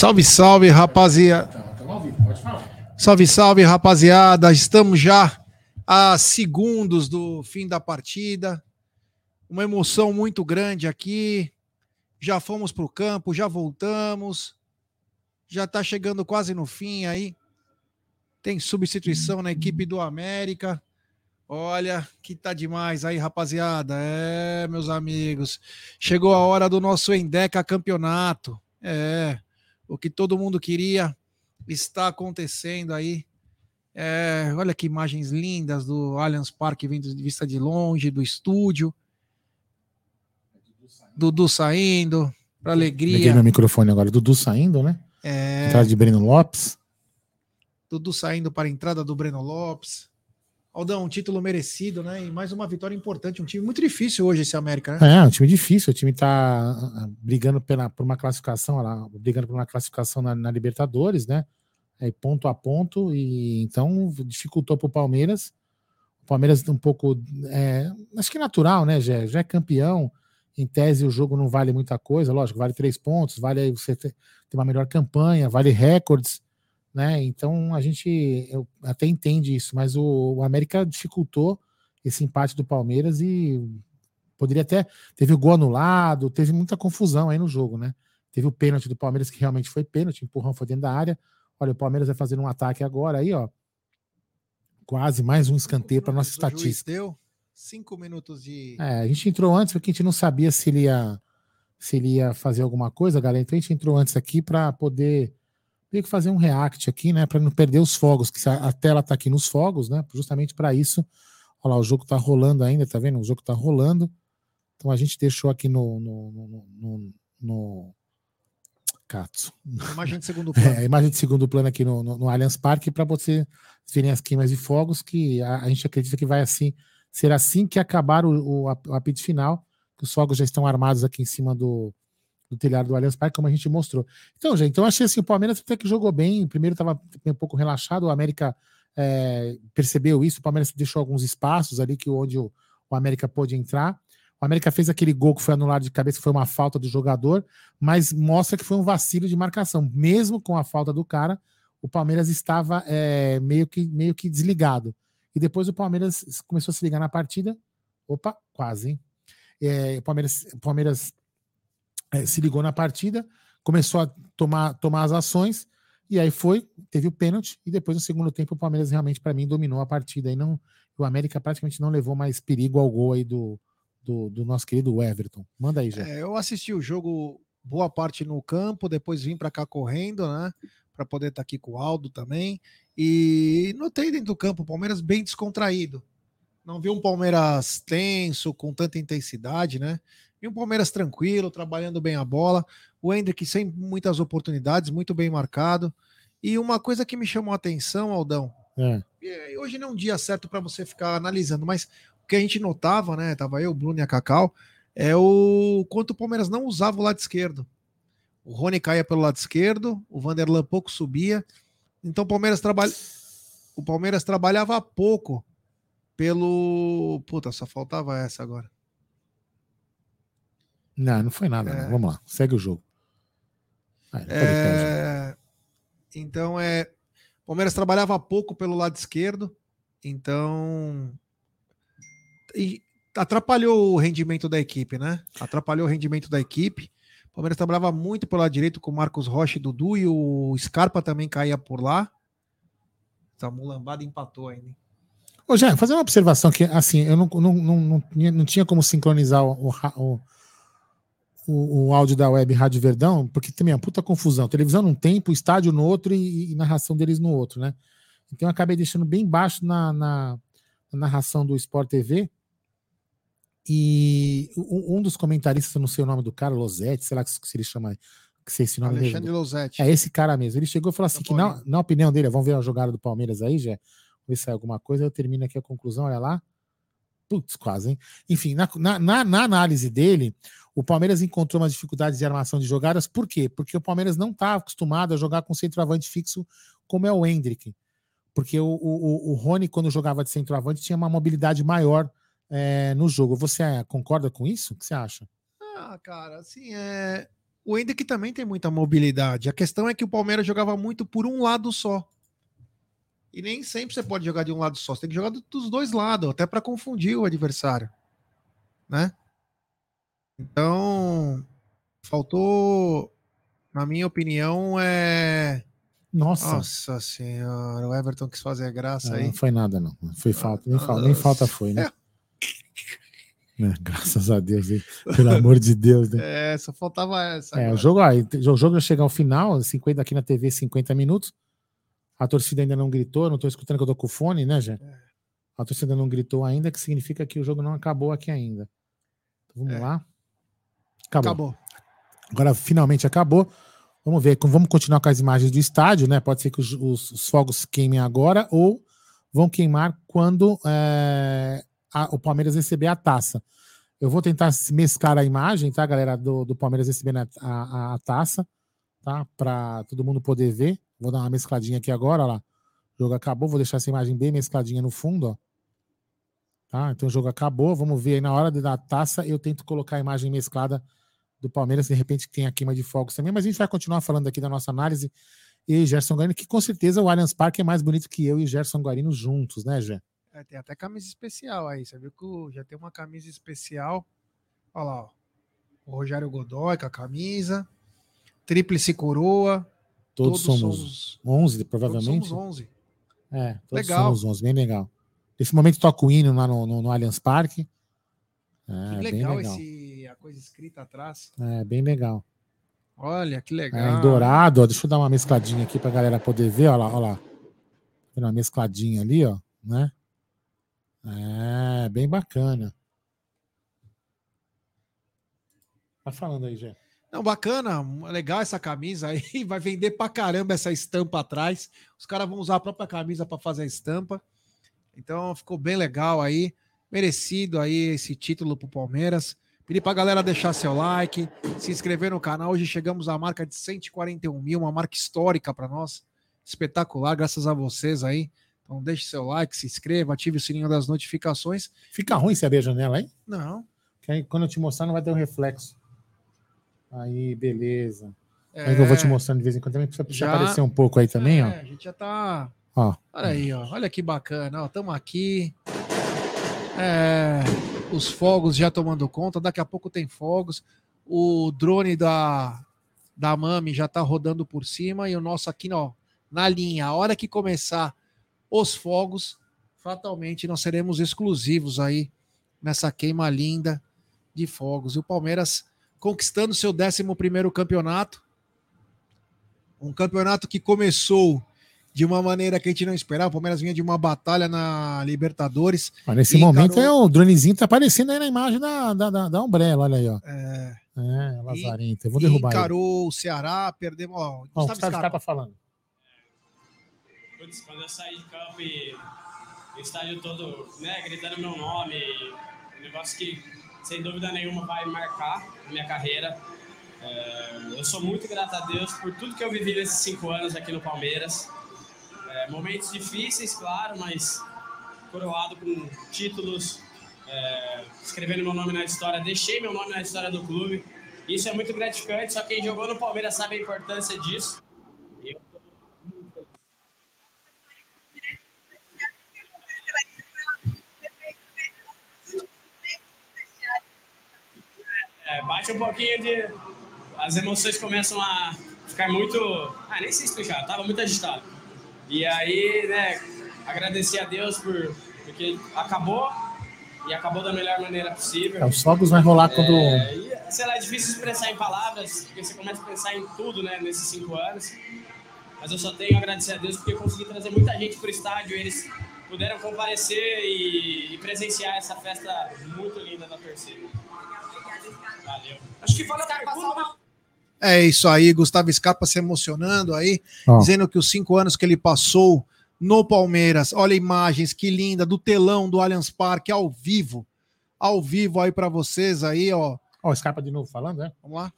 Salve, salve, rapaziada. Salve, salve, rapaziada. Estamos já a segundos do fim da partida. Uma emoção muito grande aqui. Já fomos para o campo, já voltamos. Já está chegando quase no fim aí. Tem substituição na equipe do América. Olha, que tá demais aí, rapaziada. É, meus amigos. Chegou a hora do nosso Endeca campeonato. É, o que todo mundo queria está acontecendo aí. É, olha que imagens lindas do Allianz Parque vindo de vista de longe, do estúdio. Dudu saindo, para alegria. Liguei meu microfone agora. Dudu saindo, né? É. Entrada de Breno Lopes. Dudu saindo para a entrada do Breno Lopes. Aldão, um título merecido, né? E mais uma vitória importante. Um time muito difícil hoje, esse América, né? É, um time difícil. O time tá ah, brigando pela, por uma classificação, lá, brigando por uma classificação na, na Libertadores, né? É, ponto a ponto. E então dificultou para o Palmeiras. O Palmeiras um pouco. É, acho que é natural, né, Já, já é campeão. Em tese, o jogo não vale muita coisa. Lógico, vale três pontos, vale aí você ter, ter uma melhor campanha, vale recordes né? Então a gente até entende isso, mas o, o, América dificultou esse empate do Palmeiras e poderia até teve o gol anulado, teve muita confusão aí no jogo, né? Teve o pênalti do Palmeiras que realmente foi pênalti, empurrão foi dentro da área. Olha, o Palmeiras vai fazer um ataque agora aí, ó. Quase mais um escanteio para nossa estatística. Deu cinco minutos de. É, a gente entrou antes porque a gente não sabia se ele ia se ele ia fazer alguma coisa, galera. Então a gente entrou antes aqui para poder Tenho que fazer um react aqui, né, para não perder os fogos, que a tela tá aqui nos fogos, né, justamente para isso. Olha lá, o jogo tá rolando ainda, tá vendo? O jogo tá rolando. Então a gente deixou aqui no no, no, no, no Katsu. Imagem de segundo plano. É, imagem de segundo plano aqui no, no, no Allianz Parque para vocês verem as queimas de fogos, que a, a, gente acredita que vai assim, ser assim que acabar o, o, o apito final, que os fogos já estão armados aqui em cima do, do telhado do Allianz Parque, como a gente mostrou. Então, gente, então achei assim, o Palmeiras até que jogou bem, primeiro estava um pouco relaxado, o América é, percebeu isso, o Palmeiras deixou alguns espaços ali que onde o, o América pôde entrar. O América fez aquele gol que foi anulado de cabeça, que foi uma falta do jogador, mas mostra que foi um vacilo de marcação. Mesmo com a falta do cara, o Palmeiras estava é, meio, que, meio que desligado. E depois o Palmeiras começou a se ligar na partida. Opa, quase, hein? É, o Palmeiras, o Palmeiras é, se ligou na partida, começou a tomar, tomar as ações, e aí foi, teve o pênalti, e depois no segundo tempo o Palmeiras realmente, para mim, dominou a partida. E não, o América praticamente não levou mais perigo ao gol aí do, do, do nosso querido Everton. Manda aí, já. É, eu assisti o jogo boa parte no campo, depois vim para cá correndo, né? Para poder estar tá aqui com o Aldo também. E notei dentro do campo o Palmeiras bem descontraído. Não vi um Palmeiras tenso, com tanta intensidade, né? E um Palmeiras tranquilo, trabalhando bem a bola. O Hendrick sem muitas oportunidades, muito bem marcado. E uma coisa que me chamou a atenção, Aldão, é. hoje não é um dia certo para você ficar analisando, mas o que a gente notava, né? Tava eu, o Bruno e a Cacau, é o quanto o Palmeiras não usava o lado esquerdo. O Rony caía pelo lado esquerdo, o Vanderlan pouco subia. Então o Palmeiras trabalha o Palmeiras trabalhava pouco pelo. Puta, só faltava essa agora. Não, não foi nada. É... Não. Vamos lá, segue o jogo. é... Então é. O Palmeiras trabalhava pouco pelo lado esquerdo, então. E atrapalhou o rendimento da equipe, né? Atrapalhou o rendimento da equipe. O Palmeiras trabalhava muito pelo lado direito com o Marcos Rocha e Dudu, e o Scarpa também caía por lá. Essa mulambada empatou ainda. Ô, Jean, fazer uma observação que, assim, eu não, não, não, não, não tinha como sincronizar o, o, o, o, áudio da web Rádio Verdão, porque também é uma puta confusão. Televisão num tempo, estádio no outro e, e narração deles no outro, né? Então eu acabei deixando bem baixo na, na, na narração do Sport TV. E um, um, dos comentaristas, eu não sei o nome do cara, Losetti, sei lá que se ele chama, que sei esse nome Alexandre mesmo. Losetti. É esse cara mesmo. Ele chegou e falou assim: que na, na opinião dele, vamos ver a jogada do Palmeiras aí, já. Ver se sai alguma coisa. Eu termino aqui a conclusão, olha lá. Putz, quase, hein? Enfim, na, na, na, análise dele, o Palmeiras encontrou umas dificuldades de armação de jogadas. Por quê? Porque o Palmeiras não está acostumado a jogar com centroavante fixo como é o Hendrick. Porque o, o, o Rony, quando jogava de centroavante, tinha uma mobilidade maior é, no jogo. Você é, concorda com isso? O que você acha? Ah, cara, assim, é... O Hendrick também tem muita mobilidade. A questão é que o Palmeiras jogava muito por um lado só. E nem sempre você pode jogar de um lado só. Você tem que jogar dos dois lados, até para confundir o adversário. Né? Então, faltou, na minha opinião, é. Nossa. Nossa senhora, o Everton quis fazer graça aí. Não foi nada, não. Foi falta. Nem, falta, nem falta foi, né? É, graças a Deus, hein? pelo amor de Deus, né? É, só faltava essa. É, o jogo, aí, o jogo vai chegar ao final, 50 aqui na TV, 50 minutos. A torcida ainda não gritou, não estou escutando que eu tô com o fone, né, Jé? É. A torcida não gritou ainda, que significa que o jogo não acabou aqui ainda. Então, vamos é. lá. Acabou. acabou. Agora finalmente acabou. Vamos ver, vamos continuar com as imagens do estádio, né? Pode ser que os, os, os fogos queimem agora ou vão queimar quando é, a, o Palmeiras receber a taça. Eu vou tentar mesclar a imagem, tá, galera, do, do Palmeiras recebendo a, a, a taça, tá? Para todo mundo poder ver. Vou dar uma mescladinha aqui agora, lá. O jogo acabou, vou deixar essa imagem bem mescladinha no fundo, ó. Tá? Então o jogo acabou, vamos ver aí na hora de dar a taça, eu tento colocar a imagem mesclada do Palmeiras, de repente tem a queima de fogos também, mas a gente vai continuar falando aqui da nossa análise e Gerson Guarino, que com certeza o Allianz Parque é mais bonito que eu e Gerson Guarino juntos, né, Gé? É, tem até camisa especial aí, você viu que já tem uma camisa especial, olha lá, ó. o Rogério Godoy com a camisa, tríplice coroa, todos, todos somos, somos 11, provavelmente. Todos somos 11. É, todos legal. somos 11, bem legal. Nesse momento toca o hino lá no, no, no Allianz Parque. É, que legal, legal. Esse, a coisa escrita atrás. É, bem legal. Olha, que legal. É, em dourado, ó, deixa eu dar uma mescladinha aqui pra galera poder ver, ó lá, ó lá. Uma mescladinha ali, ó, né? É, bem bacana. Tá falando aí, Gê. Não, bacana, legal essa camisa aí. Vai vender pra caramba essa estampa atrás. Os caras vão usar a própria camisa para fazer a estampa. Então ficou bem legal aí merecido aí esse título pro Palmeiras. Pedir pra galera deixar seu like, se inscrever no canal. Hoje chegamos à marca de 141 mil, uma marca histórica para nós. Espetacular, graças a vocês aí. Então deixe seu like, se inscreva, ative o sininho das notificações. Fica ruim se abrir a janela, hein? Não. Que aí, quando eu te mostrar, não vai ter um reflexo. Aí, beleza. É... Aí eu vou te mostrando de vez em quando também, precisa já... aparecer um pouco aí também, é, ó. A gente já tá. Ó. Olha aí, ó. Olha que bacana, ó. Tamo aqui. É, os fogos já tomando conta, daqui a pouco tem fogos. O drone da, da Mami já está rodando por cima e o nosso aqui ó, na linha. A hora que começar os fogos, fatalmente nós seremos exclusivos aí nessa queima linda de fogos. E o Palmeiras conquistando seu 11 campeonato. Um campeonato que começou de uma maneira que a gente não esperava. O Palmeiras vinha de uma batalha na Libertadores. Mas nesse momento encarou... é, o dronezinho tá aparecendo aí na imagem da, da, da, da Umbrella, olha aí, ó. É, é Lazarento. Eu vou derrubar encarou ele. o Ceará, perdemos. Ó, ó, Gustavo Scarpa. falando. Putz, quando eu saí de campo e o estádio todo né, gritando meu nome, um negócio que sem dúvida nenhuma vai marcar a minha carreira. É, eu sou muito grato a Deus por tudo que eu vivi nesses cinco anos aqui no Palmeiras. É, momentos difíceis, claro, mas coroado com títulos, é, escrevendo meu nome na história, deixei meu nome na história do clube. Isso é muito gratificante, só quem jogou no Palmeiras sabe a importância disso. É, bate um pouquinho de. As emoções começam a ficar muito. Ah, nem sei explicar, tava muito agitado. E aí, né, agradecer a Deus por porque acabou e acabou da melhor maneira possível. É, os fogos vai rolar quando. É, e, sei lá, é difícil expressar em palavras, porque você começa a pensar em tudo, né, nesses cinco anos. Mas eu só tenho a agradecer a Deus porque eu consegui trazer muita gente para o estádio. Eles puderam comparecer e, e, presenciar essa festa muito linda da torcida. Valeu. Acho que fala a pergunta. É isso aí, Gustavo Scarpa se emocionando aí, oh. dizendo que os cinco anos que ele passou no Palmeiras, olha imagens, que linda, do telão do Allianz Parque, ao vivo, ao vivo aí para vocês aí, ó. Ó, o Scarpa de novo falando, né? Vamos lá.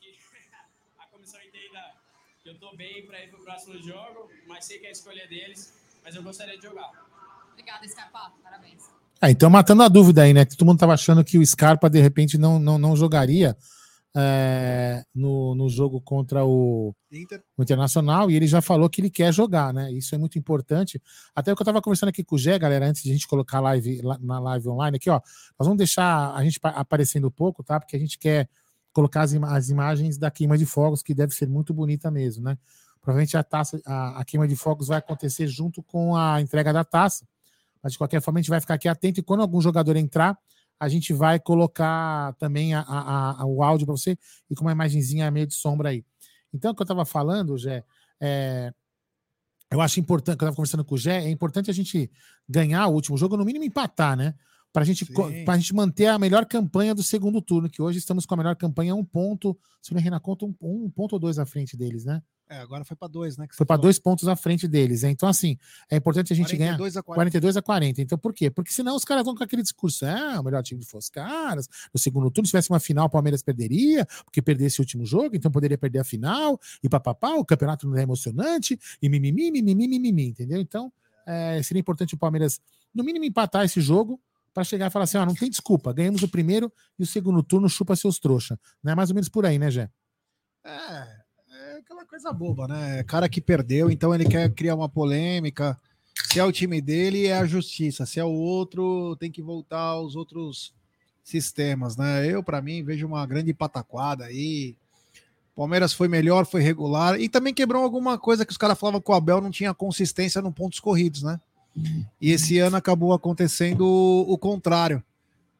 A comissão entenda que eu tô bem para ir pro próximo jogo, mas sei que é a escolha deles, mas eu gostaria de jogar. Obrigada, Scarpa, parabéns. Ah, então matando a dúvida aí, né? Que todo mundo tava achando que o Scarpa de repente não, não, não jogaria. é, no, no jogo contra o, Inter. o Internacional e ele já falou que ele quer jogar, né? Isso é muito importante. Até o que eu estava conversando aqui com o Gé, galera, antes de a gente colocar live na live online aqui, ó. Nós vamos deixar a gente pa- aparecendo pouco, tá? Porque a gente quer colocar as, ima- as imagens da queima de fogos, que deve ser muito bonita mesmo, né? Provavelmente a taça, a, a queima de fogos vai acontecer junto com a entrega da taça. Mas de qualquer forma, a gente vai ficar aqui atento e quando algum jogador entrar, a gente vai colocar também a- a- a- o áudio para você e com uma imagenzinha meio de sombra aí. Então, o que eu estava falando, Jé, é, eu acho importante, que eu estava conversando com o Jé, é importante a gente ganhar o último jogo, no mínimo empatar, né? Para gente, pra gente manter a melhor campanha do segundo turno, que hoje estamos com a melhor campanha, um ponto, se não errei na conta, um, um ponto ou dois à frente deles, né? É, agora foi para dois, né? Foi para dois pontos à frente deles. né? Então, assim, é importante a gente ganhar. 42 a 40. 42 a 40. Então, por quê? Porque senão os caras vão com aquele discurso: ah, o melhor time fosse os caras. No segundo turno, se tivesse uma final, o Palmeiras perderia, porque perdesse o último jogo, então poderia perder a final, e papapá, o campeonato não é emocionante, e mimimi, mimimi, mimimi, entendeu? Então, é, seria importante o Palmeiras, no mínimo, empatar esse jogo para chegar e falar assim: ó, não tem desculpa, ganhamos o primeiro e o segundo turno chupa seus trouxa. Não é mais ou menos por aí, né, Jé? É, é aquela coisa boba, né? Cara que perdeu, então ele quer criar uma polêmica. Se é o time dele, é a justiça. Se é o outro, tem que voltar aos outros sistemas, né? Eu, para mim, vejo uma grande pataquada aí. Palmeiras foi melhor, foi regular e também quebrou alguma coisa que os caras falavam que o Abel não tinha consistência no pontos corridos, né? E esse ano acabou acontecendo o contrário.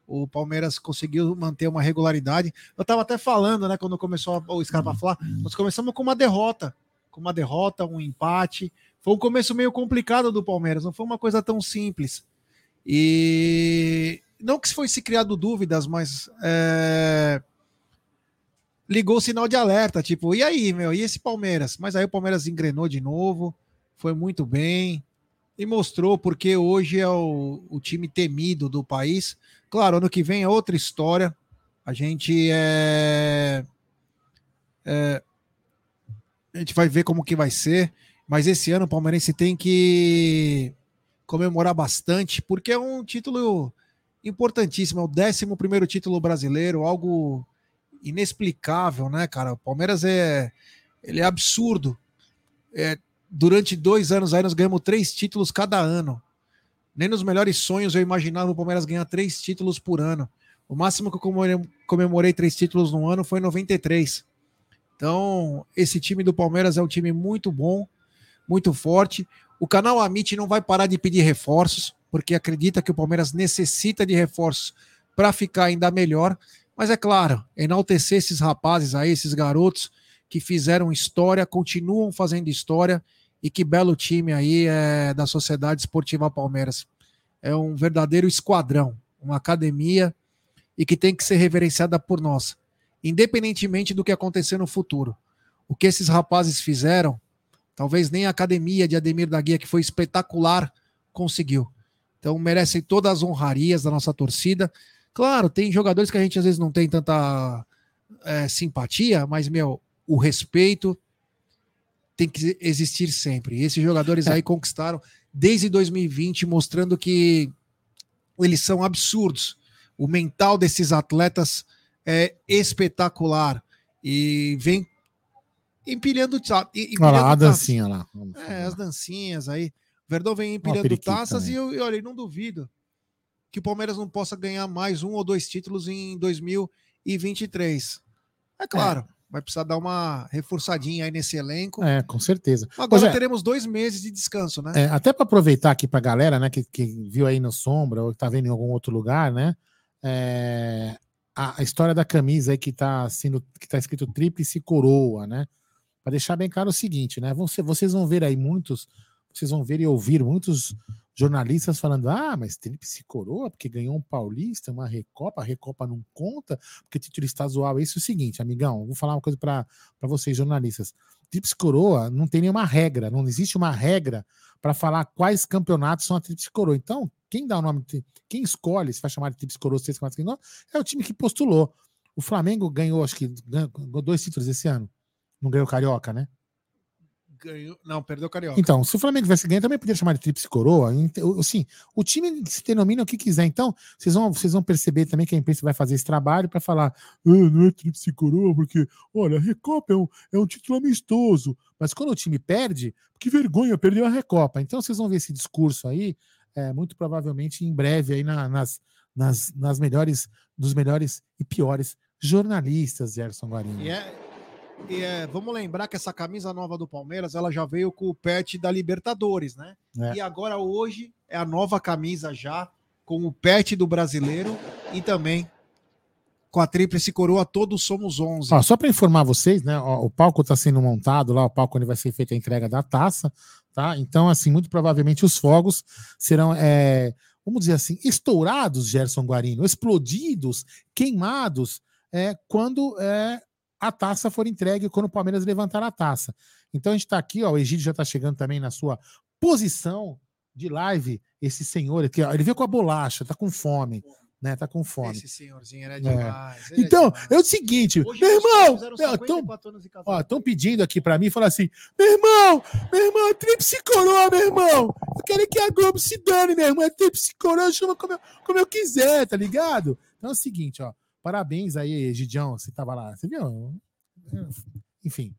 O Palmeiras conseguiu manter uma regularidade. Eu tava até falando, né, quando começou o Scarpa falar, nós começamos com uma derrota, com uma derrota, um empate. Foi um começo meio complicado do Palmeiras, não foi uma coisa tão simples. E não que foi se criado dúvidas, mas é, ligou o sinal de alerta, tipo, e aí, meu, e esse Palmeiras? Mas aí o Palmeiras engrenou de novo, foi muito bem e mostrou porque hoje é o, o time temido do país. Claro, ano que vem é outra história. A gente é, é, a gente vai ver como que vai ser, mas esse ano o palmeirense tem que comemorar bastante, porque é um título importantíssimo, é o 11 primeiro título brasileiro, algo inexplicável, né, cara? O Palmeiras é, ele é absurdo. É, durante dois anos aí nós ganhamos três títulos cada ano. Nem nos melhores sonhos eu imaginava o Palmeiras ganhar três títulos por ano. O máximo que eu comemorei, três títulos no ano foi em 93. Então, esse time do Palmeiras é um time muito bom, muito forte. O canal Amit não vai parar de pedir reforços, porque acredita que o Palmeiras necessita de reforços para ficar ainda melhor. Mas é claro, enaltecer esses rapazes aí, esses garotos que fizeram história, continuam fazendo história e que belo time aí é da Sociedade Esportiva Palmeiras. É um verdadeiro esquadrão, uma academia e que tem que ser reverenciada por nós, independentemente do que acontecer no futuro. O que esses rapazes fizeram, talvez nem a academia de Ademir da Guia, que foi espetacular, conseguiu. Então merecem todas as honrarias da nossa torcida. Claro, tem jogadores que a gente às vezes não tem tanta é, simpatia, mas, meu, o respeito tem que existir sempre. E esses jogadores aí conquistaram desde 2020, mostrando que eles são absurdos. O mental desses atletas é espetacular e vem empilhando, empilhando Olha lá, a taças. dancinha lá. É, as dancinhas aí. O Verdão vem empilhando taças também. e eu, e olha, eu não duvido que o Palmeiras não possa ganhar mais um ou dois títulos em 2023. É claro, vai precisar dar uma reforçadinha aí nesse elenco. É, com certeza. Agora Zé, teremos dois meses de descanso, né? É, até para aproveitar aqui para a galera, né, que, que viu aí no Sombra ou que tá vendo em algum outro lugar, né, é, a, a história da camisa aí que tá sendo, que tá escrito Tríplice Coroa, né, para deixar bem claro o seguinte, né, vão ser- vocês vão ver aí muitos, vocês vão ver e ouvir muitos jornalistas falando, ah, mas Tríplice Coroa, porque ganhou um Paulista, uma Recopa, a Recopa não conta, porque título estadual, isso é o seguinte, amigão, vou falar uma coisa para vocês jornalistas, Tríplice Coroa não tem nenhuma regra, não existe uma regra para falar quais campeonatos são a Tríplice Coroa. Então, quem dá o nome, quem escolhe se vai chamar de Tríplice Coroa, campeonatos que não, é o time que postulou. O Flamengo ganhou, acho que ganhou dois títulos esse ano. Não ganhou Carioca, né? Ganhou. Não, perdeu o Carioca. Então, se o Flamengo tivesse ganho, também podia chamar de tríplice coroa. Assim, o time se denomina o que quiser. Então, vocês vão, vocês vão perceber também que a imprensa vai fazer esse trabalho para falar: "Ah, não é tríplice coroa, porque, olha, a Recopa é um, é um título amistoso. Mas quando o time perde, que vergonha, perdeu a Recopa. Então, vocês vão ver esse discurso aí, é, muito provavelmente em breve, aí na- nas, nas, nas melhores, dos melhores e piores jornalistas, Gerson Guarini. E é, e é- vamos lembrar que essa camisa nova do Palmeiras, ela já veio com o pet da Libertadores, né? É. E agora hoje é a nova camisa já com o pet do brasileiro e também com a tríplice coroa todos somos 11. Ó, só para informar vocês, né? ó, o palco está sendo montado lá, o palco onde vai ser feita a entrega da taça, tá? Então, assim, muito provavelmente os fogos serão, é, vamos dizer assim, estourados, Gerson Guarino, explodidos, queimados, é, quando é, a taça for entregue, quando o Palmeiras levantar a taça. Então, a gente está aqui, ó, o Egídio já está chegando também na sua posição de live. Esse senhor aqui, ó, ele veio com a bolacha, tá com fome, né? Tá com fome. Esse senhorzinho era demais. ele é Então, demais. é o seguinte, Hoje meu irmão, fizeram meu, 54 anos de casado. Ó, estão pedindo aqui pra mim, falar assim: meu irmão, meu irmão, tríplice coroa, meu irmão. Eu quero que a Globo se dane, meu irmão. É tríplice coroa, chama como eu, como eu quiser, tá ligado? Então é o seguinte, ó. Parabéns aí, Gidião, você tava lá. Você viu? Enfim,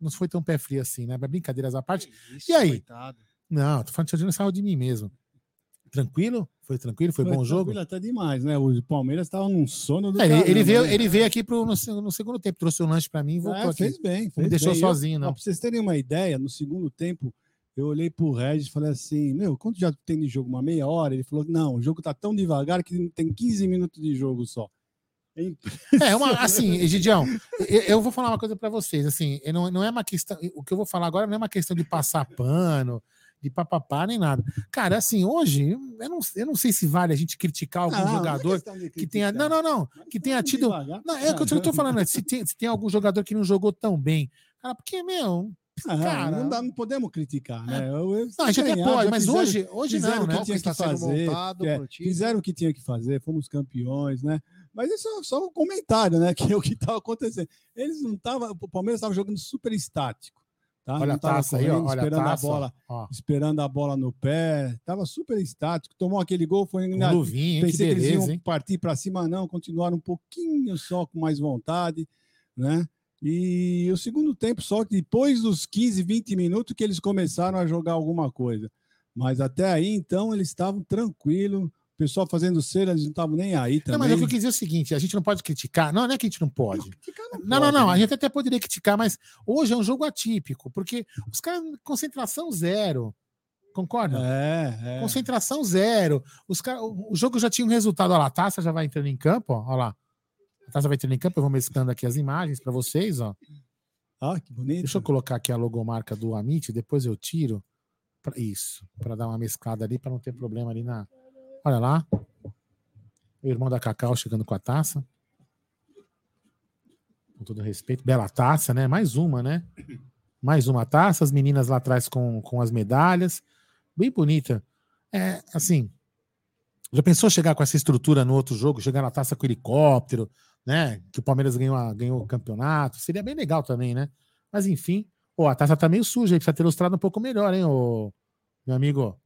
não foi tão pé frio assim, né? Brincadeiras à parte. Isso, E aí? coitado. Não, tô falando de não saiu de mim mesmo. Tranquilo? Foi tranquilo? Foi, bom jogo? tranquilo Até demais, né? O Palmeiras estava num sono do É, ele, veio, né? ele veio aqui pro, no, no segundo tempo, trouxe um lanche pra mim e voltou É, aqui. fez bem, Não fez me deixou bem. sozinho, não. ó, pra vocês terem uma ideia, no segundo tempo, eu olhei pro Regis e falei assim: Meu, quanto já tem de jogo? Uma meia hora? Ele falou: Não, o jogo tá tão devagar que tem 15 minutos de jogo só. É impressionante. É, uma, assim, Egidião, eu, eu vou falar uma coisa pra vocês, assim, não, não é uma questão, o que eu vou falar agora não é uma questão de passar pano, de papapá, nem nada. Cara, assim, hoje, eu não, eu não sei se vale a gente criticar algum Não, não é jogador questão de que tenha, não, não, não, que tá tenha tido, não, é o que eu tô falando, é, se tem, se tem algum jogador que não jogou tão bem, cara, porque, meu, Ah, cara, não, dá, não podemos criticar, né? Eu- eu- não, a gente até ganharam, pode, mas fizeram- hoje, hoje fizeram não, o né? que tinha que sendo fazer. montado é, fizeram o que tinha que fazer, fomos campeões, né? Mas isso é só um comentário, né? Que é o que estava acontecendo. Eles não estavam. O Palmeiras estava jogando super estático. Tá? Olha Não a taça aí, ó, olha a esperando taça, a bola, ó, esperando a bola no pé. Tava super estático. Tomou aquele gol, foi ainda- luvinha, hein, que Pensei que eles beleza, iam hein? partir para cima, não, continuaram um pouquinho só com mais vontade, né? E o segundo tempo, só que depois dos 15, 20 minutos que eles começaram a jogar alguma coisa. Mas até aí, então, eles estavam tranquilos. Pessoal fazendo cera, eles não estavam nem aí Não, também. mas o que eu quis dizer o seguinte, a gente não pode criticar, não, não é que a gente não pode, Não, não, pode, não. né? A gente até poderia criticar, mas hoje é um jogo atípico, porque os caras, concentração zero. Concorda? É, é. Concentração zero. Os cara, o, o jogo já tinha um resultado. Olha lá, a taça já vai entrando em campo, ó. Olha lá. A taça vai entrando em campo. Eu vou mesclando aqui as imagens para vocês, ó. Ah, que bonito. Deixa eu colocar aqui a logomarca do Amit, depois eu tiro. Pra, isso, para dar uma mesclada ali, para não ter problema ali na. Olha lá. O irmão da Cacau chegando com a taça. Com todo respeito. Bela taça, né? Mais uma, né? Mais uma taça. As meninas lá atrás com, com as medalhas. Bem bonita. É, assim. Já pensou chegar com essa estrutura no outro jogo? Chegar na taça com helicóptero, né? Que o Palmeiras ganhou, ganhou o campeonato. Seria bem legal também, né? Mas enfim. Pô, a taça tá meio suja aí. Precisa ter ilustrado um pouco melhor, hein, ô, meu amigo?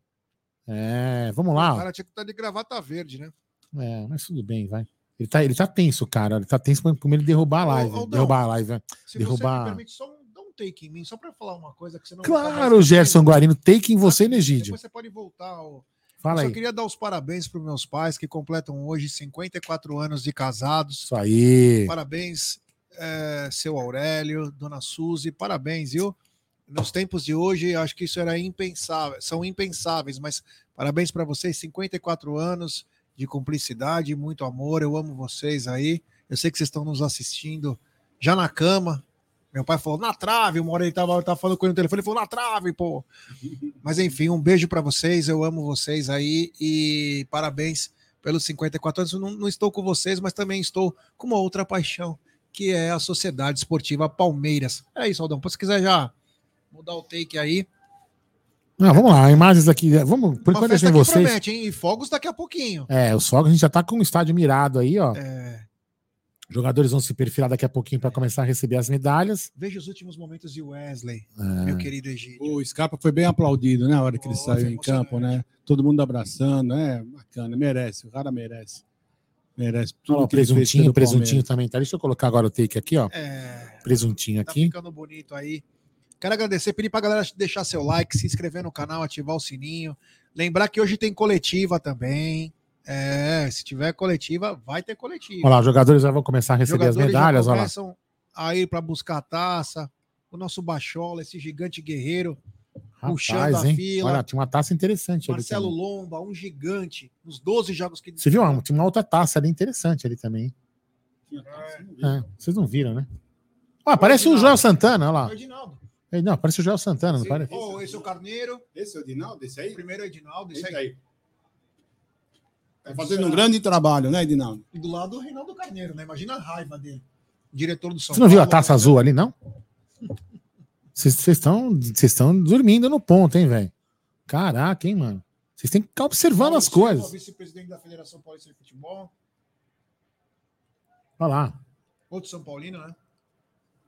É, vamos O lá. ó. cara tinha que estar de gravata verde, né? É, mas tudo bem, vai. Ele tá, ele tá tenso, cara. Ele tá tenso com medo de derrubar a live. Aldão, derrubar a live. é. Se Derrubar- você me permite, só um, dá um take em mim, só para falar uma coisa que você não Claro, Gerson Guarino, take em você, Negídio. Depois você pode voltar. ó. Fala Eu aí. só queria dar os parabéns para meus pais que completam hoje 54 anos de casados. Isso aí. Parabéns, eh, seu Aurélio, dona Suzy, parabéns, viu? Nos tempos de hoje, acho que isso era impensável, são impensáveis, mas parabéns para vocês, 54 anos de cumplicidade, muito amor, eu amo vocês aí. Eu sei que vocês estão nos assistindo já na cama. Meu pai falou na trave, uma hora ele tava, tava falando com ele no telefone, ele falou na trave, pô. Mas enfim, um beijo para vocês, eu amo vocês aí e parabéns pelos 54 anos. Não, não estou com vocês, mas também estou com uma outra paixão, que é a Sociedade Esportiva Palmeiras. É isso, Aldão. Se quiser já mudar o take aí. Não, vamos lá, imagens aqui. Vamos, por Uma enquanto deixa que vocês. promete, hein? E fogos daqui a pouquinho. É, o Sog, a gente já tá com o estádio mirado aí, ó. É, Jogadores vão se perfilar daqui a pouquinho para começar a receber as medalhas. Veja os últimos momentos de Wesley, É, meu querido Egídio. O Scarpa foi bem aplaudido, né? A hora que ele Oh, saiu em campo, né? Todo mundo abraçando, é bacana, merece, o cara merece. Merece Olha tudo o ele fez presuntinho, presuntinho também tá. Deixa eu colocar agora o take aqui, ó. É, Presuntinho tá aqui. ficando bonito aí. Quero agradecer, pedir pra galera deixar seu like, se inscrever no canal, ativar o sininho. Lembrar que hoje tem coletiva também. É, se tiver coletiva, vai ter coletiva. Olha lá, os jogadores já vão começar a receber as Jogadores já medalhas, olha lá. começam a ir para buscar a taça. O nosso Bachola, esse gigante guerreiro, puxando Rapaz, a hein? fila. Olha, tinha uma taça interessante ali Marcelo. Lomba, um gigante, nos 12 jogos que Você viu? Tinha uma outra taça ali interessante ali também. É, vocês não viram, né? Ah, parece o. Joel Santana, olha lá. Edinaldo. É, Não, parece o Joel Santana, não parece? Oh, esse é o Carneiro, Esse é o Edinaldo, esse aí? primeiro é o Edinaldo, esse Esse aí. aí. Tá fazendo um grande trabalho, né, Edinaldo? E do lado o Reinaldo Carneiro, né? Imagina a raiva dele. Diretor do São Você não viu a Paulo, taça né? azul ali, não? Vocês estão vocês estão dormindo no ponto, hein, velho? Caraca, hein, mano? Vocês têm que ficar observando Paulo as Silva, coisas. Vice-presidente da Federação Paulista de Futebol. Olha lá. Outro São Paulino, né?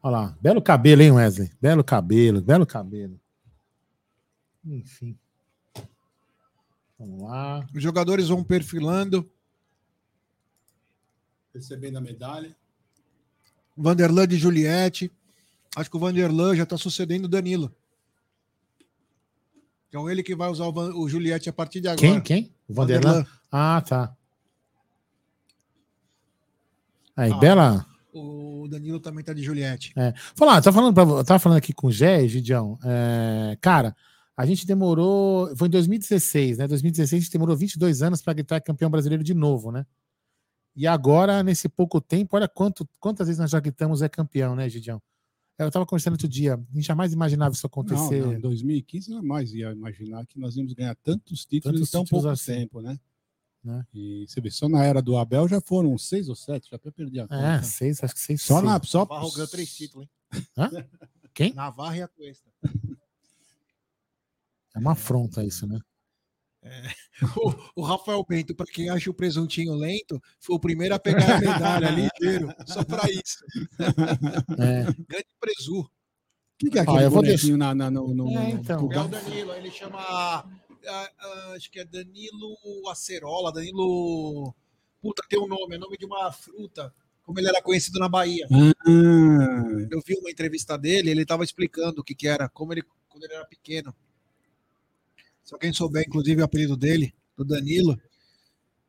Olha lá. Belo cabelo, hein, Wesley? Belo cabelo, belo cabelo. Enfim. Vamos lá. Os jogadores vão perfilando. Recebendo a medalha. Vanderlan de Juliette. Acho que o Vanderlan já está sucedendo o Danilo. Então ele que vai usar o, Van- o Juliette a partir de agora. Quem? Quem? O Vanderlan? Ah, tá. Aí, Ah. Bela. O Danilo também tá de Juliette. Falar, tá falando, pra, eu tava falando aqui com o Gé, Gidião. É, cara, a gente demorou. Foi em 2016, né? 2016 a gente demorou 22 anos para gritar campeão brasileiro de novo, né? E agora, nesse pouco tempo, olha quanto, quantas vezes nós já gritamos é campeão, né, Gidião? Eu tava conversando outro dia, a gente jamais imaginava isso Não, acontecer. não, em 2015 eu jamais ia imaginar que nós íamos ganhar tantos títulos Tantos em tão títulos pouco assim. tempo, né? Né? E você vê, só na era do Abel já foram seis ou sete, já até perdi a É, conta. seis, acho que seis. Só seis. na. Só, Navarro ganhou três títulos, hein? Quem? Navarra e a Cuesta. É uma afronta isso, né? O, o Rafael Bento, para quem acha o presuntinho lento, foi o primeiro a pegar a medalha ligeiro. Só para isso. É. Grande presu. O que, que é Ah, aquele eu vou bonequinho na, na- no, no, É, então. no- É o Danilo, ele chama. Acho que é Danilo Acerola, Danilo. Puta, tem um nome, é nome de uma fruta, como ele era conhecido na Bahia. Ah, Eu vi uma entrevista dele, ele estava explicando o que, que era, como ele, quando ele era pequeno. Se alguém souber, inclusive, o apelido dele, do Danilo.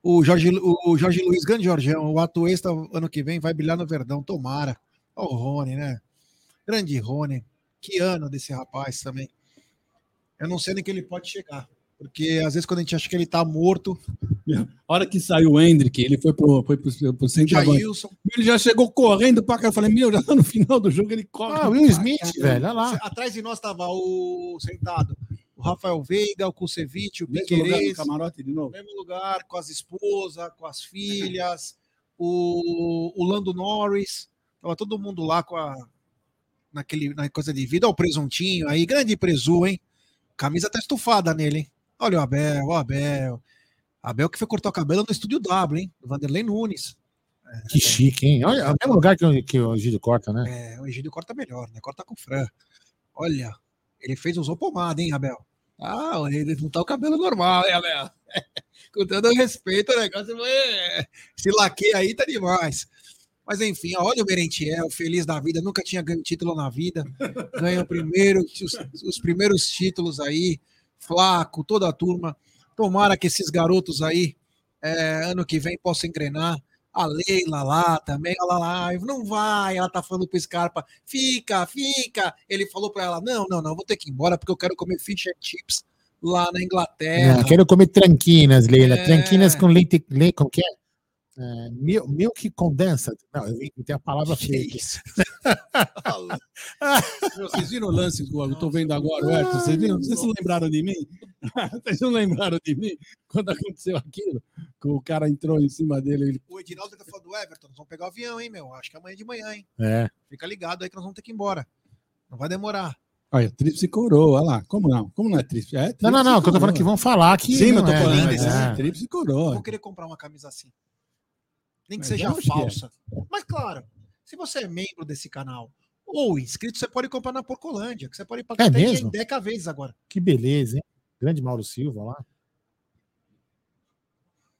O Jorge, o Jorge Luiz, grande Jorgeão, o atuesta ano que vem vai brilhar no Verdão, tomara. Ó, o Rony, né? Grande Rony. Que ano desse rapaz também. Eu não sei nem que ele pode chegar. Porque às vezes quando a gente acha que ele tá morto, a hora que saiu o Hendrick, ele foi pro, foi pro, pro. Jailson. Ele já chegou correndo pra cá. Eu falei, meu, já tá no final do jogo, ele corre. Ah, Will Smith, caramba. velho, olha lá. Atrás de nós tava o sentado o Rafael Veiga, o Kusevich, o Mesmo lugar do Piquerez. camarote de novo. mesmo lugar, com as esposas, com as filhas, o, o Lando Norris, tava todo mundo lá com a naquele na coisa de vida, Olha o presuntinho aí, grande presu, hein? Camisa tá estufada nele, hein? Olha o Abel, o Abel. Abel que foi cortar o cabelo no estúdio W, hein? Do Vanderlei Nunes. Que chique, hein? Olha, é o mesmo lugar que, o- que o Gílio corta, né? É, o Egídio corta melhor, né? Corta com o Fran. Olha, ele fez, usou pomada, hein, Abel? Ah, ele não tá o cabelo normal, hein, Abel? com todo respeito, o negócio é, se laqueia aí, tá demais. Mas enfim, olha o Merentiel, feliz da vida, nunca tinha ganho título na vida. Ganha o primeiro, os, os primeiros títulos aí, Flaco, toda a turma. Tomara que esses garotos aí, é, ano que vem, possam engrenar. A Leila lá também, ela lá, não vai, ela tá falando pro Scarpa, fica, fica. Ele falou pra ela, não, não, não, vou ter que ir embora porque eu quero comer fish and chips lá na Inglaterra. É, quero comer tranquinas, Leila. É. Tranquinas com leite, leite como que é? É, mil- milk condensed. Não, eu tem a palavra Que isso? Meu, Vocês viram o lance que eu tô vendo agora, o Everton? Vocês viram? Vocês não lembraram de mim? Vocês não lembraram de mim quando aconteceu aquilo? Que o cara entrou em cima dele. Ele... o Edinaldo tá falando do Everton, nós vamos pegar o avião, hein, meu? Acho que amanhã de manhã, hein? É. Fica ligado aí que nós vamos ter que ir embora. Não vai demorar. Olha, tríplice coroa, olha lá. Como não? Como não é tríplice? É Não, não, não. Que eu tô falando que vão falar que. Sim, eu tô é, falando desse É. tríplice Eu coroa. vou querer comprar uma camisa assim. Nem que Mas seja é. falsa. Mas claro, se você é membro desse canal ou inscrito, você pode comprar na Porcolândia, que você pode pagar É até mesmo? em Deca vezes agora. Que beleza, hein? Grande Mauro Silva lá.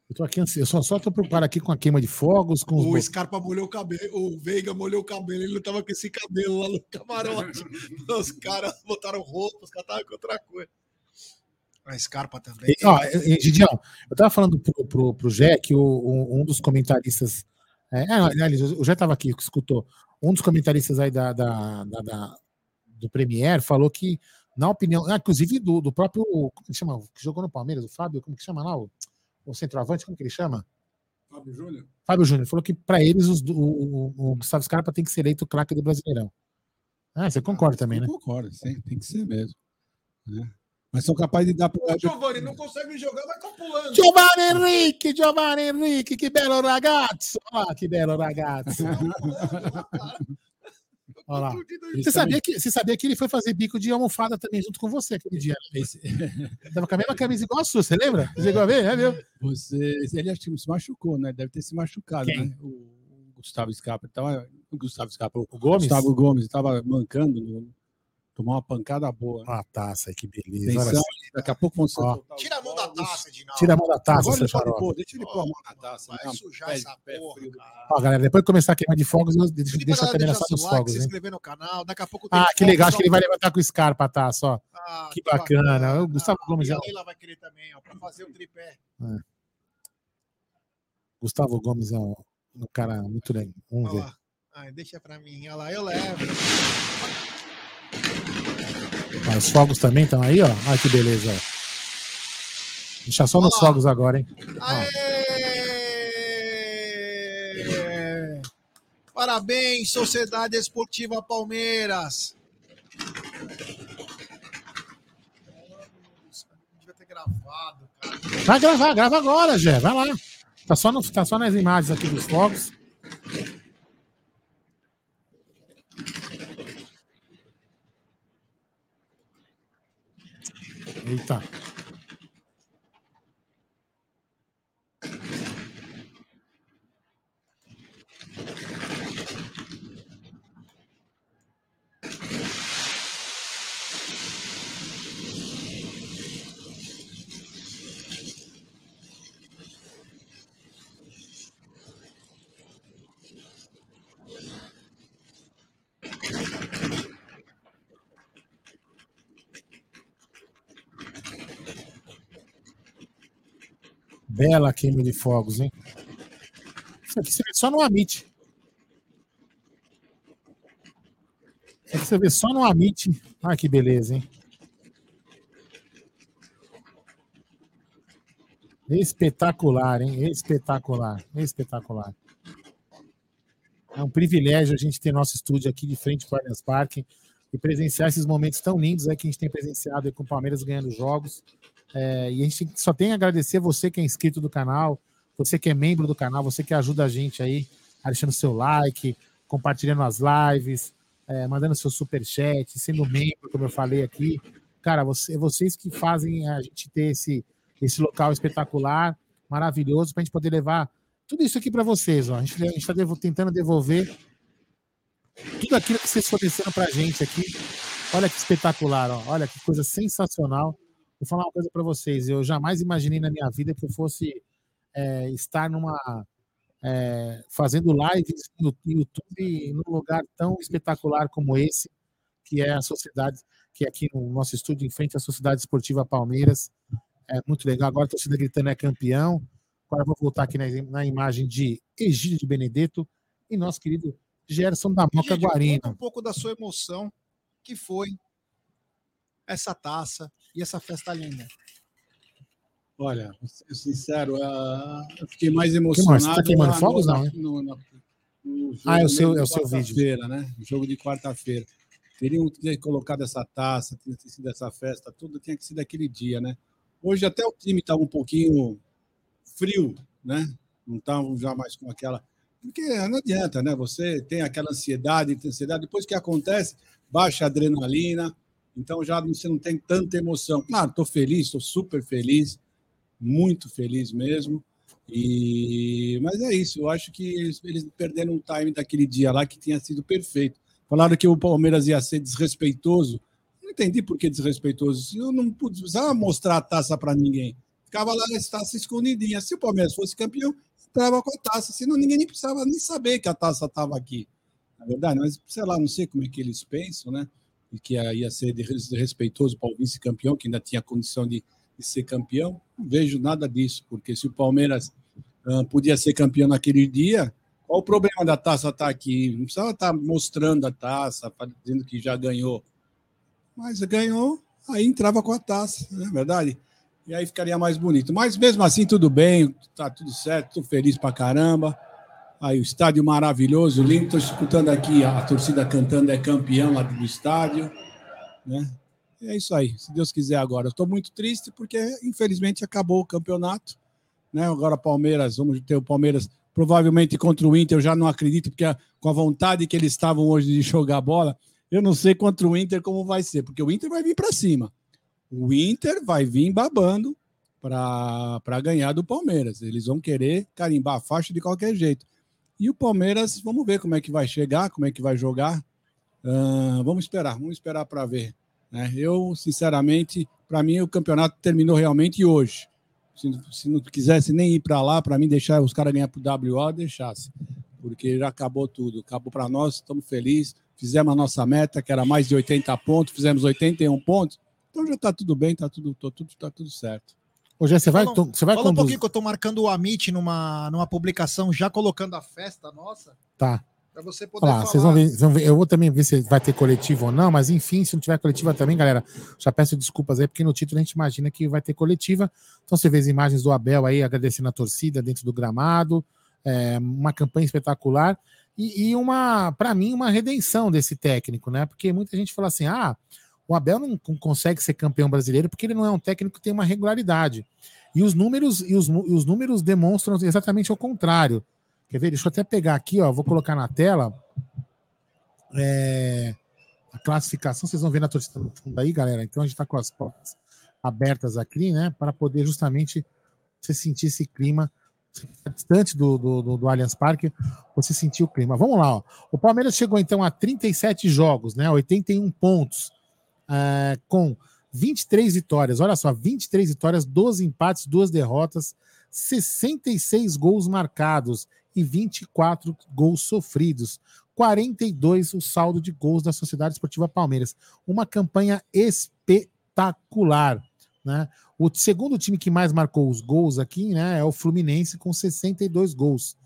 Eu tô aqui, eu só, só tô preocupado aqui com a queima de fogos, com. O Scarpa molhou o cabelo, o Veiga molhou o cabelo, ele não tava com esse cabelo lá no camarote. os caras botaram roupa, os caras estavam com outra coisa. A Scarpa também. E, Ó, Gidião, eu tava falando pro, pro, pro Jé que o, o- um dos comentaristas. É, é, aliás, o Jé tava aqui, que escutou. Um dos comentaristas aí da, da, da- da- do Premier falou que, na opinião, ah, inclusive do, do próprio. Como que chama? Que jogou no Palmeiras, o Fábio, como que chama lá? O, o centroavante, como que ele chama? Fábio Júnior? Fábio Júnior falou que para eles os- o, o- o Gustavo Scarpa tem que ser eleito craque do Brasileirão. Ah, você concorda também, né? Concordo, sim, tem que ser mesmo. né? Mas são capazes de dar para O Giovanni não consegue jogar, vai ficar pulando. Giovanni Henrique, Giovanni Henrique, que belo ragazzo! Olha lá, que belo ragazzo! Olha lá. Você sabia, que, você sabia que ele foi fazer bico de almofada também junto com você aquele dia? né? Esse- tava com a mesma camisa igual a sua, você lembra? Você chegou a ver? É, viu? Você, ele acho que se machucou, né? Deve ter se machucado, Quem? né? O Gustavo Scarpa. Tava, o Gustavo Scarpa, o O Gomes? Gustavo Gomes estava mancando, no- tomou uma pancada boa. né? Uma taça, que beleza. Olha Atenção, daqui a pouco vão ser Tira a mão da taça, Edinaldo. Tira a mão da taça, Agora seu deixa ele pôr a mão na taça. Vai né? sujar Pé- essa pé porra, frio. cara. Ó, galera, depois que começar a queima de fogos, deixo pra a câmera só dos like, fogos, se né? inscrever no canal. Daqui a pouco tem Ah, que fogos legal, acho que ele vai levantar com o Scarpa a taça, ó. Ah, Que bacana. O Gustavo Gomes E a é um- Leila vai querer também, ó, pra fazer o tripé. Gustavo Gomes é um, um cara muito legal. Vamos ver. deixa pra mim. Olha lá, eu levo. Os fogos também estão aí, ó. Olha que beleza. Deixa só nos fogos agora, hein? Aê! Parabéns, Sociedade Esportiva Palmeiras. Devia ter gravado, cara. Vai gravar, grava agora, Jé. Vai lá. Tá só, no, tá só nas imagens aqui dos fogos. Eita. Bela queima de fogos, hein? Isso aqui você vê só no Amit. Isso aqui você vê só no Amit. Ah, que beleza, hein? Espetacular, hein? Espetacular, espetacular. É um privilégio a gente ter nosso estúdio aqui de frente para o Allianz Parque e presenciar esses momentos tão lindos aí que a gente tem presenciado com o Palmeiras ganhando jogos. É, e a gente só tem a agradecer você que é inscrito do canal, você que é membro do canal, você que ajuda a gente aí, deixando seu like, compartilhando as lives, é, mandando seu superchat, sendo membro, como eu falei aqui. Cara, você, vocês que fazem a gente ter esse, esse local espetacular, maravilhoso, para a gente poder levar tudo isso aqui para vocês. Ó. A gente está tentando devolver tudo aquilo que vocês forneceram para a gente aqui. Olha que espetacular, ó. olha que coisa sensacional. Vou falar uma coisa para vocês. Eu jamais imaginei na minha vida que eu fosse é, estar numa é, fazendo lives no YouTube num lugar tão espetacular como esse, que é a sociedade, que é aqui no nosso estúdio em frente à Sociedade Esportiva Palmeiras. É muito legal. Agora a torcida gritando é campeão. Agora vou voltar aqui na, na imagem de Egídio de Benedetto e nosso querido Gerson da Moca Guarino. um pouco da sua emoção, que foi essa taça e essa festa linda. Olha, sincero, ah, eu fiquei mais mais? emocionado. Você tá queimando fogos, não, no- no- no Ah, é o seu- é o seu vídeo. quarta-feira, né? O jogo de quarta-feira. Teriam que ter colocado essa taça, tinha que ter sido essa festa, tudo tinha que ser daquele dia, né? Hoje até o time estava um pouquinho frio, né? Não estavam já mais com aquela. Porque não adianta, né? Você tem aquela ansiedade, tem ansiedade, depois que acontece, baixa a adrenalina, então já você não tem tanta emoção. Claro, estou feliz, estou super feliz, muito feliz mesmo. E... Mas é isso, eu acho que eles, eles perderam um time daquele dia lá que tinha sido perfeito. Falaram que o Palmeiras ia ser desrespeitoso. Não entendi por que desrespeitoso. Eu não precisava mostrar a taça para ninguém. Ficava lá a taça escondidinha. Se o Palmeiras fosse campeão, entrava com a taça. Senão ninguém nem precisava nem saber que a taça estava aqui. Na verdade, mas sei lá, não sei como é que eles pensam, né? E que ia ser desrespeitoso para o vice-campeão, que ainda tinha condição de de ser campeão. Não vejo nada disso, porque se o Palmeiras uh, podia ser campeão naquele dia, qual o problema da taça estar tá aqui? Não precisava estar tá mostrando a taça, dizendo que já ganhou. Mas ganhou, aí entrava com a taça, não é verdade? E aí ficaria mais bonito. Mas mesmo assim, tudo bem, tá tudo certo, estou feliz pra caramba. Aí o estádio maravilhoso, lindo. Estou escutando aqui a, a torcida cantando é campeão lá do estádio, né? é isso aí, se Deus quiser agora. Estou muito triste porque, infelizmente, acabou o campeonato. Né? Agora, Palmeiras, vamos ter o Palmeiras provavelmente contra o Inter. Eu já não acredito, porque com a vontade que eles estavam hoje de jogar bola, eu não sei contra o Inter como vai ser, porque o Inter vai vir para cima. O Inter vai vir babando para ganhar do Palmeiras. Eles vão querer carimbar a faixa de qualquer jeito. E o Palmeiras, vamos ver como é que vai chegar, como é que vai jogar. Uh, vamos esperar, vamos esperar para ver. Né? Eu, sinceramente, para mim o campeonato terminou realmente hoje. Se, se não quisesse nem ir para lá, para mim deixar os caras ganhar para o WO, deixasse. Porque já acabou tudo. Acabou para nós, estamos felizes. Fizemos a nossa meta, que era mais de 80 pontos, fizemos 81 pontos. Então já está tudo bem, está tudo, tá tudo, tá tudo certo. Ô, Jé, você vai, fala, você vai fala conduzir... um pouquinho que eu estou marcando o Amit numa, numa publicação, já colocando a festa nossa. Tá. Para você poder falar. Vocês vão, ver, vão ver, eu vou também ver se vai ter coletivo ou não, mas enfim, se não tiver coletiva também, galera, já peço desculpas aí, porque no título a gente imagina que vai ter coletiva. Então você vê as imagens do Abel aí agradecendo a torcida dentro do gramado, é, uma campanha espetacular e, e uma, para mim, uma redenção desse técnico, né? Porque muita gente fala assim: ah, o Abel não consegue ser campeão brasileiro porque ele não é um técnico que tem uma regularidade. E os números, e os, e os números demonstram exatamente o contrário. Quer ver? Deixa eu até pegar aqui, ó. Vou colocar na tela. É, a classificação, vocês vão ver na torcida no fundo aí, galera. Então a gente está com as portas abertas aqui, né? Para poder justamente você sentir esse clima distante do, do, do, do Allianz Parque, você sentir o clima. Vamos lá, ó. O Palmeiras chegou então a 37 jogos, né? 81 pontos, é, com 23 vitórias. Olha só, 23 vitórias, 12 empates, 2 derrotas, 66 gols marcados e 24 gols sofridos. 42 o saldo de gols da Sociedade Esportiva Palmeiras. Uma campanha espetacular. Né? O segundo time que mais marcou os gols aqui né, é o Fluminense, com 62 gols.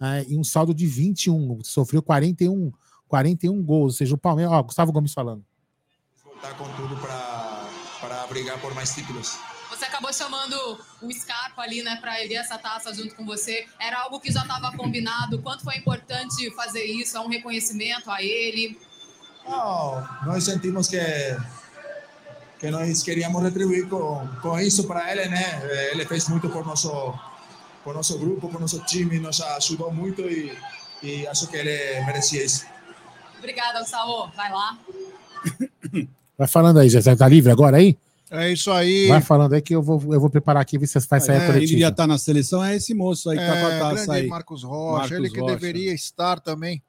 Né, e um saldo de 21. Sofreu 41, 41 gols. Ou seja, o Palmeiras. Ó, Gustavo Gomes falando. Voltar com tudo para brigar por mais títulos. Você acabou chamando o Scarpa ali, né, para erguer essa taça junto com você. Era algo que já estava combinado. Quanto foi importante fazer isso? É um reconhecimento a ele? Não, nós sentimos que que nós queríamos retribuir com, com isso para ele, né? Ele fez muito por nosso por nosso grupo, por nosso time, nos ajudou muito e, e acho que ele merecia isso. Obrigada, Saô. Vai lá. Vai falando aí, já está livre agora aí? É isso aí. Vai falando aí que eu vou, eu vou preparar aqui, ver se vai sair é, a coletiva. Ele já tá na seleção, é esse moço aí que é, tá com a taça aí. Marcos Rocha, Marcos ele que Rocha. deveria estar também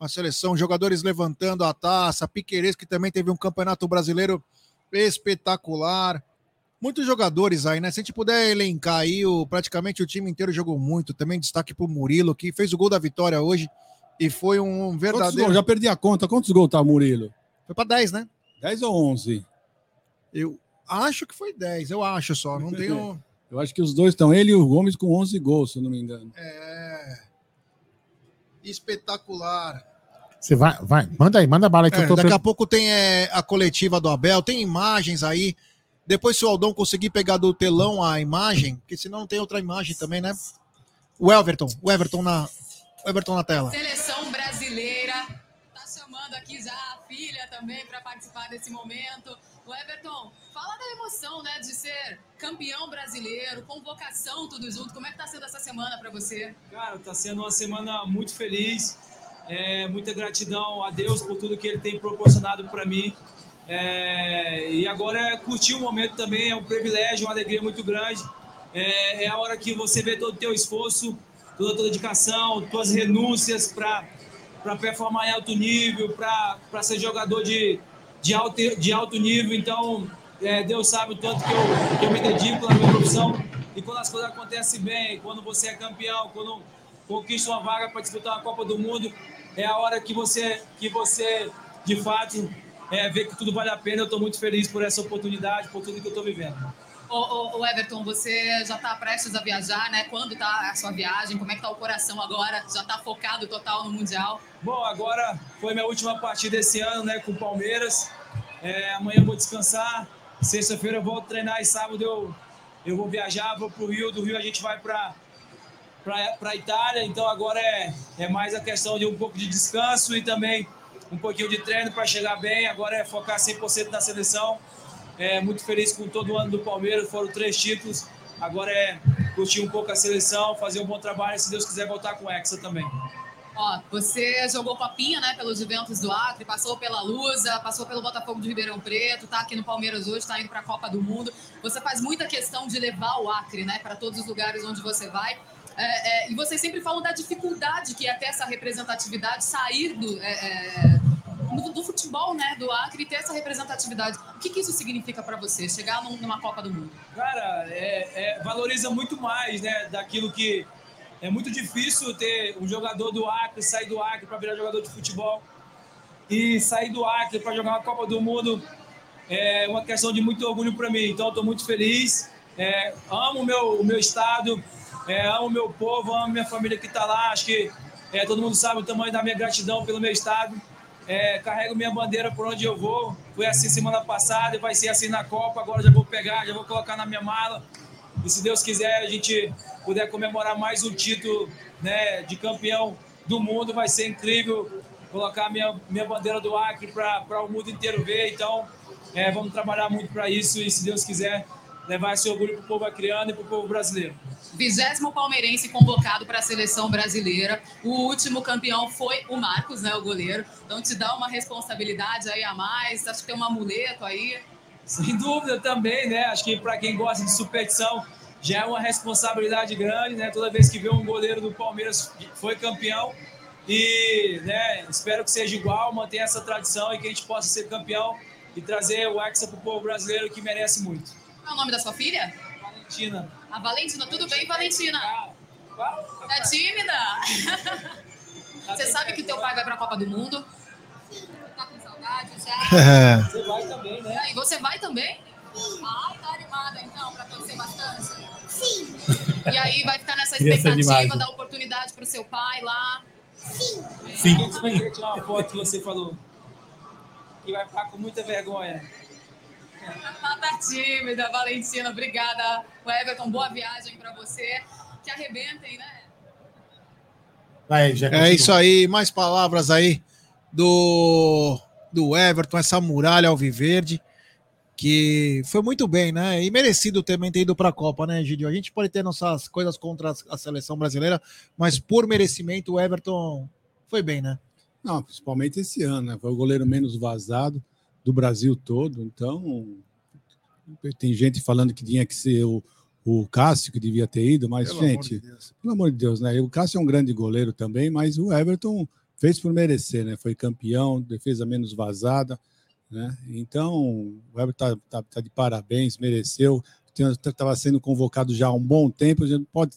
na seleção. Jogadores levantando a taça, Piqueires que também teve um campeonato brasileiro espetacular. Muitos jogadores aí, né? Se a gente puder elencar aí, o, praticamente o time inteiro jogou muito. Também destaque pro Murilo, que fez o gol da vitória hoje e foi um verdadeiro. Já perdi a conta. Quantos gols tá o Murilo? Foi para 10, né? 10 ou 11? Eu, Acho que foi 10, eu acho só, não tenho. eu acho que os dois estão, ele e o Gomes com 11 gols, se eu não me engano. É. Espetacular. Você vai, vai, manda aí, manda bala aí que é, eu tô Daqui a pouco tem é, a coletiva do Abel, tem imagens aí. Depois, se o Aldão conseguir pegar do telão a imagem, porque senão não tem outra imagem também, né? O Everton, o Everton na, o Everton na tela. Seleção brasileira, tá chamando aqui já também para participar desse momento. O Everton, fala da emoção, né, de ser campeão brasileiro, convocação, tudo junto. Como é que tá sendo essa semana para você? Cara, tá sendo uma semana muito feliz. É, muita gratidão a Deus por tudo que Ele tem proporcionado para mim. É, e agora é curtir o momento também, é um privilégio, uma alegria muito grande. é, é a hora que você vê todo o teu esforço, toda a tua dedicação, tuas renúncias para performar em alto nível, para ser jogador de, de, alto, de alto nível. Então, é, Deus sabe o tanto que eu, que eu me dedico na minha profissão. E quando as coisas acontecem bem, quando você é campeão, quando conquista uma vaga para disputar uma Copa do Mundo, é a hora que você, que você de fato, é, vê que tudo vale a pena. Eu estou muito feliz por essa oportunidade, por tudo que eu estou vivendo. Ô, ô, Everton, você já está prestes a viajar, né? Quando está a sua viagem? Como é que está o coração agora? Já está focado total no Mundial? Bom, agora foi minha última partida esse ano, né? Com o Palmeiras. É, amanhã eu vou descansar. Sexta-feira eu volto treinar e sábado eu, eu vou viajar, vou para o Rio. Do Rio a gente vai para para a Itália, então agora é, é mais a questão de um pouco de descanso e também um pouquinho de treino para chegar bem. Agora é focar 100% na seleção é, muito feliz com todo o ano do Palmeiras, foram três títulos. Agora é curtir um pouco a seleção, fazer um bom trabalho se Deus quiser, voltar com o Hexa também. Ó, você jogou copinha, né, pelos Juventus do Acre, passou pela Lusa, passou pelo Botafogo de Ribeirão Preto, tá aqui no Palmeiras hoje, tá indo para a Copa do Mundo. Você faz muita questão de levar o Acre, né, para todos os lugares onde você vai. É, é, e vocês sempre falam da dificuldade que é ter essa representatividade, sair do, é, é do, do, futebol, né, do Acre e ter essa representatividade. O que, que isso significa para você, chegar num, numa Copa do Mundo? Cara, é, é, valoriza muito mais, né, daquilo que é muito difícil ter um jogador do Acre sair do Acre para virar jogador de futebol e sair do Acre para jogar uma Copa do Mundo é uma questão de muito orgulho para mim. Então, estou muito feliz. É, amo meu, o meu estado, é, amo meu povo, amo minha família que está lá. Acho que é, todo mundo sabe o tamanho da minha gratidão pelo meu estado é, carrego minha bandeira por onde eu vou. Foi assim semana passada e vai ser assim na Copa. Agora já vou pegar, já vou colocar na minha mala. E se Deus quiser, a gente puder comemorar mais um título né, de campeão do mundo, vai ser incrível colocar minha, minha bandeira do Acre para o mundo inteiro ver. Então, é, vamos trabalhar muito para isso e, se Deus quiser, levar esse orgulho para o povo acriano e para o povo brasileiro vigésimo palmeirense convocado para a seleção brasileira. O último campeão foi o Marcos, né, o goleiro. Então te dá uma responsabilidade aí a mais. Acho que tem um amuleto aí. Sem dúvida também, né? Acho que para quem gosta de superstição já é uma responsabilidade grande, né? Toda vez que vê um goleiro do Palmeiras foi campeão e, né, espero que seja igual, mantenha essa tradição e que a gente possa ser campeão e trazer o Hexa para o povo brasileiro que merece muito. Qual é o nome da sua filha? Valentina. A Valentina, tudo bem, Valentina? Tá tímida? Você sabe que teu pai vai pra Copa do Mundo? Tá com saudade já? Você vai também, né? E você vai também? Ai, tá animada então, pra torcer bastante? Sim. E aí vai ficar nessa expectativa da oportunidade pro seu pai lá? Sim. Sim. Você vai tirar uma foto que você falou. Que vai ficar com muita vergonha. Tá tímida, Valentina. Obrigada. O Everton, boa viagem para você. Que arrebentem, né? É isso aí. Mais palavras aí do, do Everton, essa muralha alviverde que foi muito bem, né? E merecido também ter ido para a Copa, né, Gidio? A gente pode ter nossas coisas contra a seleção brasileira, mas por merecimento o Everton foi bem, né? Não, principalmente esse ano, né? Foi o goleiro menos vazado do Brasil todo. Então, tem gente falando que tinha que ser o, o Cássio que devia ter ido, mas, pelo gente, amor de pelo amor de Deus, né? O Cássio é um grande goleiro também, mas o Everton fez por merecer, né? Foi campeão, defesa menos vazada, né? Então, o Everton tá, tá, tá de parabéns, mereceu. Estava sendo convocado já há um bom tempo, a gente pode,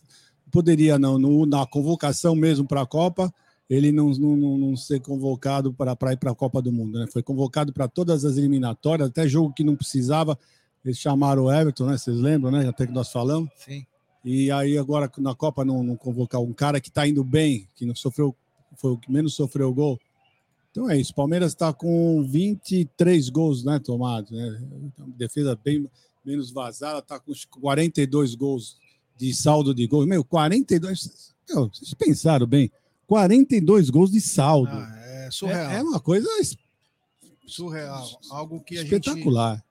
poderia, não, no, na convocação mesmo para a Copa, ele não, não, não ser convocado para, para ir para a Copa do Mundo. Né? Foi convocado para todas as eliminatórias, até jogo que não precisava. Eles chamaram o Everton, né? Vocês lembram, né? Até que nós falamos. Sim. E aí agora na Copa não, não convocar um cara que está indo bem, que não sofreu, foi o que menos sofreu gol. Então é isso. Palmeiras está com 23 gols, né, tomados, né? Defesa bem menos vazada, está com 42 gols de saldo de gols. Meu, 42. Meu, vocês pensaram bem? 42 gols de saldo. Ah, é surreal. É, é, uma coisa surreal, algo que espetacular. Gente,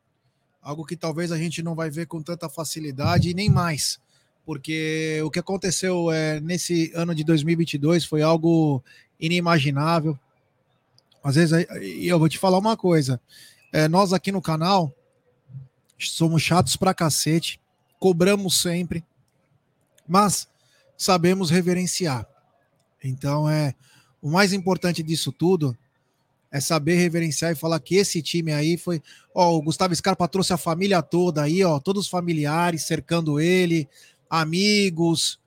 algo que talvez a gente não vai ver com tanta facilidade e nem mais, porque o que aconteceu é, nesse ano de 2022 foi algo inimaginável. Às vezes, e eu vou te falar uma coisa, é, nós aqui no canal somos chatos pra cacete, cobramos sempre, Mas sabemos reverenciar. Então é o mais importante disso tudo é saber reverenciar e falar que esse time aí foi, ó, o Gustavo Scarpa trouxe a família toda aí, ó, todos os familiares cercando ele, amigos,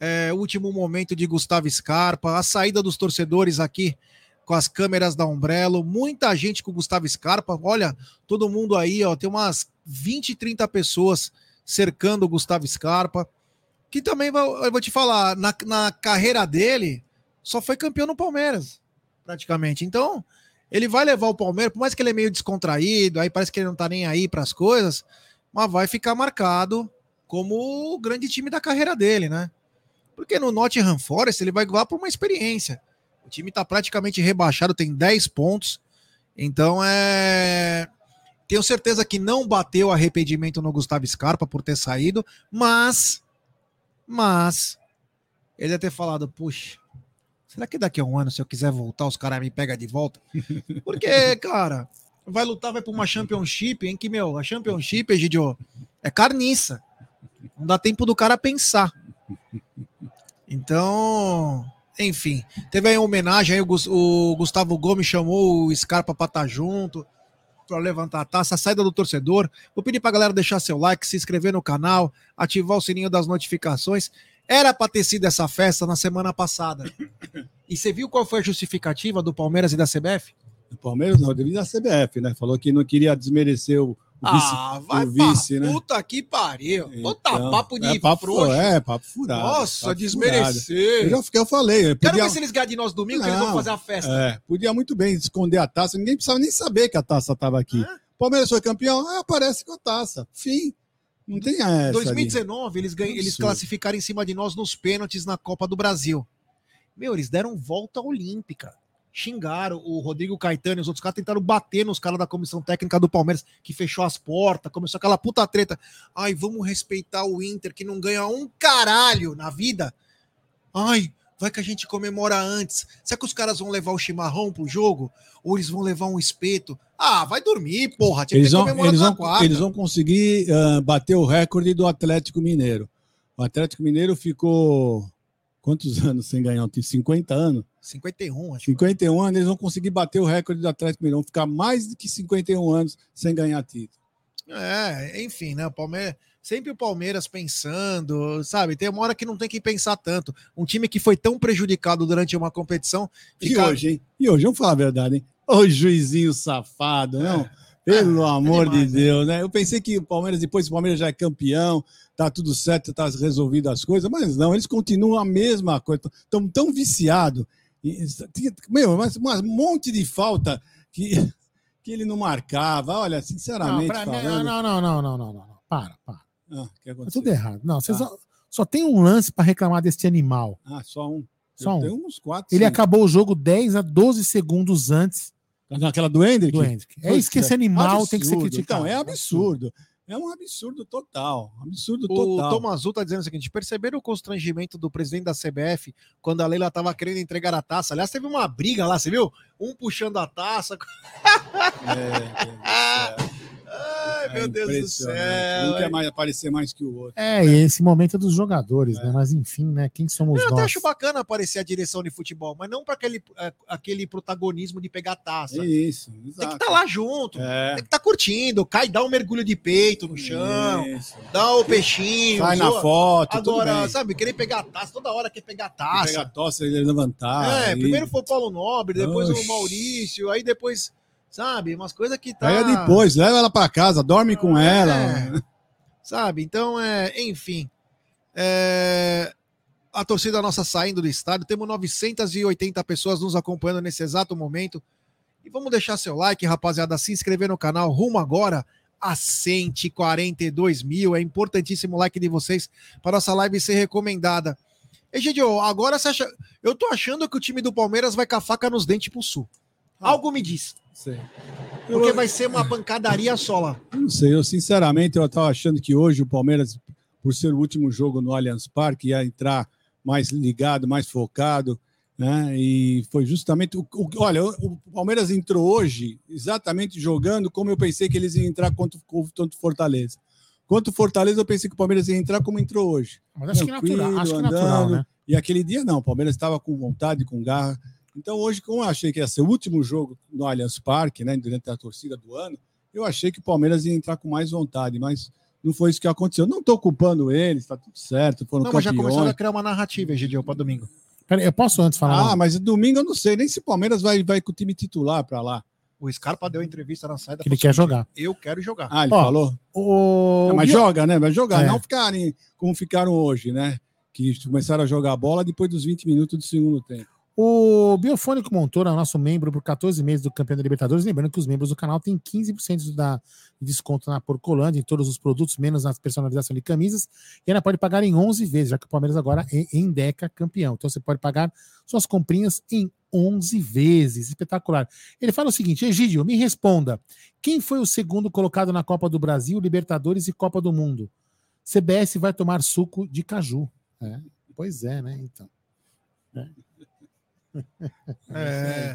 é, último momento de Gustavo Scarpa, a saída dos torcedores aqui com as câmeras da Umbrello, muita gente com o Gustavo Scarpa, olha, todo mundo aí, ó, tem umas 20, 30 pessoas cercando o Gustavo Scarpa, que também, eu vou te falar, na, na carreira dele, só foi campeão no Palmeiras, praticamente. Então, ele vai levar o Palmeiras, por mais que ele é meio descontraído, aí parece que ele não tá nem aí para as coisas, mas vai ficar marcado como o grande time da carreira dele, né? Porque no Nottingham Forest ele vai lá por uma experiência. O time tá praticamente rebaixado, tem 10 pontos. Então é. Tenho certeza que não bateu arrependimento no Gustavo Scarpa por ter saído, mas. Mas. Ele deve ter falado, puxa, Será que daqui a um ano, se eu quiser voltar, os caras me pegam de volta? Porque, cara, vai lutar, vai para uma Championship, em que, meu, a Championship, Egidio, é carniça. Não dá tempo do cara pensar. Então, enfim, teve aí uma homenagem, aí o Gustavo Gomes chamou o Scarpa para estar tá junto, para levantar a taça, a saída do torcedor. Vou pedir para a galera deixar seu like, se inscrever no canal, ativar o sininho das notificações. Era para ter sido essa festa na semana passada. E você viu qual foi a justificativa do Palmeiras e da CBF? Do Palmeiras não, devido da CBF, né? Falou que não queria desmerecer o, o vice, ah, vai vice né? Puta que pariu. Então, papo de é papo, frouxo. É, papo furado. Nossa, papo desmerecer. Furado. Eu já fiquei, eu falei. Eu podia... Quero ver se eles ganham de nós domingo, não, que eles vão fazer a festa. É, podia muito bem esconder a taça, ninguém precisava nem saber que a taça estava aqui. Palmeiras foi campeão, ah, aparece com a taça. Fim. Não tem essa. 2019, ali. eles, ganham, eles classificaram em cima de nós nos pênaltis na Copa do Brasil. Meu, eles deram volta olímpica. Xingaram o Rodrigo Caetano e os outros caras tentaram bater nos caras da comissão técnica do Palmeiras, que fechou as portas, começou aquela puta treta. Ai, vamos respeitar o Inter, que não ganha um caralho na vida. Ai, vai que a gente comemora antes. Será que os caras vão levar o chimarrão pro jogo? Ou eles vão levar um espeto? Ah, vai dormir, porra. Eles vão, eles, vão, eles vão conseguir uh, bater o recorde do Atlético Mineiro. O Atlético Mineiro ficou quantos anos sem ganhar? Tem 50 anos? 51, acho. 51 anos, eles vão conseguir bater o recorde do Atlético Mineiro. Vão ficar mais do que 51 anos sem ganhar título. É, enfim, né? O Palmeiras sempre o Palmeiras pensando, sabe? Tem uma hora que não tem que pensar tanto. Um time que foi tão prejudicado durante uma competição. Fica... E hoje, hein? E hoje, vamos falar a verdade, hein? Ô juizinho safado, não? É. Pelo é, amor é demais, de né? Deus, né? Eu pensei que o Palmeiras, depois o Palmeiras já é campeão, tá tudo certo, tá resolvido as coisas, mas não, eles continuam a mesma coisa, estão tão viciados. Meu, mas um monte de falta que, que ele não marcava. Olha, sinceramente. Não, falando... não, não, não, não, não, não, não. Para, para. Ah, é tudo errado. Não, vocês tá. só, só tem um lance para reclamar desse animal. Ah, só um. Só um. Uns quatro. Ele acabou o jogo 10 a 12 segundos antes. Aquela do Hendrick? Do Hendrick. É isso que esse animal absurdo. tem que ser criticado. Então, é absurdo. É um absurdo total. Absurdo total. O Tom Azul tá dizendo o seguinte: perceberam o constrangimento do presidente da CBF quando a Leila tava querendo entregar a taça? Aliás, teve uma briga lá, você viu? Um puxando a taça. É, é, Ai, é meu Deus do céu. Um quer mais aparecer mais que o outro. É, e esse momento é dos jogadores, é. né? Mas enfim, né? Quem somos eu nós? Eu até acho bacana aparecer a direção de futebol, mas não para aquele, é, aquele protagonismo de pegar taça. Isso, exato. Tem que estar tá lá junto, é. tem que estar tá curtindo, cai, dá um mergulho de peito no chão, Isso. dá o peixinho. Sai na foto. Agora, sabe, querer pegar taça, toda hora quer pegar taça. Pegar taça, ele levantar. É, aí. primeiro foi o Paulo Nobre, depois Oxi. o Maurício, aí depois sabe? Umas coisas que tá. Aí é depois, leva ela para casa, dorme com é, ela. Sabe? Então, é, enfim. É, a torcida nossa saindo do estádio, temos 980 pessoas nos acompanhando nesse exato momento. E vamos deixar seu like, rapaziada, se inscrever no canal, rumo agora a 142 mil. É importantíssimo o like de vocês para nossa live ser recomendada. Egidio, agora você acha. Eu tô achando que o time do Palmeiras vai com a faca nos dentes pro sul. Ah. Algo me diz. Sim. Porque vai ser uma pancadaria só lá. Não sei, eu sinceramente eu estava achando que hoje o Palmeiras, por ser o último jogo no Allianz Parque, ia entrar mais ligado, mais focado, né? E foi justamente o, o olha, o, Palmeiras entrou hoje exatamente jogando como eu pensei que eles iam entrar contra, contra o Fortaleza. Contra o Fortaleza, eu pensei que o Palmeiras ia entrar como entrou hoje. Mas acho que Tranquilo, natural, acho que natural, andando. né? E aquele dia não, o Palmeiras estava com vontade, com garra. Então hoje, como eu achei que ia ser o último jogo no Allianz Parque, né, durante a torcida do ano, eu achei que o Palmeiras ia entrar com mais vontade, mas não foi isso que aconteceu. Não estou culpando eles, está tudo certo, foram Não, mas já começaram a criar uma narrativa, Egidio, para domingo. Peraí, eu posso antes falar? Ah, mas domingo eu não sei nem se o Palmeiras vai, vai com o time titular para lá. O Scarpa deu entrevista na saída. que ele quer assim, jogar. Eu quero jogar. Ah, ele Ó, falou? O... Não, mas joga, né? Vai jogar, É. não ficarem como ficaram hoje, né? Que começaram a jogar bola depois dos 20 minutos do segundo tempo. O Biofônico Montoura, nosso membro por 14 meses do Campeão da Libertadores. Lembrando que os membros do canal têm 15% da de desconto na Porcolândia, em todos os produtos, menos na personalização de camisas. E ainda pode pagar em 11 vezes, já que o Palmeiras agora é em Deca campeão. Então você pode pagar suas comprinhas em 11 vezes. Espetacular. Ele fala o seguinte: Egídio, me responda. Quem foi o segundo colocado na Copa do Brasil, Libertadores e Copa do Mundo? CBS vai tomar suco de caju. É, pois é, né? Então. É,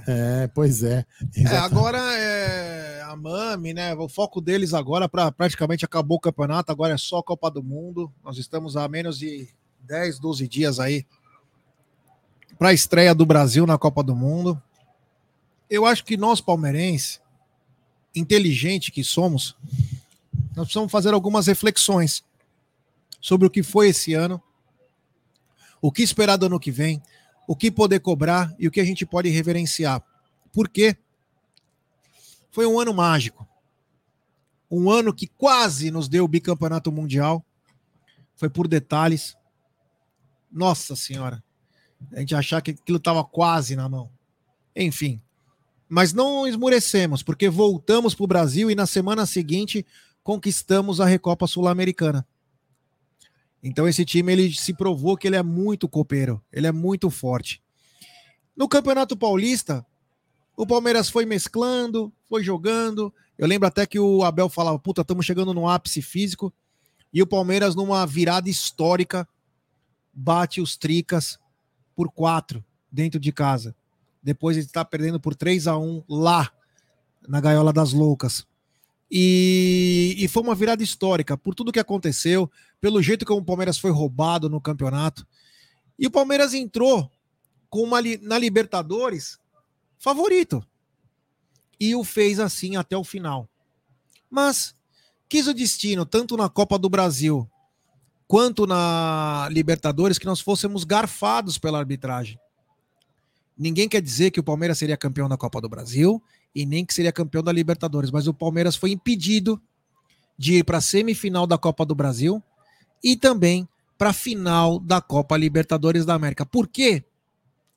É, pois é. é, agora é a Mami, né? O foco deles agora para praticamente acabou o campeonato, agora é só a Copa do Mundo. Nós estamos a menos de 10, 12 dias aí para a estreia do Brasil na Copa do Mundo. Eu acho que nós palmeirenses, inteligente que somos, nós precisamos fazer algumas reflexões sobre o que foi esse ano, o que esperar do ano que vem, o que poder cobrar e o que a gente pode reverenciar. Por quê? Foi um ano mágico. Um ano que quase nos deu o bicampeonato mundial. Foi por detalhes. Nossa Senhora. A gente achar que aquilo estava quase na mão. Enfim. Mas não esmurecemos, porque voltamos para o Brasil e na semana seguinte conquistamos a Recopa Sul-Americana. Então esse time ele se provou que ele é muito copeiro, ele é muito forte. No Campeonato Paulista, o Palmeiras foi mesclando, foi jogando. Eu lembro até que o Abel falava: "Puta, estamos chegando no ápice físico". E o Palmeiras numa virada histórica bate os Tricas por quatro dentro de casa. Depois ele está perdendo por 3 a 1 lá na Gaiola das Loucas. E, e foi uma virada histórica por tudo que aconteceu, pelo jeito como o Palmeiras foi roubado no campeonato. E o Palmeiras entrou com uma na Libertadores favorito. E o fez assim até o final. Mas quis o destino, tanto na Copa do Brasil quanto na Libertadores, que nós fôssemos garfados pela arbitragem. Ninguém quer dizer que o Palmeiras seria campeão da Copa do Brasil e nem que seria campeão da Libertadores, mas o Palmeiras foi impedido de ir para a semifinal da Copa do Brasil e também para a final da Copa Libertadores da América. Por quê?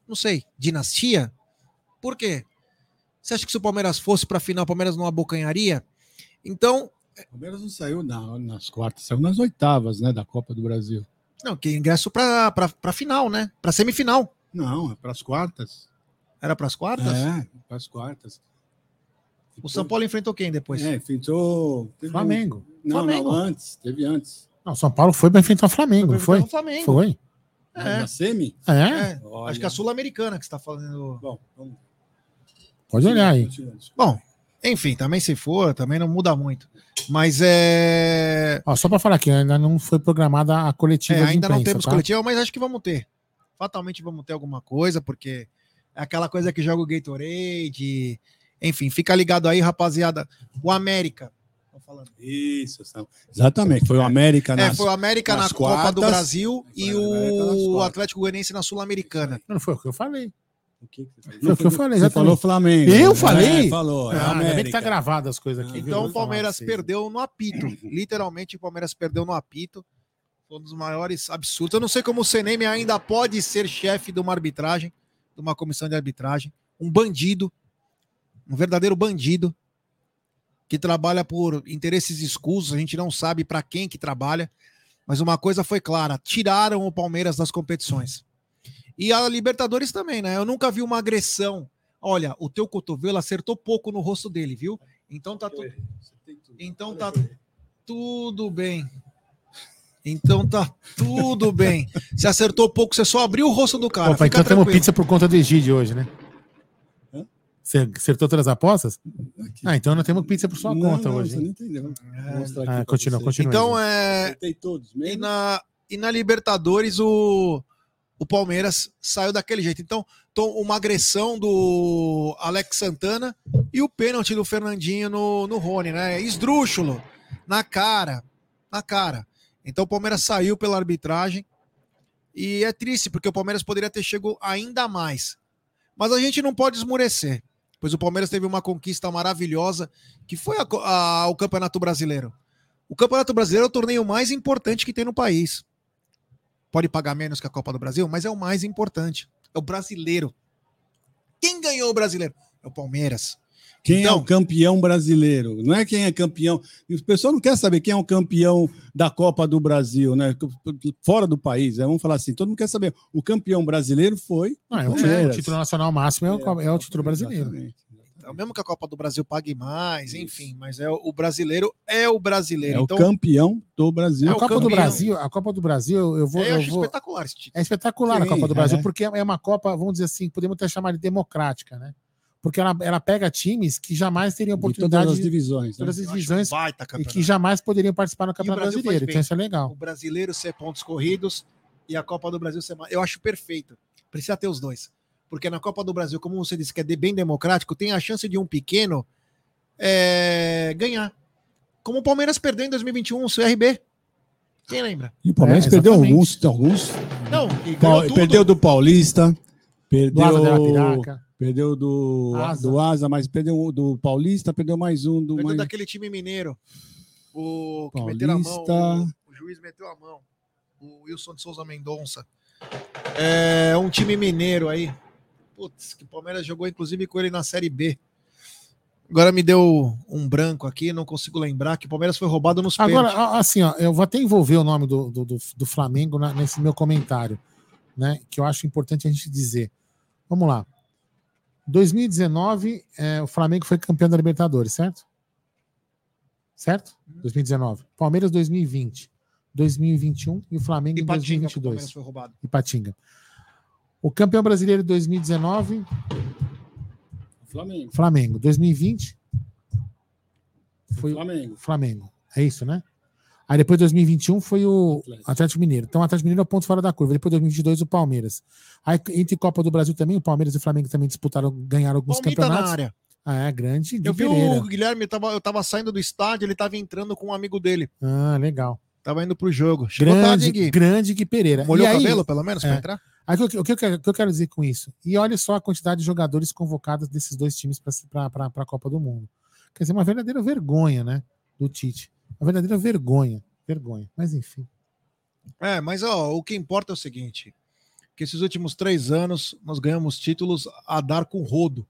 Não sei. Dinastia? Por quê? Você acha que se o Palmeiras fosse para a final, o Palmeiras não abocanharia? Então, O Palmeiras não saiu na- nas quartas, saiu nas oitavas, né, da Copa do Brasil. não, que ingresso para a final, né? Para semifinal. Não, é para as quartas. Era para as quartas? É, para as quartas. O São Paulo enfrentou quem depois? É, enfrentou. teve um- Flamengo. Não, Flamengo. não, antes, teve antes. Não, São Paulo foi para enfrentar o Flamengo, não foi? O Flamengo. Foi? É. Na semi? É, É, acho que é a Sul-Americana que você está falando. Bom, vamos. pode olhar aí. Bom, enfim, também se for, também não muda muito. Mas é. Ó, só para falar aqui, ainda não foi programada a coletiva é, de ainda não imprensa, temos tá? coletiva, mas acho que vamos ter. Fatalmente vamos ter alguma coisa, porque é aquela coisa que joga o Gatorade. Enfim, fica ligado aí, rapaziada. O América. Tô falando. Isso, exatamente. Foi o América É, foi o América na nas Copa do quartas. Brasil e o América quartas. Atlético Goianiense na Sul-Americana. Não foi o que eu falei. O que que você falou? Foi o que eu falei, Você falou Flamengo. Eu falei? É, falou. É Ah, ainda bem que América. tá gravado as coisas aqui. Então o Palmeiras perdeu no apito. Literalmente o Palmeiras perdeu no apito. Foi um dos maiores absurdos. Eu não sei como o CNM ainda pode ser chefe de uma arbitragem, de uma comissão de arbitragem. Um bandido, um verdadeiro bandido, que trabalha por interesses escusos. A gente não sabe para quem que trabalha. Mas uma coisa foi clara: tiraram o Palmeiras das competições. E a Libertadores também, né? Eu nunca vi uma agressão. Olha, o teu cotovelo acertou pouco no rosto dele, viu? Então tá tudo. Então tá tudo bem. Então tá tudo bem. Se acertou pouco, você só abriu o rosto do cara. Opa, então temos tranquilo. pizza por conta do Egídio hoje, né? Você acertou todas as apostas? Aqui. Ah, então nós temos pizza por sua Não, conta não, hoje. Você não entendeu. Ah, pra continua, continua. Então, é, Acertei todos E mesmo. na, e na Libertadores o, o Palmeiras saiu daquele jeito. Então, to- uma agressão do Alex Santana e o pênalti do Fernandinho no, no Rony, né? Esdrúxulo, na cara, na cara. Então o Palmeiras saiu pela arbitragem e é triste porque o Palmeiras poderia ter chegado ainda mais. Mas a gente não pode esmurecer, pois o Palmeiras teve uma conquista maravilhosa que foi a a- o Campeonato Brasileiro. O Campeonato Brasileiro é o torneio mais importante que tem no país. Pode pagar menos que a Copa do Brasil, mas é o mais importante. É o brasileiro. Quem ganhou o brasileiro? É o Palmeiras. Quem é Então- o campeão brasileiro? Não é quem é campeão. E o pessoal não quer saber quem é o campeão da Copa do Brasil, né? Fora do país. né? Vamos falar assim, todo mundo quer saber. O campeão brasileiro foi. Não, é, o, Palmeiras. o título nacional máximo é o, é o título brasileiro. Exatamente. Então, mesmo que a Copa do Brasil pague mais, enfim, mas é o, o brasileiro é o brasileiro. É então, o campeão do Brasil. A É o Copa do campeão. Brasil, a Copa do Brasil, eu vou. eu Eu acho vou espetacular esse título. é espetacular a Sim, Copa do Brasil, é. porque é uma Copa, vamos dizer assim, podemos até chamar de democrática, né? Porque ela, ela pega times que jamais teriam De todas oportunidade as de divisões. né? todas as um divisões e que jamais poderiam participar no Campeonato Brasileiro. Então isso é legal. O brasileiro ser pontos corridos e a Copa do Brasil ser mais. Eu acho perfeito. Precisa ter os dois. Porque na Copa do Brasil, como você disse que é bem democrático, tem a chance de um pequeno é, ganhar. Como o Palmeiras perdeu em 2021, o CRB. Quem lembra? E o Palmeiras É, perdeu alguns. alguns Não, e ganhou Pau- tudo. perdeu do Paulista. Do Asa de Perdeu, Arapiraca. Perdeu do Asa. do Asa, mas perdeu do Paulista, perdeu mais um do Perdeu mais... daquele time mineiro. O que meteram a mão. Paulista. O, o juiz meteu a mão. O Wilson de Souza Mendonça. É um time mineiro aí. Putz, que o Palmeiras jogou inclusive com ele na Série B. Agora me deu um branco aqui, não consigo lembrar que o Palmeiras foi roubado nos Agora, pênaltis. a- assim, ó, eu vou até envolver o nome do, do, do- do Flamengo na- nesse meu comentário, né? Que eu acho importante a gente dizer. Vamos lá. 2019, é, o Flamengo foi campeão da Libertadores, certo? Certo? 2019. Palmeiras 2020. 2021 e o Flamengo E em Patinga, que o 2022. Palmeiras foi roubado. Ipatinga. O campeão brasileiro 2019, Flamengo. Flamengo. 2020, foi Flamengo. Flamengo. É isso, né? Aí depois 2021 foi o Atlético. Mineiro. Então o Atlético Mineiro é o ponto fora da curva. Depois 2022 o Palmeiras. Aí entre Copa do Brasil também, o Palmeiras e o Flamengo também disputaram, ganharam alguns Palmeiras na campeonatos. área. Ah, é grande. Eu vi Pereira. o Guilherme, eu tava, eu tava saindo do estádio, ele tava entrando com um amigo dele. Ah, legal. Tava indo pro jogo. Chegou Grande, tarde, Gui. grande Gui Pereira. Molhou E o aí- cabelo, pelo menos, pra É. entrar? Aí, o que, o que eu quero, o que eu quero dizer com isso? E olha só a quantidade de jogadores convocados desses dois times para a Copa do Mundo. Quer dizer, uma verdadeira vergonha, né? Do Tite. Uma verdadeira vergonha. Vergonha. Mas enfim. É, mas ó, o que importa é o seguinte: que esses últimos três anos nós ganhamos títulos a dar com rodo.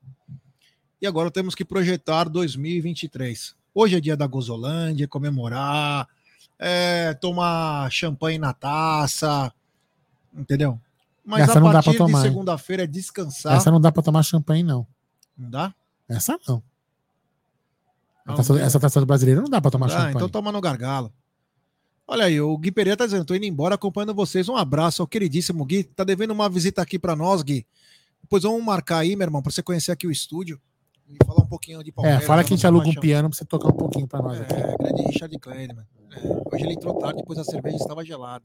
E agora temos que projetar 2023. Hoje é dia da Gozolândia, comemorar, é, tomar champanhe na taça, entendeu? Mas Essa a partir de tomar, hein? segunda-feira é descansar. Essa não dá para tomar champanhe, não. Não dá? Essa não. Taça- essa taça do brasileiro não dá para tomar Ah, champanhe. então toma no gargalo. Olha aí, o Gui Pereira tá dizendo, tô indo embora acompanhando vocês. Um abraço ao queridíssimo Gui. Tá devendo uma visita aqui pra nós, Gui. Depois vamos marcar aí, meu irmão, pra você conhecer aqui o estúdio e falar um pouquinho de é, Palmeiras. fala da que a gente aluga um paixão. piano para você tocar um pouquinho para nós aqui. É, grande Richard Kleiderman. É, hoje ele entrou tarde, depois a cerveja estava gelada.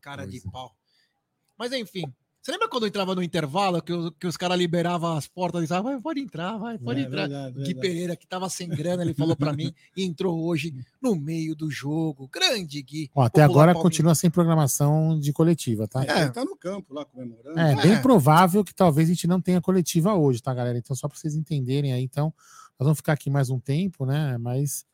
Cara de pau. Mas enfim, você lembra quando eu entrava no intervalo, que, os- que os caras liberavam as portas e diziam, vai, pode entrar, vai, pode É entrar. verdade, Gui verdade. Pereira, que tava sem grana, ele falou pra mim, e entrou hoje no meio do jogo. Grande Gui. Ó, até agora Palmeiras. continua sem programação de coletiva, tá? É. Ele tá no campo lá comemorando. É, É. bem provável que talvez a gente não tenha coletiva hoje, tá, galera? Então, só para vocês entenderem aí, então, nós vamos ficar aqui mais um tempo, né? Mas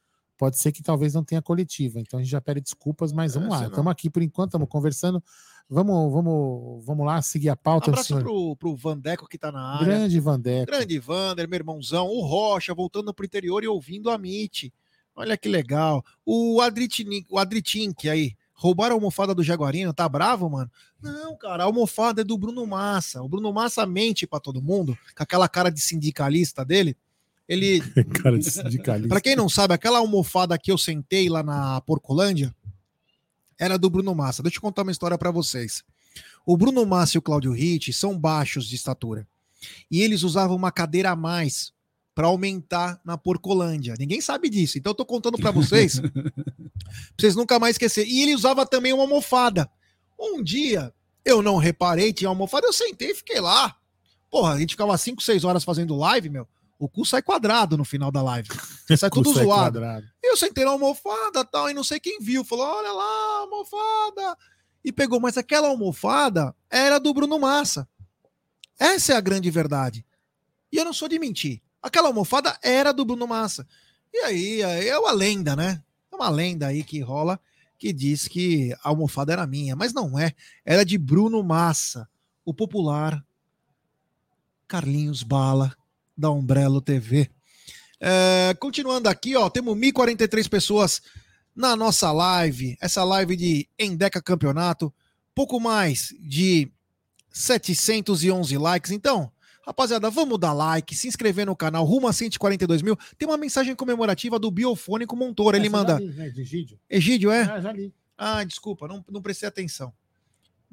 pode ser que talvez não tenha coletiva. Então a gente já pede desculpas, mas vamos É, lá. Estamos aqui por enquanto, estamos conversando. Vamos, vamos, vamos lá seguir a pauta do Abraço senhor. pro, pro Vandeco que tá na área. Grande Vandeco. Grande Vander, meu irmãozão. O Rocha voltando pro interior e ouvindo a MIT. Olha que legal. O Adritin, o Adritink aí. Roubaram a almofada do Jaguarino, tá bravo, mano? Não, cara, a almofada é do Bruno Massa. O Bruno Massa mente pra todo mundo, com aquela cara de sindicalista dele. Ele, Cara de sindicalista. Pra quem não sabe, aquela almofada que eu sentei lá na Porcolândia era do Bruno Massa. Deixa eu contar uma história pra vocês. O Bruno Massa e o Cláudio Ritt são baixos de estatura. e eles usavam uma cadeira a mais para aumentar na Porcolândia. Ninguém sabe disso. Então eu tô contando para vocês, pra vocês nunca mais esquecer. E ele usava também uma almofada. Um dia eu não reparei, tinha uma almofada, eu sentei e fiquei lá. Porra, a gente ficava 5, 6 horas fazendo live, meu. O cu sai quadrado no final da live. Sai tudo zoado. quadrado. Eu sentei na almofada tal, e não sei quem viu. Falou: olha lá, almofada. E pegou, mas aquela almofada era do Bruno Massa. Essa é a grande verdade. E eu não sou de mentir. Aquela almofada era do Bruno Massa. E aí é uma lenda, né? É uma lenda aí que rola que diz que a almofada era minha, mas não é. Era de Bruno Massa, o popular Carlinhos Bala, da Umbrello TV. É, continuando aqui, ó, temos 1.043 pessoas na nossa live, essa live de Endeca Campeonato, pouco mais de 711 likes. Então, rapaziada, vamos dar like, se inscrever no canal, rumo a 142 mil. Tem uma mensagem comemorativa do Biofônico Montoura, ele manda. li, né, Egídio. Egídio, é? Ah, já li. Ah, desculpa, não, não prestei atenção.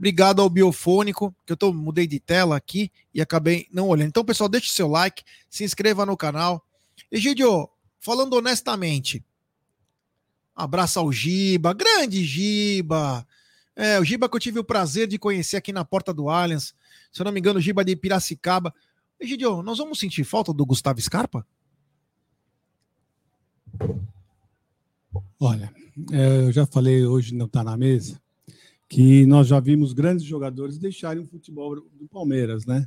Obrigado ao Biofônico, que eu tô, mudei de tela aqui e acabei não olhando. Então, pessoal, deixe seu like, se inscreva no canal. Egidio, falando honestamente, abraço ao Giba, grande Giba. É, o Giba que eu tive o prazer de conhecer aqui na porta do Allianz. Se eu não me engano, o Giba de Piracicaba. Egidio, nós vamos sentir falta do Gustavo Scarpa? Olha, é, eu já falei hoje não está na mesa que nós já vimos grandes jogadores deixarem o futebol do Palmeiras, né?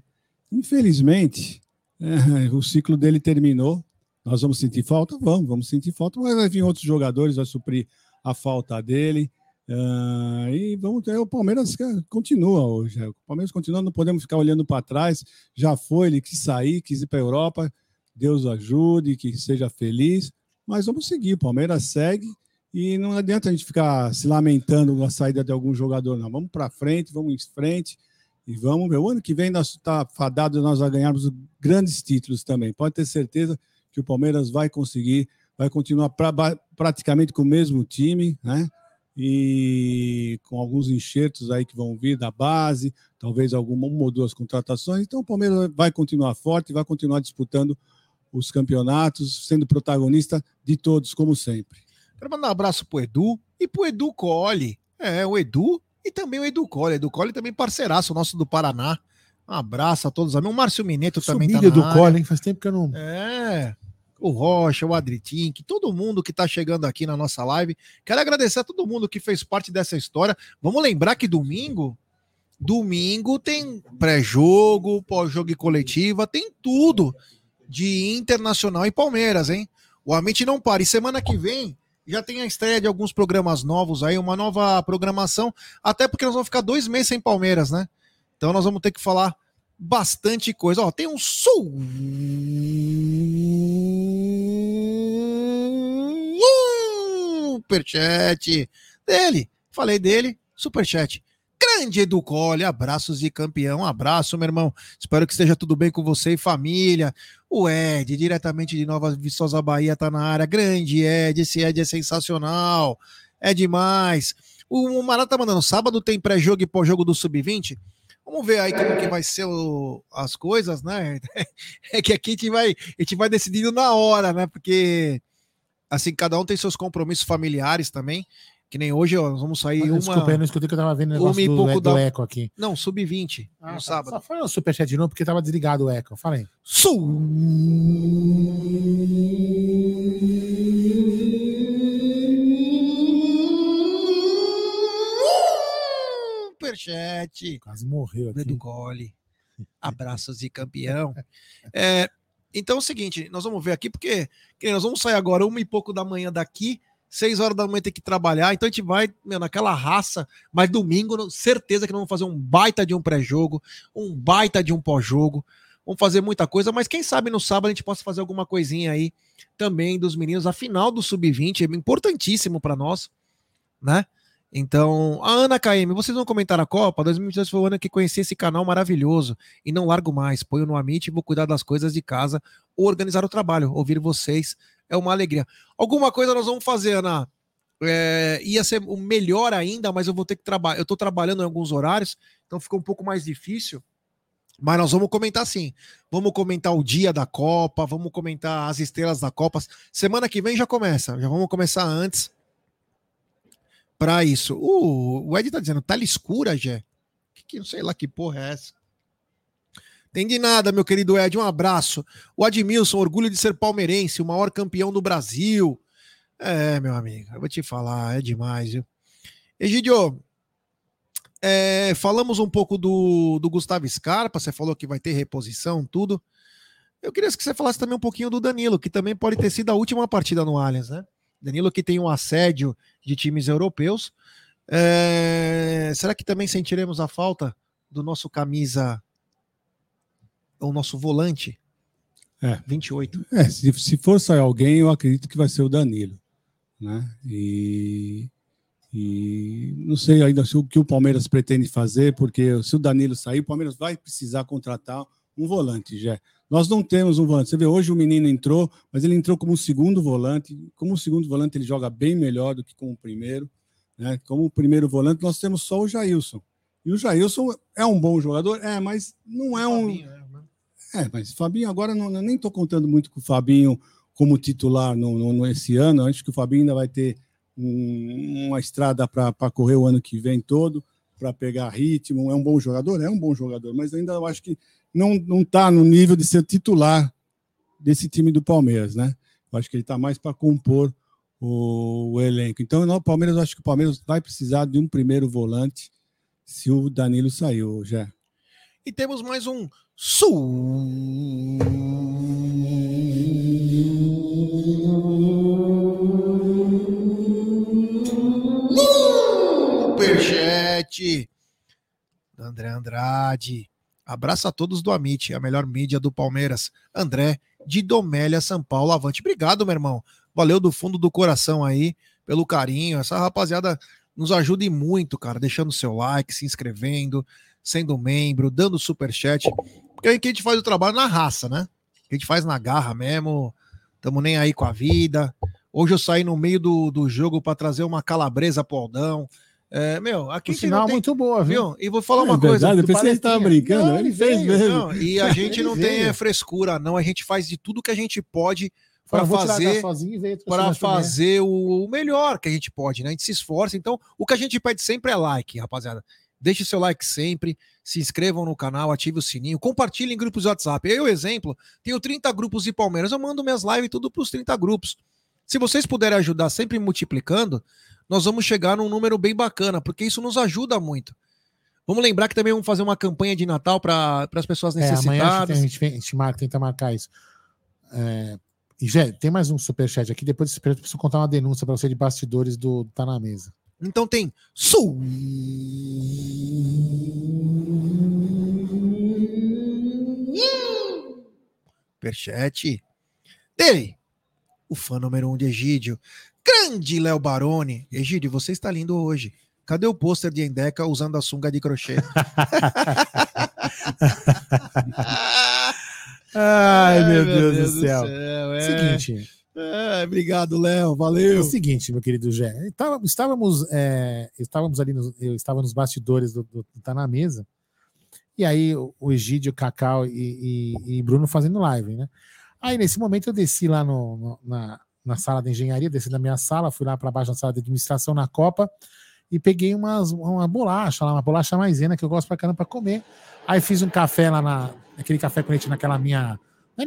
Infelizmente, é, o ciclo dele terminou. Nós vamos sentir falta? Vamos, vamos sentir falta, mas vai vir outros jogadores, vai suprir a falta dele. Ah, e vamos ter o Palmeiras que continua hoje. é, O Palmeiras continua, não podemos ficar olhando para trás. Já foi, ele quis sair, quis ir para a Europa. Deus ajude, que seja feliz. Mas vamos seguir. O Palmeiras segue e não adianta a gente ficar se lamentando com a saída de algum jogador, não. Vamos para frente, vamos em frente e vamos ver. O ano que vem nós está fadado nós a ganharmos grandes títulos também. Pode ter certeza que o Palmeiras vai conseguir, vai continuar pra, praticamente com o mesmo time, né? E com alguns enxertos aí que vão vir da base, talvez alguma uma ou duas contratações. Então o Palmeiras vai continuar forte, vai continuar disputando os campeonatos, sendo protagonista de todos, como sempre. Quero mandar um abraço pro Edu e pro Edu Colli. É, o Edu e também o Edu Colli. Edu Colli também parceiraço nosso do Paraná. Um abraço a todos. O Márcio Mineto também tá na do área. Cole, hein? Faz tempo que eu não. É. O Rocha, o Adritim, que todo mundo que tá chegando aqui na nossa live. Quero agradecer a todo mundo que fez parte dessa história. Vamos lembrar que domingo, domingo tem pré-jogo, pós-jogo e coletiva, tem tudo de Internacional e Palmeiras, hein? O Amit não para. E semana que vem já tem a estreia de alguns programas novos aí, uma nova programação, até porque nós vamos ficar dois meses sem Palmeiras, né? Então nós vamos ter que falar bastante coisa. Ó, tem um superchat dele. Falei dele, superchat. Grande Edu Colli, abraços de campeão. Abraço, meu irmão. Espero que esteja tudo bem com você e família. O Ed, diretamente de Nova Viçosa Bahia, tá na área. Grande Ed, esse Ed é sensacional. É demais. O Marata tá mandando, sábado tem pré-jogo e pós-jogo do Sub-20. Vamos ver aí como que vai ser o- as coisas, né? É que aqui a gente vai, a gente vai decidindo na hora, né? Porque assim, cada um tem seus compromissos familiares também. Que nem hoje, ó, nós vamos sair uma. Desculpa, eu não escutei que eu tava vendo o negócio do, pouco do da- eco aqui. Não, sub-20, Ah, no tá. sábado. Só foi o superchat de novo porque tava desligado o eco. Fala aí. Superchat. Quase morreu do aqui. Colli. Abraços de campeão. É, então é o seguinte, nós vamos ver aqui, porque nós vamos sair agora uma e pouco da manhã daqui, seis horas da manhã tem que trabalhar, então a gente vai meu, naquela raça, mas domingo, certeza que nós vamos fazer um baita de um pré-jogo, um baita de um pós-jogo, vamos fazer muita coisa, mas quem sabe no sábado a gente possa fazer alguma coisinha aí também dos meninos, a final do Sub-20 é importantíssimo para nós, né? Então, a Ana KM, vocês vão comentar a Copa? 2022 foi o ano que conheci esse canal maravilhoso e não largo mais. Ponho no Amit e vou cuidar das coisas de casa ou organizar o trabalho. Ouvir vocês é uma alegria. Alguma coisa nós vamos fazer, Ana. É, ia ser o melhor ainda, mas eu vou ter que trabalhar. Eu estou trabalhando em alguns horários, então fica um pouco mais difícil. Mas nós vamos comentar sim. Vamos comentar o dia da Copa, vamos comentar as estrelas da Copa. Semana que vem já começa, já vamos começar antes para isso. Uh, o Ed tá dizendo, tela escura, Gé. Que, que não sei lá que porra é essa. Tem de nada, meu querido Ed. Um abraço. O Admilson, orgulho de ser palmeirense, o maior campeão do Brasil. É, meu amigo, eu vou te falar, é demais, viu? Egidio, é, falamos um pouco do, do Gustavo Scarpa, você falou que vai ter reposição, tudo. Eu queria que você falasse também um pouquinho do Danilo, que também pode ter sido a última partida no Allianz, né? Danilo que tem um assédio de times europeus. É, será que também sentiremos a falta do nosso camisa o nosso volante. É. 28. É, se, se for sair alguém, eu acredito que vai ser o Danilo. Né? E, e não sei ainda o que o Palmeiras pretende fazer, porque se o Danilo sair, o Palmeiras vai precisar contratar um volante, já. Nós não temos um volante. Você vê, hoje o menino entrou, mas ele entrou como segundo volante. Como segundo volante, ele joga bem melhor do que como primeiro. Né? Como primeiro volante, nós temos só o Jailson. E o Jailson é um bom jogador, é, mas não é um. Fabinho, é. É, mas Fabinho agora não, nem estou contando muito com o Fabinho como titular no, no, no, esse ano. Acho que o Fabinho ainda vai ter um, uma estrada para correr o ano que vem todo, para pegar ritmo. É um bom jogador? É um bom jogador, mas ainda eu acho que não está no nível de ser titular desse time do Palmeiras, né? Eu acho que ele está mais para compor o, o, elenco. Então, no Palmeiras, eu acho que o Palmeiras vai precisar de um primeiro volante se o Danilo saiu, já. E temos mais um Superchat. André Andrade. Abraço a todos do Amit, a melhor mídia do Palmeiras. André de Domélia, São Paulo. Avante. Obrigado, meu irmão. Valeu do fundo do coração aí pelo carinho. Essa rapaziada nos ajude muito, cara, deixando seu like, se inscrevendo, sendo membro, dando super chat, porque aí que a gente faz o trabalho na raça, né? A gente faz na garra mesmo, tamo nem aí com a vida. Hoje eu saí no meio do, do jogo para trazer uma calabresa pro Aldão. É, meu, aqui o sinal tem... muito boa, viu? E vou falar é, uma coisa. Verdade, eu pensei que ele tava brincando, não, ele, fez mesmo. Não, e a gente não tem é, frescura, não. A gente faz de tudo que a gente pode para fazer para fazer o, melhor que a gente pode, né? A gente se esforça. Então, o que a gente pede sempre é like, rapaziada. Deixe seu like sempre, se inscrevam no canal, ative o sininho, compartilhem em grupos de WhatsApp. Eu, exemplo, tenho 30 grupos de Palmeiras, eu mando minhas lives tudo para os 30 grupos. Se vocês puderem ajudar sempre multiplicando, nós vamos chegar num número bem bacana, porque isso nos ajuda muito. Vamos lembrar que também vamos fazer uma campanha de Natal para as pessoas necessitadas. É, amanhã a gente, a gente marca, tenta marcar isso. É, e tem mais um superchat aqui. Depois desse eu preciso contar uma denúncia para você de bastidores do Tá na Mesa. Então tem Superchat dele, o fã número um de Egídio, grande Léo Baroni. Egídio, você está lindo hoje. Cadê o pôster de Endeca usando a sunga de crochê? Ai, meu, Deus, Deus, do céu. Do céu é. Seguinte, é, obrigado, Léo. Valeu. É o seguinte, meu querido Jé. Estávamos, é, estávamos ali, nos, eu estava nos bastidores do, do, do Tá na Mesa. E aí o Egídio, Cacau e, e, e, Bruno fazendo live, né? Aí nesse momento eu desci lá no, no, na, na sala de engenharia, desci da minha sala, fui lá para baixo na sala de administração na Copa e peguei umas, uma bolacha lá, uma bolacha maisena que eu gosto pra caramba pra comer. Aí fiz um café lá na, aquele café com leite naquela minha, não é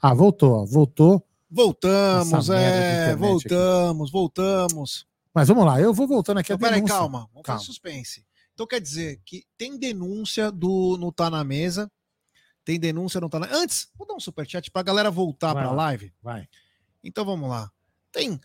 Ah, voltou, voltou. Voltamos, é, voltamos, voltamos. Mas vamos lá, eu vou voltando aqui a peraí, calma, vamos Calma. fazer suspense. Então quer dizer que tem denúncia do no Tá na Mesa, tem denúncia no Tá na... Antes, vou dar um superchat pra galera voltar Vai pra lá. live. Vai. Então vamos lá. Tem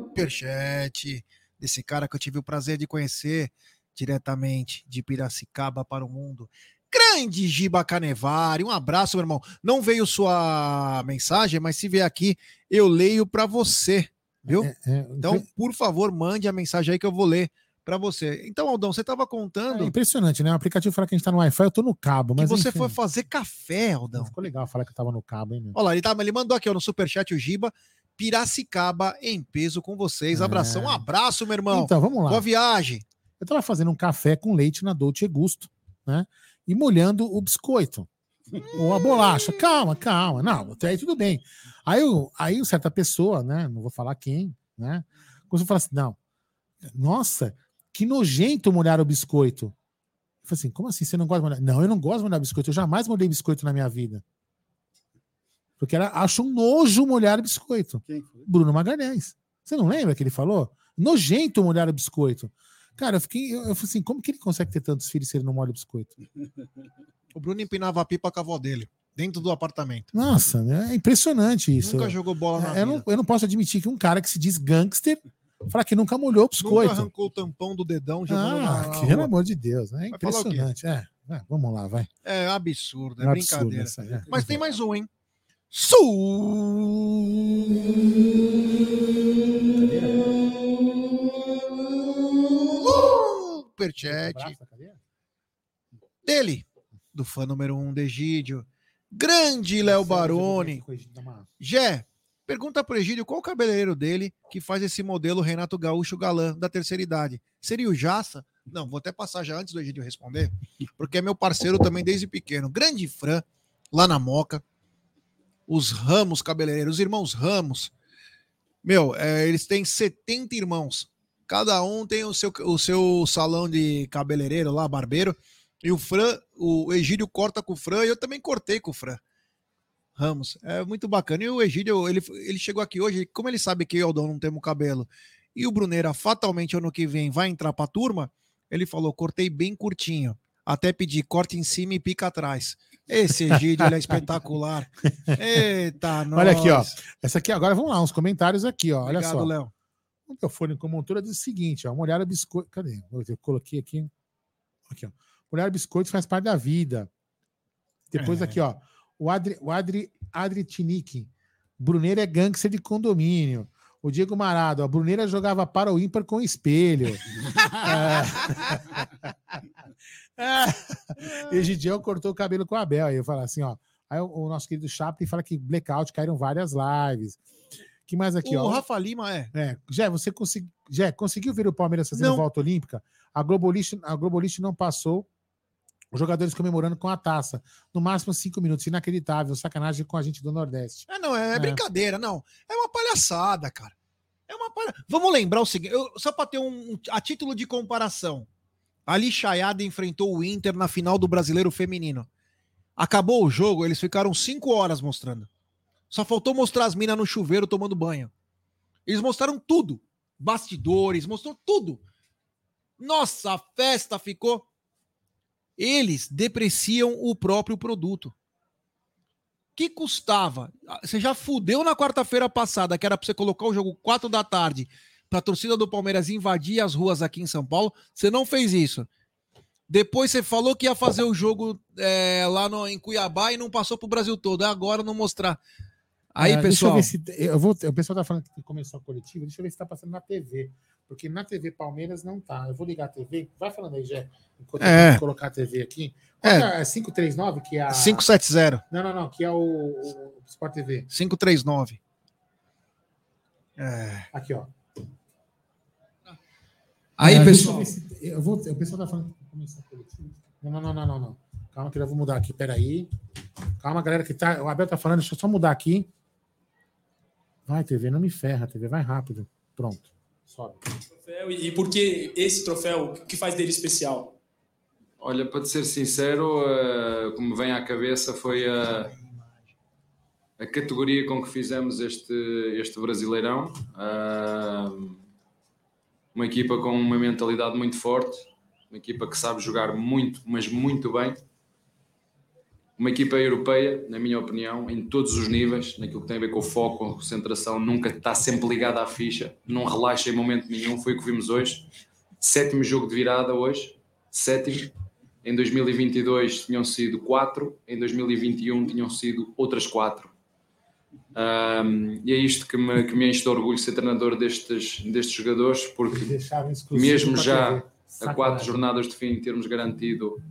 superchat desse cara que eu tive o prazer de conhecer diretamente de Piracicaba para o mundo. Grande Giba Canevari, um abraço, meu irmão. Não veio sua mensagem, mas se vier aqui, eu leio para você, viu? É, é, Então, por favor, mande a mensagem aí que eu vou ler para você. Então, Aldão, você estava é contando impressionante, né? O aplicativo fala que a gente tá no Wi-Fi, eu tô no cabo, que mas você enfim. foi fazer café, Aldão. Ficou legal falar que eu tava no cabo, hein, meu? Olha lá, ele, tá, ele mandou aqui ó, no superchat o Giba, Piracicaba em peso com vocês. É. Abração, um abraço, meu irmão. Então, vamos lá. Boa viagem. Eu tava fazendo um café com leite na Dolce Gusto, né? E molhando o biscoito. Ou a bolacha. Calma, calma. Não, até aí tudo bem. Aí, eu, aí certa pessoa, né? Não vou falar quem, né? Começou a falar assim: não, nossa, que nojento molhar o biscoito. Eu falei assim: como assim? Você não gosta de molhar? Não, eu não gosto de molhar biscoito. Eu jamais molhei biscoito na minha vida. Porque ela acha um nojo molhar biscoito. Quem foi? Bruno Magalhães. Você não lembra que ele falou? Nojento molhar o biscoito. Cara, eu fiquei. Eu, eu falei assim: como que ele consegue ter tantos filhos se ele não molha o biscoito? O Bruno empinava a pipa com a avó dele, dentro do apartamento. Nossa, é impressionante isso. Nunca jogou bola na É, eu, não, eu não posso admitir que um cara que se diz gangster fala que nunca molhou o Nunca biscoito. arrancou o tampão do dedão jogando Ah, na- na pelo amor de Deus, né? É falar impressionante. É, é, vamos lá, vai. É absurdo, é, É um absurdo brincadeira. essa é. Mas tem mais um, hein? Superchat dele, do fã número um de Egídio. Grande Léo Baroni. Gé, pergunta pro Egídio qual o cabeleireiro dele que faz esse modelo Renato Gaúcho galã da terceira idade. Seria o Jaça? Não, vou até passar já antes do Egídio responder, porque é meu parceiro também desde pequeno. Grande Fran, lá na Moca. Os Ramos cabeleireiros, os irmãos Ramos. Meu, é, eles têm 70 irmãos. Cada um tem o seu, o seu salão de cabeleireiro lá, barbeiro. E o Fran, o Egídio corta com o Fran e eu também cortei com o Fran. Ramos. É muito bacana. E o Egídio, ele, ele chegou aqui hoje, como ele sabe que eu o Aldão não temos cabelo, e o Bruneira fatalmente ano que vem vai entrar pra turma, ele falou, cortei bem curtinho. Até pedi corte em cima e pica atrás. Esse Egídio, é espetacular. Eita, nós. Olha aqui, ó. Essa aqui agora, vamos lá, uns comentários aqui, ó. Olha Obrigado, só. Léo. O microfone com montura diz o seguinte, ó. Molhar biscoito. Cadê? Eu coloquei aqui. Aqui, ó. Molhar o biscoito faz parte da vida. Depois É. aqui, ó. O Adri, o Adri, Adri Tinick. Bruneira é gangster de condomínio. O Diego Marado, a Bruneira jogava para o ímpar com espelho. é. Egidião cortou o cabelo com a Abel. Aí eu falo assim, ó. Aí o, o nosso querido Chaplin fala que blackout caíram várias lives. que mais aqui, o ó? Rafa Lima é. É, Jé, você consegui... Jé, conseguiu ver o Palmeiras fazendo Não. volta olímpica? A Globolist, a Globolist não passou. Os jogadores comemorando com a taça. No máximo cinco minutos. Inacreditável. Sacanagem com a gente do Nordeste. É, não, é, É. brincadeira, não. É uma palhaçada, cara. É uma palha... Vamos lembrar o seguinte, eu- só para ter um, a título de comparação. Ali Chayada enfrentou o Inter na final do Brasileiro Feminino. Acabou o jogo, eles ficaram cinco horas mostrando. Só faltou mostrar as minas no chuveiro tomando banho. Eles mostraram tudo. Bastidores, mostrou tudo. Nossa, a festa ficou. Eles depreciam o próprio produto. Que custava? Ah, Você já fudeu na quarta-feira passada, que era pra você colocar o jogo 4 da tarde pra torcida do Palmeiras invadir as ruas aqui em São Paulo. Você não fez isso. Depois você falou que ia fazer o jogo é, lá no, em Cuiabá e não passou pro Brasil todo. Agora não mostrar. Aí, É, pessoal. Deixa eu ver se. Eu vou, o pessoal tá falando que começou a coletiva. Deixa eu ver se tá passando na TV. Porque na TV Palmeiras não tá. Eu vou ligar a TV. Vai falando aí, Jé. Enquanto É. eu vou colocar a TV aqui. Qual É. É 539, que é a. 570, Não, não, não. Que é o, o Sport TV. 539. É. Aqui, ó. Aí, É, pessoal. eu vou, o pessoal tá falando que. Não, não, não, não, não, não. Calma que eu já vou mudar aqui. Peraí. Calma, galera, que tá. O Abel tá falando, deixa eu só mudar aqui. Vai, TV, não me ferra, TV, vai rápido. Pronto. Troféu, e, por que esse troféu? O que faz dele especial? Olha, para ser sincero, uh, como vem à cabeça foi a, a categoria com que fizemos este, este Brasileirão. Uh, uma equipa com uma mentalidade muito forte, uma equipa que sabe jogar muito, mas muito bem. Uma equipa europeia, na minha opinião, em todos os níveis, naquilo que tem a ver com o foco, com a concentração, nunca está sempre ligada à ficha, não relaxa em momento nenhum. Foi o que vimos hoje. Sétimo jogo de virada hoje, sétimo em 2022 tinham sido quatro, em 2021 tinham sido outras quatro. Um, e é isto que me, que me enche de orgulho ser treinador destes, destes jogadores, porque mesmo já a quatro jornadas de fim termos garantido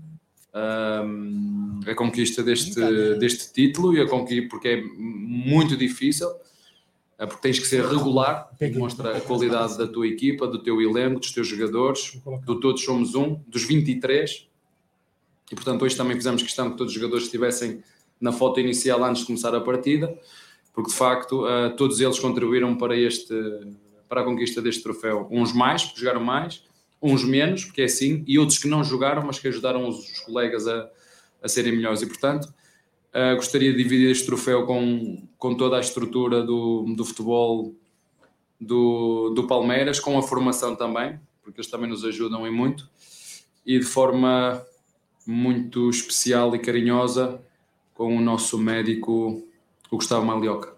um, a conquista deste, deste título e a conquista porque é muito difícil, é porque tens que ser regular, mostra a qualidade da tua equipa, do teu elenco, dos teus jogadores, do todos somos um, dos 23 e portanto hoje também fizemos questão que todos os jogadores estivessem na foto inicial antes de começar a partida, porque de facto uh, todos eles contribuíram para este para a conquista deste troféu. Uns mais, porque jogaram mais, uns menos, porque é assim, e outros que não jogaram, mas que ajudaram os, os colegas a, a serem melhores. E portanto, uh, gostaria de dividir este troféu com, com toda a estrutura do, do futebol do, do Palmeiras, com a formação também, porque eles também nos ajudam em muito, e de forma muito especial e carinhosa com o nosso médico, o Gustavo Malioca.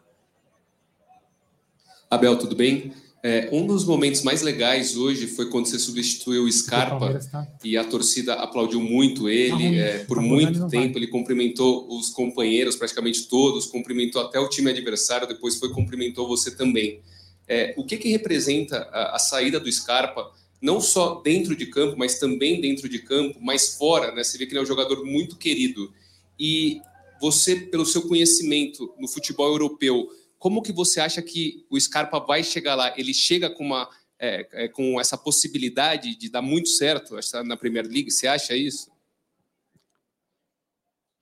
Abel, tudo bem? É, um dos momentos mais legais hoje foi quando você substituiu o Scarpa tá? e a torcida aplaudiu muito ele. É, por muito tempo ele cumprimentou os companheiros, praticamente todos, cumprimentou até o time adversário, depois foi cumprimentou você também. É, o que, que representa a, a saída do Scarpa não só dentro de campo, mas também dentro de campo, mas fora, né? Você vê que ele é um jogador muito querido. E você, pelo seu conhecimento no futebol europeu, como que você acha que o Scarpa vai chegar lá? Ele chega com uma é, é, com essa possibilidade de dar muito certo na Premier League? Você acha isso?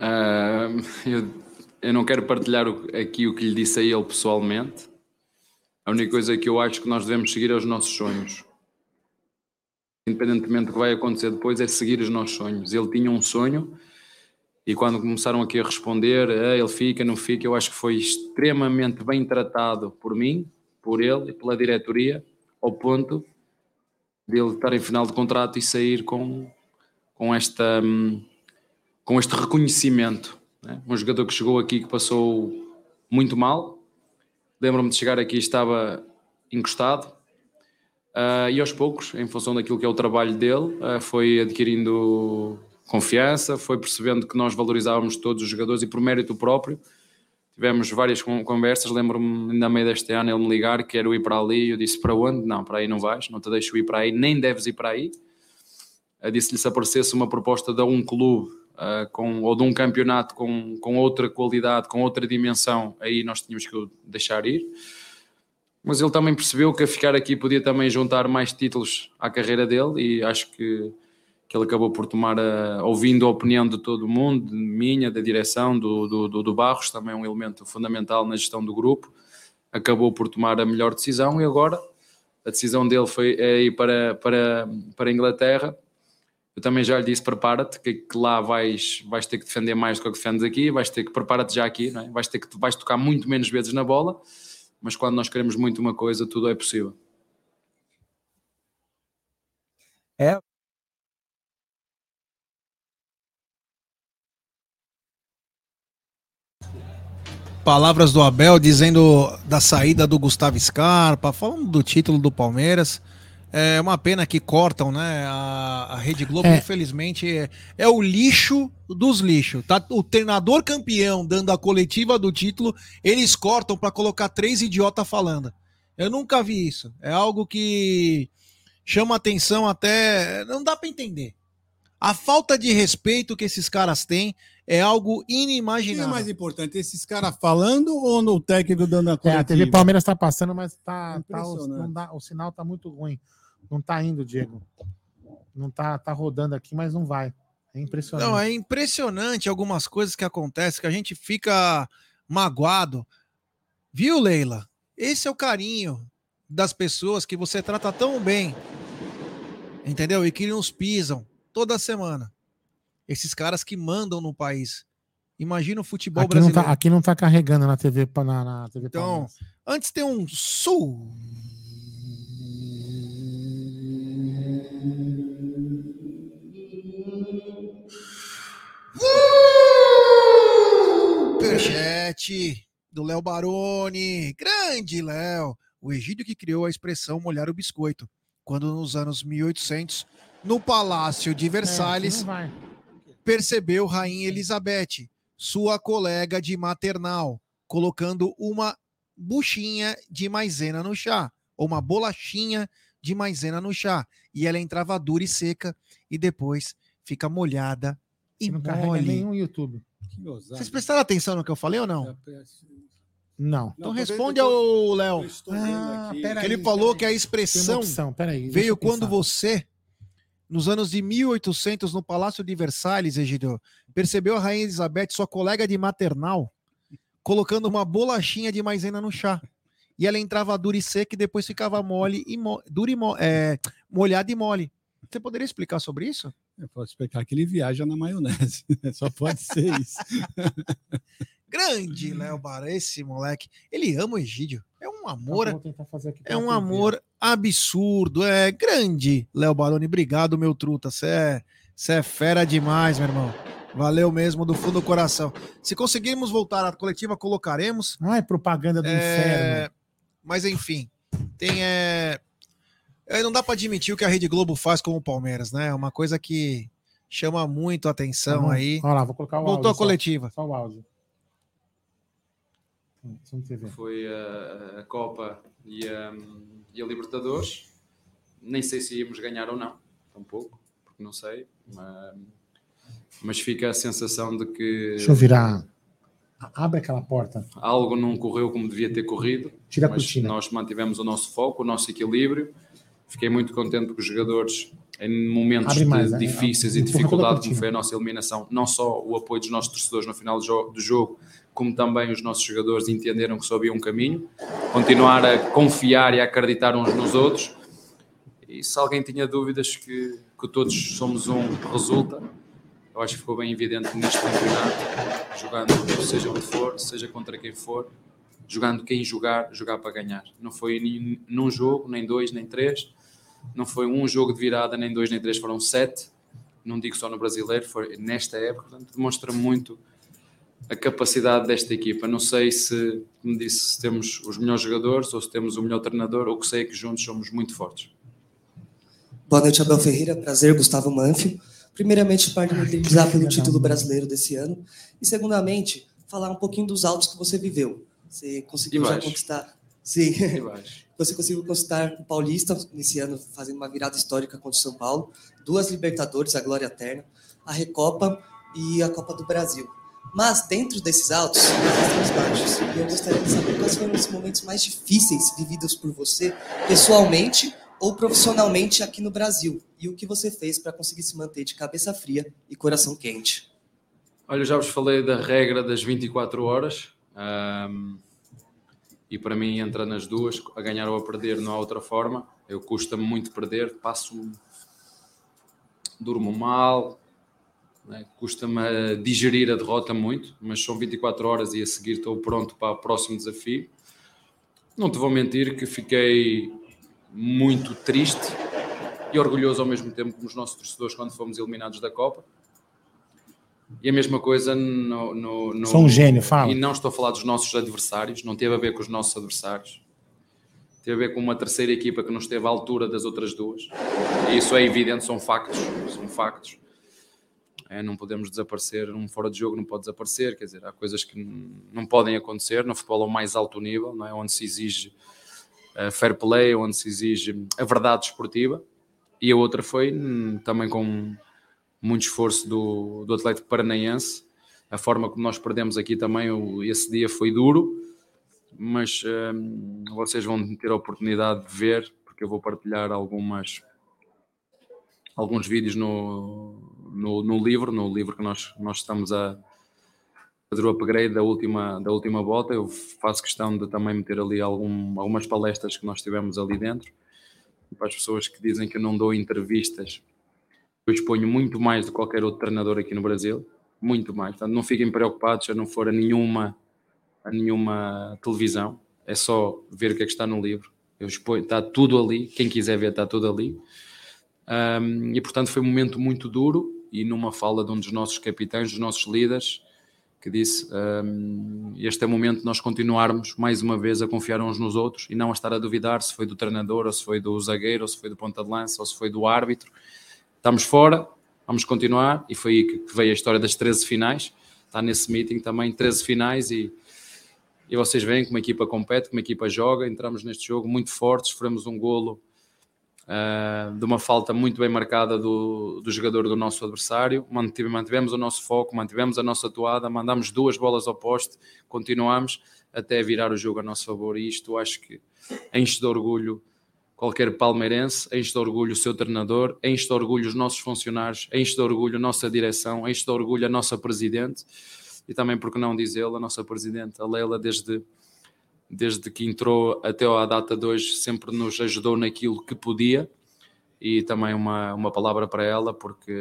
Uh, eu, eu, não quero partilhar aqui o que lhe disse a ele pessoalmente. A única coisa que eu acho que nós devemos seguir é os nossos sonhos independentemente do que vai acontecer depois, é seguir os nossos sonhos. Ele tinha um sonho e quando começaram aqui a responder, ah, ele fica, não fica, eu acho que foi extremamente bem tratado por mim, por ele e pela diretoria, ao ponto de ele estar em final de contrato e sair com, com, esta, com este reconhecimento. Né? Um jogador que chegou aqui que passou muito mal. Lembro-me de chegar aqui estava encostado, Uh, e aos poucos, em função daquilo que é o trabalho dele, uh, foi adquirindo confiança, foi percebendo que nós valorizávamos todos os jogadores e por mérito próprio. Tivemos várias conversas, lembro-me na meio deste ano ele me ligar, quero ir para ali, eu disse para onde? Não, para aí não vais, não te deixo ir para aí, nem deves ir para aí. Uh, Disse-lhe se aparecesse uma proposta de um clube com, ou de um campeonato com, com outra qualidade, com outra dimensão, aí nós tínhamos que deixar ir mas ele também percebeu que a ficar aqui podia também juntar mais títulos à carreira dele e acho que, que ele acabou por tomar, a, ouvindo a opinião de todo mundo, minha, da direção, do, do, do Barros, também um elemento fundamental na gestão do grupo, acabou por tomar a melhor decisão e agora a decisão dele foi é ir para, para, para a Inglaterra. Eu também já lhe disse: prepara-te, que, que, lá vais, vais ter que defender mais do que defendes aqui, vais ter que prepara-te já aqui, não é? vais ter que vais tocar muito menos vezes na bola mas quando nós queremos muito uma coisa, tudo é possível. É. Palavras do Abel dizendo da saída do Gustavo Scarpa, falando do título do Palmeiras. É uma pena que cortam, né? A, a Rede Globo, é. infelizmente, é, é, o lixo dos lixos. Tá o treinador campeão dando a coletiva do título, eles cortam para colocar três idiotas falando. Eu nunca vi isso. É algo que chama atenção até. Não dá para entender. A falta de respeito que esses caras têm é algo inimaginável. O que é mais importante, esses caras falando ou no técnico dando a coletiva? É, a TV Palmeiras está passando, mas tá, tá o, dá, o sinal está muito ruim. Não tá indo, Diego. Não tá, tá rodando aqui, mas não vai. É impressionante. Não, é impressionante algumas coisas que acontecem que a gente fica magoado. Viu, Leila? Esse é o carinho. das pessoas que você trata tão bem, entendeu? E que nos pisam toda semana. Esses caras que mandam no país. Imagina o futebol aqui não, brasileiro. tá, aqui não tá carregando na TV, na, na TV Então, Palmeiras. antes tem um sul. Superchat do Léo Baroni. Grande Léo. O Egídio que criou a expressão molhar o biscoito. Quando nos anos 1800, no Palácio de Versalhes, É, não vai. Percebeu Rainha Elizabeth, sua colega de maternal, colocando uma buchinha de maisena no chá, ou uma bolachinha de maisena no chá. E ela entrava dura e seca, e depois fica molhada e Não carrega mole. nenhum YouTube. Que gozado. Vocês prestaram atenção no que eu falei ou não? Não. Então Não, tô responde ao Léo. Ah, Que ele falou que a expressão opção, peraí. deixa veio quando pensar. você, nos anos de 1800, no Palácio de Versalhes, Egidio, percebeu a Rainha Elizabeth, sua colega de maternal, colocando uma bolachinha de maisena no chá. E ela entrava dura e seca e depois ficava mole e mo... dura e mo... é, molhada e mole. Você poderia explicar sobre isso? Eu posso explicar que ele viaja na maionese. Só pode ser isso. Grande Léo Bara, esse moleque. Ele ama o Egídio. É um amor. Fazer aqui É um amor absurdo, é grande. Léo Baroni, obrigado, meu truta. Você é, cê é fera demais, meu irmão. Valeu mesmo, do fundo do coração. Se conseguirmos voltar à coletiva, colocaremos. Ah, é propaganda do É, inferno. Mas enfim, tem. É... é, Não dá para admitir o que a Rede Globo faz com o Palmeiras, né? É uma coisa que chama muito a atenção bom. aí. Olha lá, vou colocar o Voltou áudio. a coletiva. Só, só o áudio. Foi a, a Copa e a, e a Libertadores. Nem sei se íamos ganhar ou não, tampouco, porque não sei. Mas, mas fica a sensação de que Deixa eu virar. Abre aquela porta. algo não correu como devia ter corrido. Tira a cortina. nós mantivemos o nosso foco, o nosso equilíbrio. Fiquei muito contente porque os jogadores, em momentos mais, de né? difíceis e Empurra pela dificuldade, cortina. como foi a nossa eliminação, não só o apoio dos nossos torcedores no final do jogo, do jogo, como também os nossos jogadores entenderam que só havia um caminho, continuar a confiar e a acreditar uns nos outros. E se alguém tinha dúvidas que, que todos somos um, resulta. Eu acho que ficou bem evidente neste campeonato, jogando seja onde for, seja contra quem for, jogando quem jogar, jogar para ganhar. Não foi nem num jogo, nem dois, nem três. Não foi um jogo de virada, nem dois, nem três, foram sete. Não digo só no brasileiro, foi nesta época. Portanto, demonstra muito a capacidade desta equipa. Não sei se, como disse, se temos os melhores jogadores ou se temos o melhor treinador. O que sei é que juntos somos muito fortes. Boa noite, Abel Ferreira. Prazer, Gustavo Manfio. Primeiramente, parabenizar pelo título brasileiro desse ano. E, segundamente, falar um pouquinho dos altos que você viveu. Você conseguiu já conquistar. Sim. Você conseguiu conquistar o Paulista nesse ano, fazendo uma virada histórica contra o São Paulo, duas Libertadores, a Glória Eterna, a Recopa e a Copa do Brasil. Mas dentro desses altos, existem os baixos. E eu gostaria de saber quais foram os momentos mais difíceis vividos por você, pessoalmente ou profissionalmente aqui no Brasil, e o que você fez para conseguir se manter de cabeça fria e coração quente. Olha, já vos falei da regra das 24 horas. ahm, e para mim entra nas duas, a ganhar ou a perder, não há outra forma. Eu custa-me muito perder, passo, durmo mal, né? custa-me a digerir a derrota muito, mas são 24 horas e a seguir estou pronto para o próximo desafio. Não te vou mentir que fiquei muito triste e orgulhoso ao mesmo tempo como os nossos torcedores quando fomos eliminados da Copa. E a mesma coisa no, no, no- Sou um gênio, fala. E não estou a falar dos nossos adversários, não teve a ver com os nossos adversários. Teve a ver com uma terceira equipa que não esteve à altura das outras duas. E isso é evidente, são factos. São factos. É, não podemos desaparecer, um fora de jogo não pode desaparecer, quer dizer, há coisas que não podem acontecer no futebol ao mais alto nível, não é? onde se exige eh, fair play, onde se exige a verdade esportiva. E a outra foi hum, também com muito esforço do, do Atlético Paranaense. A forma como nós perdemos aqui também, o- esse dia foi duro, mas hum, vocês vão ter a oportunidade de ver, porque eu vou partilhar algumas alguns vídeos no, no, no livro, no livro que nós, nós estamos a, fazer o upgrade da última, da última volta. Eu faço questão de também meter ali algum, algumas palestras que nós tivemos ali dentro. Para as pessoas que dizem que eu não dou entrevistas, eu exponho muito mais do que qualquer outro treinador aqui no Brasil. Muito mais. Portanto, não fiquem preocupados se eu não for a nenhuma, a nenhuma televisão. É só ver o que é que está no livro. Eu exponho, está tudo ali. Quem quiser ver, está tudo ali. Um, e portanto, foi um momento muito duro. E numa fala de um dos nossos capitães, dos nossos líderes, que disse um, este é o momento de nós continuarmos mais uma vez a confiar uns nos outros e não a estar a duvidar se foi do treinador, ou se foi do zagueiro, ou se foi do ponta de lança, ou se foi do árbitro. Estamos fora, vamos continuar e foi aí que veio a história das 13 finais. Está nesse meeting também 13 finais e, e vocês veem como a equipa compete, como a equipa joga. Entramos neste jogo muito fortes, sofremos um golo uh, de uma falta muito bem marcada do, do jogador do nosso adversário. Mantive, mantivemos o nosso foco, mantivemos a nossa toada, mandamos duas bolas ao poste, continuamos até virar o jogo a nosso favor. E isto acho que enche de orgulho qualquer palmeirense, enche de orgulho o seu treinador, enche de orgulho os nossos funcionários, enche de orgulho a nossa direção, enche de orgulho a nossa presidente e também, por que não dizê-lo, a nossa presidente, a Leila, desde desde que entrou até à data de hoje, sempre nos ajudou naquilo que podia e também uma, uma palavra para ela, porque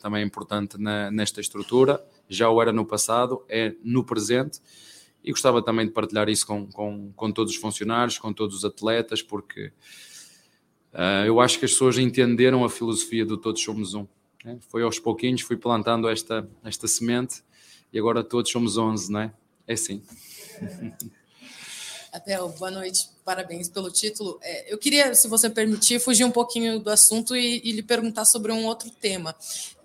também é importante na, nesta estrutura, já o era no passado, é no presente e gostava também de partilhar isso com, com, com todos os funcionários, com todos os atletas, porque uh, eu acho que as pessoas entenderam a filosofia do Todos Somos Um. Né? Foi aos pouquinhos, fui plantando esta, esta semente e agora todos somos 11, não é? É assim. Abel, boa noite, parabéns pelo título. É, eu queria, se você permitir, fugir um pouquinho do assunto e, e, lhe perguntar sobre um outro tema.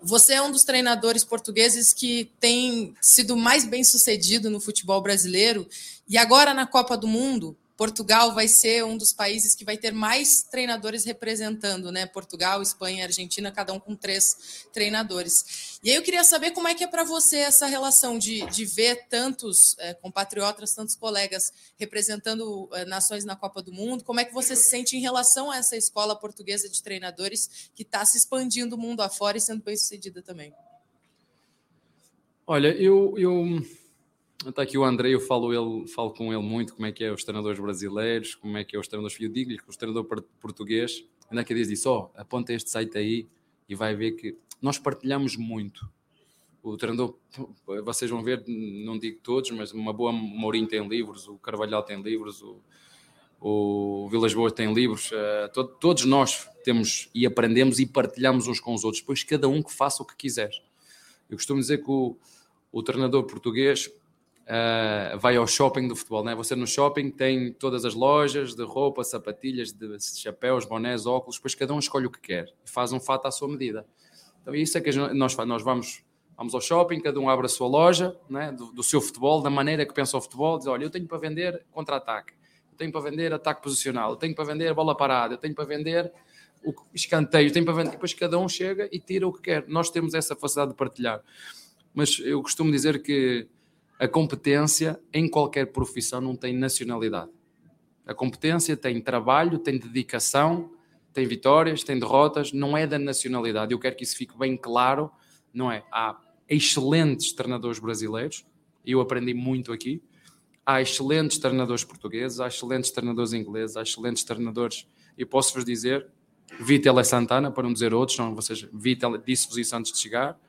Você é um dos treinadores portugueses que tem sido mais bem sucedido no futebol brasileiro e agora na Copa do Mundo Portugal vai ser um dos países que vai ter mais treinadores representando, né? Portugal, Espanha, Argentina, cada um com três treinadores. E aí eu queria saber como é que é para você essa relação de, de ver tantos é, compatriotas, tantos colegas representando é, nações na Copa do Mundo. Como é que você se sente em relação a essa escola portuguesa de treinadores que está se expandindo o mundo afora e sendo bem sucedida também? Olha, eu, eu Está aqui o André, eu falo, ele, falo com ele muito como é que é os treinadores brasileiros, como é que é os treinadores, eu digo-lhe que o treinador português, ainda que diz isso, ó, oh, aponta este site aí e vai ver que nós partilhamos muito. O treinador, vocês vão ver, não digo todos, mas uma boa Mourinho tem livros, o Carvalhal tem livros, o, o Vilas Boas tem livros, uh, to, todos nós temos e aprendemos e partilhamos uns com os outros, depois cada um que faça o que quiser. Eu costumo dizer que o, o treinador português uh, vai ao shopping do futebol, né? Você no shopping tem todas as lojas de roupa, sapatilhas, de chapéus, bonés, óculos, depois cada um escolhe o que quer e faz um fato à sua medida. Então isso é que nós, nós vamos, vamos ao shopping, cada um abre a sua loja né, do, do seu futebol, da maneira que pensa o futebol, diz, olha, eu tenho para vender contra-ataque, eu tenho para vender ataque posicional, eu tenho para vender bola parada, eu tenho para vender o escanteio, tenho para vender, depois cada um chega e tira o que quer. Nós temos essa facilidade de partilhar. Mas eu costumo dizer que a competência em qualquer profissão não tem nacionalidade. A competência tem trabalho, tem dedicação, tem vitórias, tem derrotas, não é da nacionalidade. Eu quero que isso fique bem claro, não é? Há excelentes treinadores brasileiros, eu aprendi muito aqui. Há excelentes treinadores portugueses, há excelentes treinadores ingleses, há excelentes treinadores, e posso-vos dizer, Vitel é Santana, para não dizer outros, não, vocês, Vitel disse-vos isso antes de chegar,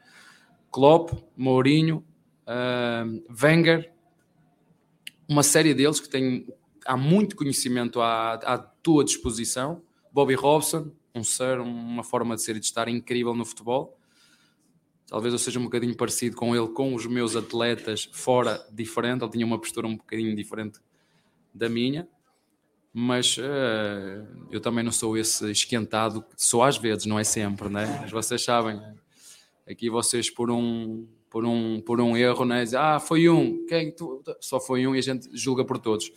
Klopp, Mourinho, uh, Wenger, uma série deles que tem, há muito conhecimento à, à tua disposição. Bobby Robson, um ser, uma forma de ser e de estar incrível no futebol. Talvez eu seja um bocadinho parecido com ele, com os meus atletas, fora diferente. Ele tinha uma postura um bocadinho diferente da minha, mas uh, eu também não sou esse esquentado, sou às vezes, não é sempre, né? Mas vocês sabem, aqui vocês por um por um, por um erro, né? Dizer, ah, foi um, quem tu? só foi um e a gente julga por todos.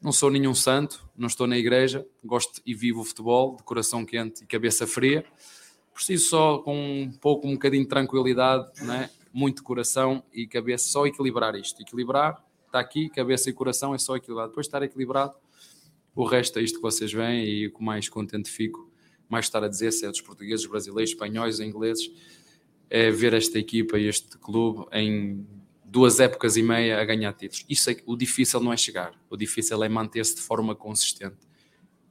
Não sou nenhum santo, não estou na igreja, gosto e vivo o futebol de coração quente e cabeça fria. Preciso só com um pouco, um bocadinho de tranquilidade, né? muito coração e cabeça, só equilibrar isto. Equilibrar, está aqui, cabeça e coração é só equilibrar. Depois de estar equilibrado, o resto é isto que vocês veem e o que mais contente fico, mais estar a dizer, se é dos portugueses, brasileiros, espanhóis, ingleses, é ver esta equipa e este clube em duas épocas e meia a ganhar títulos. Isso é, o difícil não é chegar, o difícil é manter-se de forma consistente.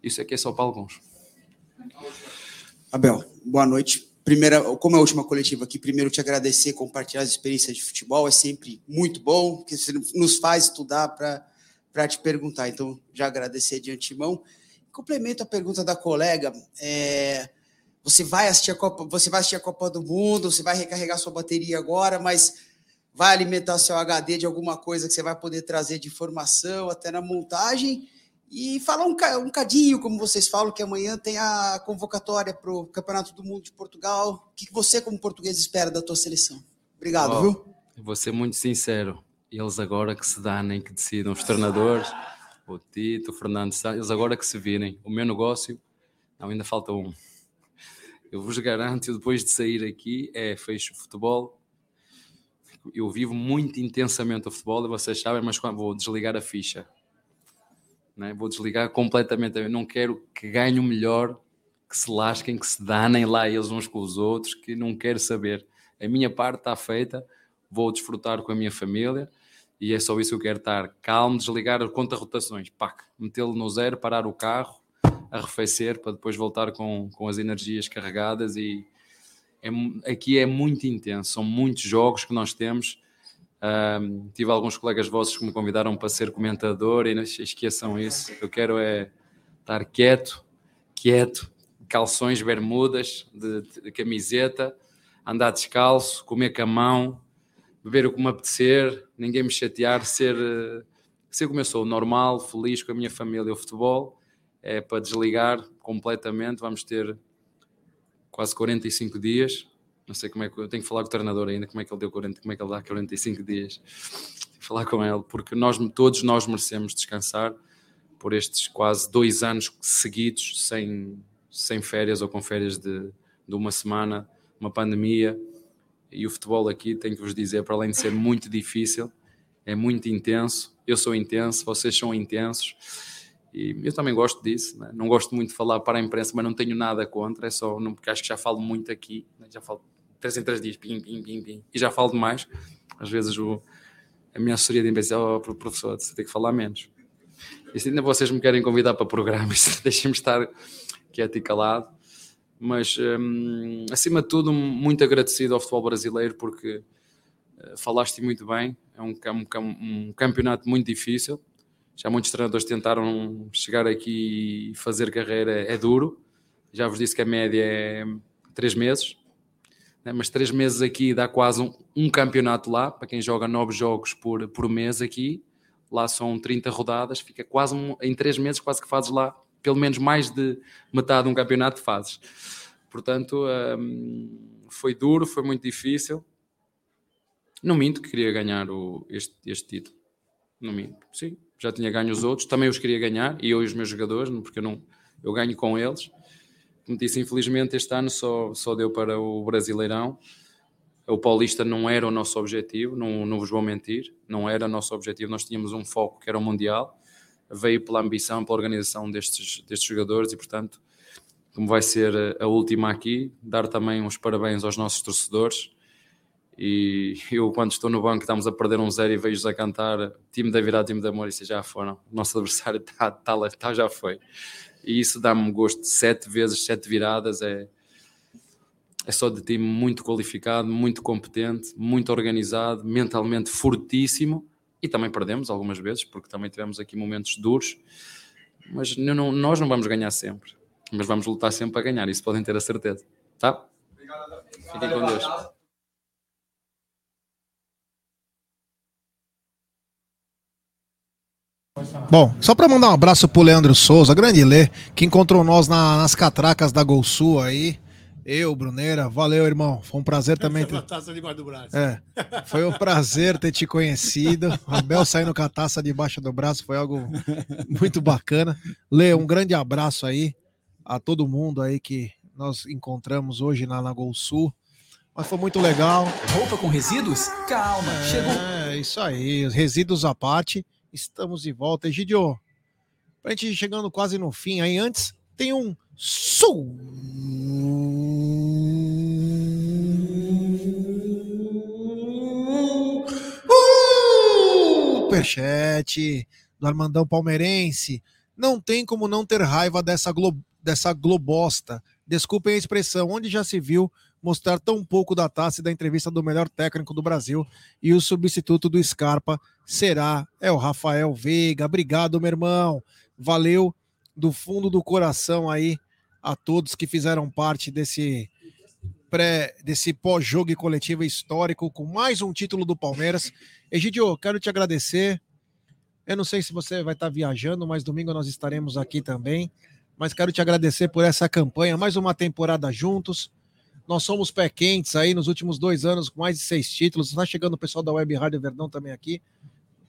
Isso é que é só para alguns. Abel, boa noite. Primeira, como é a última coletiva aqui, primeiro te agradecer, compartilhar as experiências de futebol, é sempre muito bom, porque você nos faz estudar para te perguntar. Então, já agradecer de antemão. Complemento a pergunta da colega. É, você vai assistir a Copa, você vai assistir a Copa do Mundo, você vai recarregar sua bateria agora, mas vai alimentar seu HD de alguma coisa que você vai poder trazer de informação até na montagem e falar um, um cadinho, como vocês falam, que amanhã tem a convocatória para o Campeonato do Mundo de Portugal. O que você, como português, espera da tua seleção? Obrigado, oh, viu? Vou ser muito sincero. Eles agora que se danem, que decidam, os treinadores, o Tito, o Fernando, eles agora que se virem. O meu negócio, não, ainda falta um eu vos garanto, depois de sair aqui, é fecho futebol. Eu vivo muito intensamente o futebol, vocês sabem, mas vou desligar a ficha. Né? Vou desligar completamente. Eu não quero que ganhe o melhor, que se lasquem, que se danem lá eles uns com os outros, que não quero saber. A minha parte está feita, vou desfrutar com a minha família e é só isso que eu quero estar calmo, desligar conta rotações, pac, metê-lo no zero, parar o carro arrefecer para depois voltar com, com as energias carregadas e é, aqui é muito intenso, são muitos jogos que nós temos. Tive alguns colegas vossos que me convidaram para ser comentador e não esqueçam isso. Eu quero é estar quieto, quieto, calções, bermudas, de, de camiseta, andar descalço, comer com a mão, beber o que me apetecer, ninguém me chatear, ser, ser como eu sou, normal, feliz com a minha família, o futebol é para desligar completamente. Vamos ter quase 45 dias. Não sei como é que eu tenho que falar com o treinador ainda, como é que ele deu 40, como é que ele dá 45 dias. Tenho que falar com ele, porque nós todos nós merecemos descansar por estes quase dois anos seguidos sem, sem férias ou com férias de, de uma semana, uma pandemia. E o futebol aqui, tenho que vos dizer, para além de ser muito difícil, é muito intenso. Eu sou intenso, vocês são intensos e eu também gosto disso, né? não gosto muito de falar para a imprensa, mas não tenho nada contra, é só não, porque acho que já falo muito aqui, né? já falo três em três dias, pim, pim, pim, pim, e já falo demais. Às vezes o, a minha assessoria de imprensa, oh, professor, você tem que falar menos. E se ainda vocês me querem convidar para programas, deixem-me estar quieto e calado. Mas, hum, acima de tudo, muito agradecido ao futebol brasileiro, porque uh, falaste muito bem, é um, um, um campeonato muito difícil, já muitos treinadores tentaram chegar aqui e fazer carreira, é duro. Já vos disse que a média é três meses, né? mas três meses aqui dá quase um, um, campeonato lá, para quem joga nove jogos por, por mês aqui. Lá são 30 rodadas, fica quase um, em três meses, quase que fazes lá pelo menos mais de metade de um campeonato fazes. Portanto, hum, foi duro, foi muito difícil. Não minto que queria ganhar o, este, este título. Não minto, sim já tinha ganho os outros, também os queria ganhar, e eu e os meus jogadores, porque eu, não, eu ganho com eles. Como disse, infelizmente este ano só, só deu para o Brasileirão. O Paulista não era o nosso objetivo, não, não vos vou mentir, não era o nosso objetivo. Nós tínhamos um foco que era o Mundial, veio pela ambição, pela organização destes, destes jogadores e, portanto, como vai ser a última aqui, dar também uns parabéns aos nossos torcedores e eu, quando estou no banco, estamos a perder um zero e vejo-os a cantar time da virada, time amor, isso já foram. Nosso adversário está, está, está, já foi. E isso dá-me gosto. Sete vezes, sete viradas é, é só de time muito qualificado, muito competente, muito organizado, mentalmente fortíssimo. E também perdemos algumas vezes, porque também tivemos aqui momentos duros. Mas não, nós não vamos ganhar sempre. Mas vamos lutar sempre para ganhar, isso podem ter a certeza. Tá? Fiquem com Deus. Bom, só para mandar um abraço pro Leandro Souza, grande Lê, que encontrou nós na, nas catracas da Gol Sul aí. Eu, Bruneira, valeu, irmão. Foi um prazer também. Ter... taça debaixo do braço. É, foi um prazer ter te conhecido. Abel saindo com a taça debaixo do braço foi algo muito bacana. Lê, um grande abraço aí a todo mundo aí que nós encontramos hoje lá na Gol Sul. Mas foi muito legal. Roupa com resíduos? Calma, é, chegou. É, isso aí, resíduos à parte. Estamos de volta. Egidio, pra gente ir chegando quase no fim aí, antes tem um sul. Superchat do Armandão Palmeirense. Não tem como não ter raiva dessa, glo dessa globosta. Desculpem a expressão, onde já se viu mostrar tão pouco da taça e da entrevista do melhor técnico do Brasil e o substituto do Scarpa será é o Rafael Veiga. Obrigado, meu irmão. Valeu do fundo do coração aí a todos que fizeram parte desse pré desse pós-jogo coletivo histórico com mais um título do Palmeiras. Egidio, quero te agradecer. Eu não sei se você vai estar viajando, mas domingo nós estaremos aqui também. Mas quero te agradecer por essa campanha, mais uma temporada juntos. Nós somos pé quentes aí nos últimos dois anos, com mais de seis títulos. Está chegando o pessoal da Web Rádio Verdão também aqui.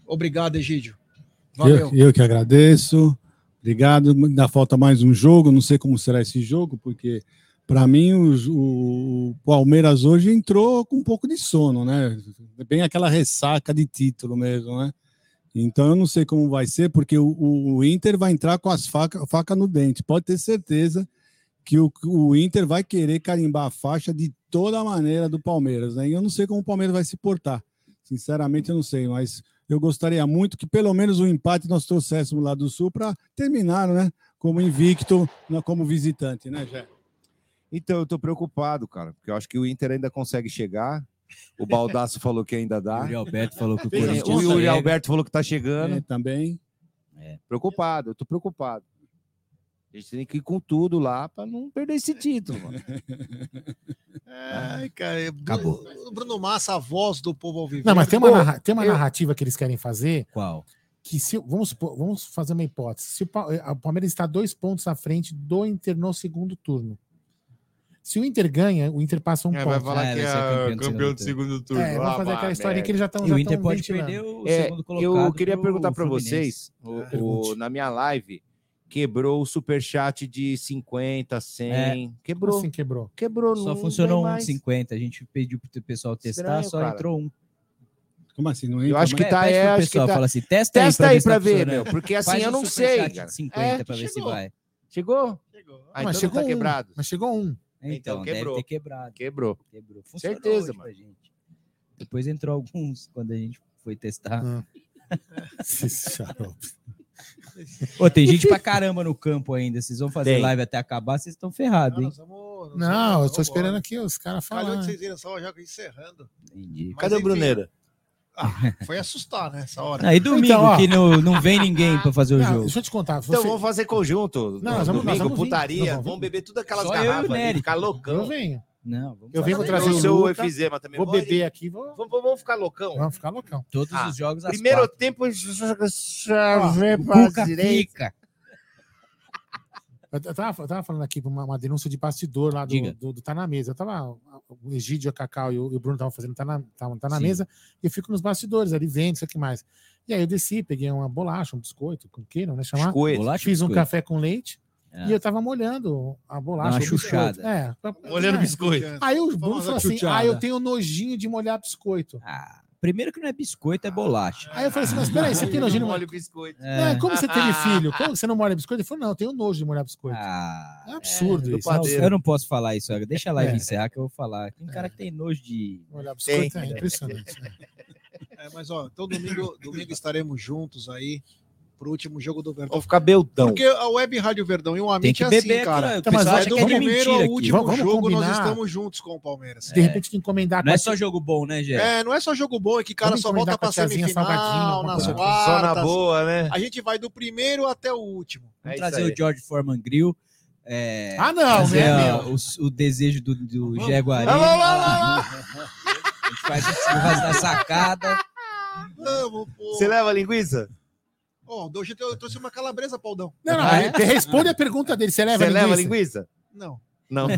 Obrigado, Egídio. Valeu. Eu, eu que agradeço. Obrigado. Ainda falta mais um jogo. Não sei como será esse jogo, porque para mim o, o, Palmeiras hoje entrou com um pouco de sono, né? Bem aquela ressaca de título mesmo, né? Então eu não sei como vai ser, porque o, o Inter vai entrar com as facas faca no dente. Pode ter certeza que o, o Inter vai querer carimbar a faixa de toda maneira do Palmeiras, né? E eu não sei como o Palmeiras vai se portar. Sinceramente, eu não sei, mas eu gostaria muito que pelo menos o um empate nós trouxéssemos lá do Sul para terminar, né? Como invicto, né, como visitante, né, Jé? Então, eu tô preocupado, cara, porque eu acho que o Inter ainda consegue chegar. O Baldaço falou que ainda dá. O Yuri Alberto falou que o Corinthians. O Yuri Alberto falou que tá chegando. É, também. É. Preocupado, eu tô preocupado. A gente tem que ir com tudo lá para não perder esse título. Mano. Ai, cara, Acabou. Bruno Massa, a voz do povo ao vivo. Não, mas tem uma, narra tem uma eu... narrativa que eles querem fazer. Qual? Que se vamos, vamos fazer uma hipótese. Se o Palmeiras está dois pontos à frente do Inter no segundo turno. Se o Inter ganha, o Inter passa um é, ponto. Vai falar é, que é campeão, campeão do segundo turno. É, vamos fazer aquela história que eles já estão. o Inter pode perder o é, segundo colocado. Eu queria perguntar para vocês, o, o, na minha live, quebrou o superchat de 50, 100. É. Quebrou. Assim quebrou? Quebrou. Só funcionou um de 50. A gente pediu pro pessoal testar, Estranho, só cara. entrou um. Como assim? Não eu acho que tá. É, acho pessoal, que tá... fala assim, testa, testa aí pra, ver, meu. Porque assim eu não sei. Cara. 50 é, pra ver se vai. Chegou? Chegou. Ah, mas então chegou tá quebrado. Um, mas chegou um. Então, então quebrou. deve ter quebrado. Quebrou. Quebrou. Funcionou Certeza, mano. Depois entrou alguns quando a gente foi testar. Hum. Ô, tem gente pra caramba no campo ainda. Vocês vão fazer tem. live até acabar, vocês estão ferrados, hein? Vamos, não, eu tô esperando aqui os caras falarem. Cadê vocês viram só já encerrando? Entendi. Cadê o Bruneira? Ah, foi assustar, né? Essa hora. Ah, e domingo, então, que não, não vem ninguém pra fazer o não, jogo. Deixa eu te contar. Você... Então vamos fazer conjunto. Não, nós vamos, domingo, nós vamos putaria. Vamos, vamos beber tudo aquelas Só garrafas. Ficar loucão. Eu venho. Não, eu venho trazer o seu Luca, efizema também. Vou beber aqui. Vou... Vamos, vamos ficar loucão. Vamos ficar loucão. Todos ah, os jogos. Primeiro tempo, chave pra direita. Eu tava, eu tava falando aqui uma, uma denúncia de bastidor lá do, do, do, Tá na Mesa. Eu tava, o Egídio, a Cacau e o, e o Bruno estavam fazendo Tá na, tá, tá na Mesa e eu fico nos bastidores ali, vendo isso aqui mais. E aí eu desci, peguei uma bolacha, um biscoito, com que não né? Chamar? Biscoito. Fiz biscoito. um café com leite. É. E eu tava molhando a bolacha. Uma chuchada. É. Molhando é. biscoito. Aí o Bruno falou assim: ah, eu tenho nojinho de molhar biscoito. Ah. Primeiro que não é biscoito, é bolacha. Aí eu falei assim, mas peraí, você tem nojo de molhar biscoito? É. como você teve filho? Como você não molha biscoito? Ele falou, não, eu tenho nojo de molhar biscoito. Ah, é absurdo é, isso. Não, eu não posso falar isso, deixa a live é. encerrar que eu vou falar. Tem cara que tem nojo de... Molhar biscoito é impressionante. É, mas ó, então domingo, domingo estaremos juntos aí pro último jogo do Verdão. Vou ficar beldão. Porque a Web Rádio Verdão e o Amit é assim, cara. Então, mas é do primeiro ao último vamos, vamos jogo, combinar. nós estamos juntos com o Palmeiras. De repente tem que encomendar. Não é só jogo bom, né, Gê? É, não é só jogo bom, é que cara só volta pra semifinal, nas quartas. Só na boa, né? A gente vai do primeiro até o último. Vamos é trazer o George Foreman Grill. É, ah, não, né? O, o, desejo do, do Jaguari. a gente faz o churras da sacada. Vamos, pô. Você leva linguiça? Ó, oh, hoje eu trouxe uma calabresa, Paudão. Não, não, ah, é? responde a pergunta dele. Você leva Você linguiça? leva linguiça? Não. Não.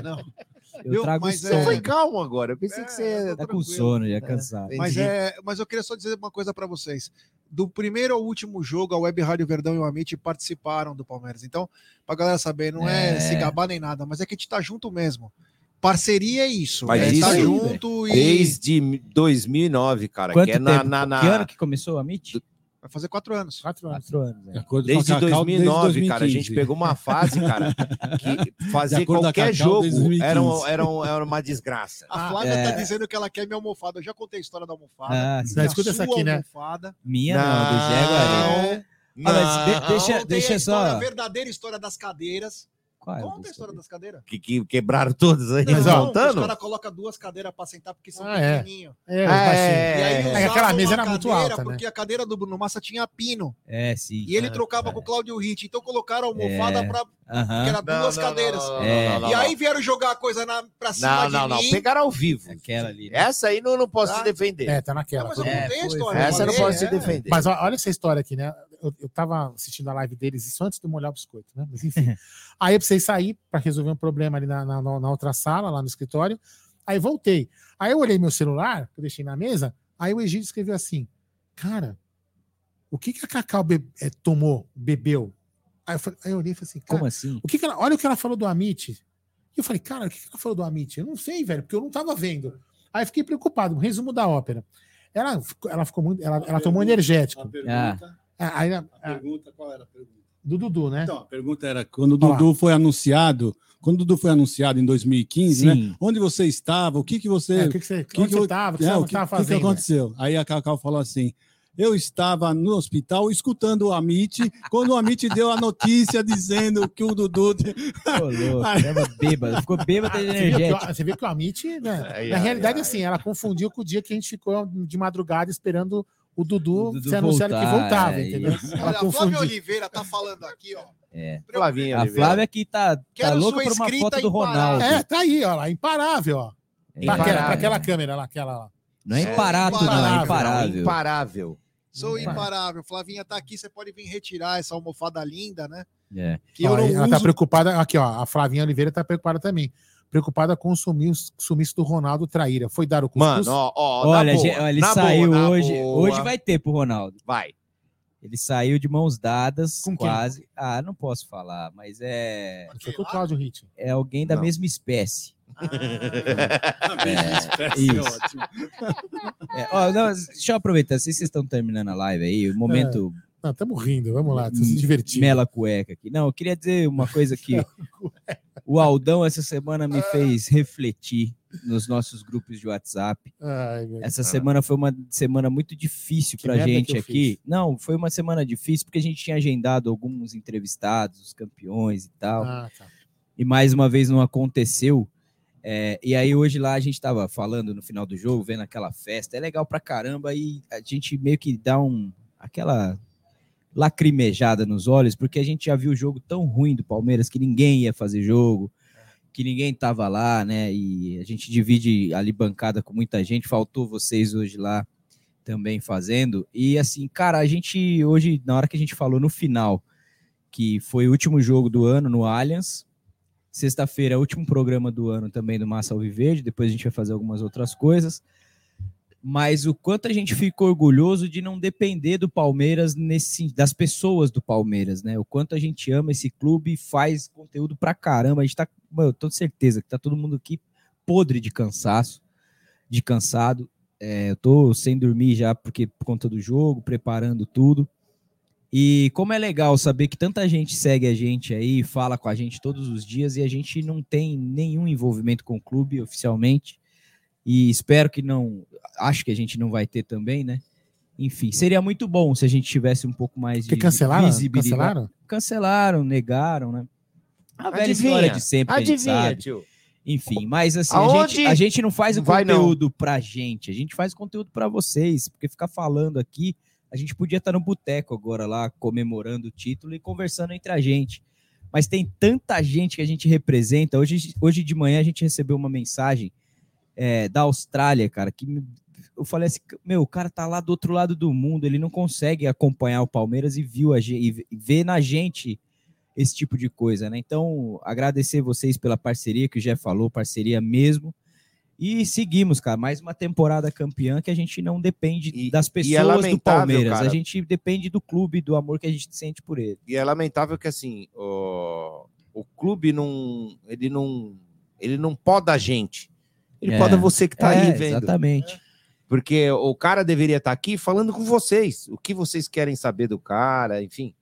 não. Eu trago mas sono. Você foi calmo agora. Eu pensei é, que você tá com sono, já cansado. Mas, é, mas eu queria só dizer uma coisa para vocês. Do primeiro ao último jogo, a Web Rádio Verdão e o Amit participaram do Palmeiras. Então, pra galera saber, não é, é se gabar nem nada, mas é que a gente tá junto mesmo. Parceria é isso. Mas é isso tá junto e... Desde 2009, cara. Quanto que é na, na, na, Que ano que começou a MIT? Vai fazer quatro anos. Quatro anos. Quatro anos, De com a Desde Cacau, 2009, desde cara, a gente 2015. pegou uma fase, cara, que De fazer qualquer Cacau, jogo desde 2015. era, um- era, um- era uma desgraça. A Flávia é. tá dizendo que ela quer minha almofada. Eu já contei a história da almofada. Ah, sim. a Escuta essa aqui, né? almofada. Minha não, do Jaguar. Não, Ah, mas de- não. deixa, deixa a história, só. a verdadeira história das cadeiras. Qual é Conta a a história das cadeiras. que, que quebraram todos aí, Mas, ó, Os montando. caras colocam duas cadeiras pra sentar porque são Ah, é. pequenininhos. É, É. E aí É, usava é, aquela mesa era muito cadeira, alta, né? Porque a cadeira do Bruno Massa tinha pino. É, sim. E ele Ah, trocava com o Claudio Ritt. Então colocaram a almofada É. pra. Aham. Que era duas não, cadeiras. não, não, É. não, não, e aí vieram jogar a coisa na, pra cima Não, de não, não. mim. Pegaram ao vivo. Aquela ali. né? Essa aí não, não posso Tá. se defender. É, tá naquela. mas eu É, contei a foi, história. Essa eu não posso se é. defender. Mas olha essa história aqui, né? Eu, eu tava assistindo a live deles, isso antes de eu molhar o biscoito, né? Mas enfim. aí eu precisei sair para resolver um problema ali na, na, na outra sala, lá no escritório. Aí voltei. Aí eu olhei meu celular, que eu deixei na mesa, aí o Egídio escreveu assim: Cara, o que, que a Cacau be- eh, tomou, bebeu? Aí eu, falei- aí eu olhei e falei assim: Cara, Como assim? o que, que ela, olha o que ela falou do Amit. E eu falei, cara, o que, que ela falou do Amit? Eu não sei, velho, porque eu não tava vendo. Aí eu fiquei preocupado. Resumo da ópera. Ela, ficou- ela ficou muito. Ela, ela tomou energético. A pergunta, Ah, Aí, a pergunta, qual era a pergunta? do Dudu, né? Então, a pergunta era, quando o. Dudu foi anunciado, quando o Dudu foi anunciado em 2015, Sim. né? Onde você estava? O que que você... É, o que, que você, que onde que você eu- tava? O que é, você o tava que, fazendo? aconteceu? Aí a Cacau falou assim, eu estava no hospital escutando o Amit, quando o Amit deu a notícia dizendo que o Dudu... Ô, louco, tava bêbado. Ficou bêbado que, energético. você viu que o Amit, né? Ai, na ai, realidade, ai. assim, ela confundiu com o dia que a gente ficou de madrugada esperando o Dudu, O Dudu ser anunciado que voltar, voltava, é, entendeu? isso. Olha, a Flávia. Oliveira tá falando aqui, ó. É. Flavinha A Oliveira. Flávia aqui tá, tá Quero louca sua por uma escrita foto do imparável. Ronaldo. É, tá aí, ó, lá, imparável, ó. Pra aquela, Imparável. pra aquela câmera lá, aquela lá. Não é É, imparato, não, é imparável. imparável. Imparável. Sou Imparável. imparável. Flavinha tá aqui, você pode vir retirar essa almofada linda, né? É. Que eu Ó, não ela uso. tá preocupada, aqui, ó, a Flavinha Oliveira tá preocupada também. Preocupada com o sumiço, sumiço do Ronaldo traíra. Foi dar o cuscuz? Mano, ó, ó, Olha, na boa, gente, ele na saiu boa, na hoje. boa. Hoje vai ter pro Ronaldo. Vai. Ele saiu de mãos dadas, Com quem? quase. Ah, não posso falar, mas é, Foi com o Cláudio Ritt. é alguém da Não. mesma espécie. É, isso. ótimo. É, ó, não, deixa eu aproveitar, se vocês estão terminando a live aí, o momento Não, estamos rindo, vamos lá, se divertindo. mela cueca aqui. Não, eu queria dizer uma coisa que o Aldão essa semana me fez refletir nos nossos grupos de WhatsApp. Ai, Essa Ah. semana foi uma semana muito difícil Que pra gente aqui. fiz? Não, foi uma semana difícil porque a gente tinha agendado alguns entrevistados, os campeões e tal. Ah, tá. E mais uma vez não aconteceu. É, e aí hoje lá a gente tava falando no final do jogo, vendo aquela festa. É legal pra caramba e a gente meio que dá um aquela lacrimejada nos olhos, porque a gente já viu o jogo tão ruim do Palmeiras que ninguém ia fazer jogo, que ninguém tava lá, né? E a gente divide ali bancada com muita gente. Faltou vocês hoje lá também fazendo. E assim, cara, a gente hoje, na hora que a gente falou no final, que foi o último jogo do ano no Allianz, Sexta-feira, último programa do ano também do Massa Alviverde. Depois a gente vai fazer algumas outras coisas. Mas o quanto a gente fica orgulhoso de não depender do Palmeiras, nesse, das pessoas do Palmeiras, né? O quanto a gente ama esse clube e faz conteúdo pra caramba. A gente tá, mano, eu tô certeza que tá todo mundo aqui podre de cansaço, de cansado. É, eu tô sem dormir já porque por conta do jogo, preparando tudo. E como é legal saber que tanta gente segue a gente aí, fala com a gente todos os dias e a gente não tem nenhum envolvimento com o clube oficialmente. E espero que não. Acho que a gente não vai ter também, né? Enfim, seria muito bom se a gente tivesse um pouco mais de Que cancelaram? visibilidade. Cancelaram? Cancelaram, negaram, né? A velha Adivinha, história de sempre que a gente Adivinha, sabe. tio. Enfim, mas assim, a gente, a gente não faz o Não vai, não. conteúdo pra gente, a gente faz conteúdo pra vocês, porque ficar falando aqui, a gente podia estar no boteco agora lá, comemorando o título e conversando entre a gente. Mas tem tanta gente que a gente representa. Hoje, hoje de manhã a gente recebeu uma mensagem é, da Austrália, cara, que eu falei assim, meu, o cara tá lá do outro lado do mundo, ele não consegue acompanhar o Palmeiras e viu a gente, e vê na gente esse tipo de coisa, né? Então, agradecer vocês pela parceria que o Jeff falou, parceria mesmo. E seguimos, cara, mais uma temporada campeã que a gente não depende E- das é pessoas do lamentável, Palmeiras, cara. a gente depende do clube, do amor que a gente sente por ele. E é lamentável que assim, o, o clube não, ele não, ele não poda a gente. Ele É. poda você que tá É, aí vendo. Exatamente. Porque o cara deveria estar aqui falando com vocês, o que vocês querem saber do cara, enfim,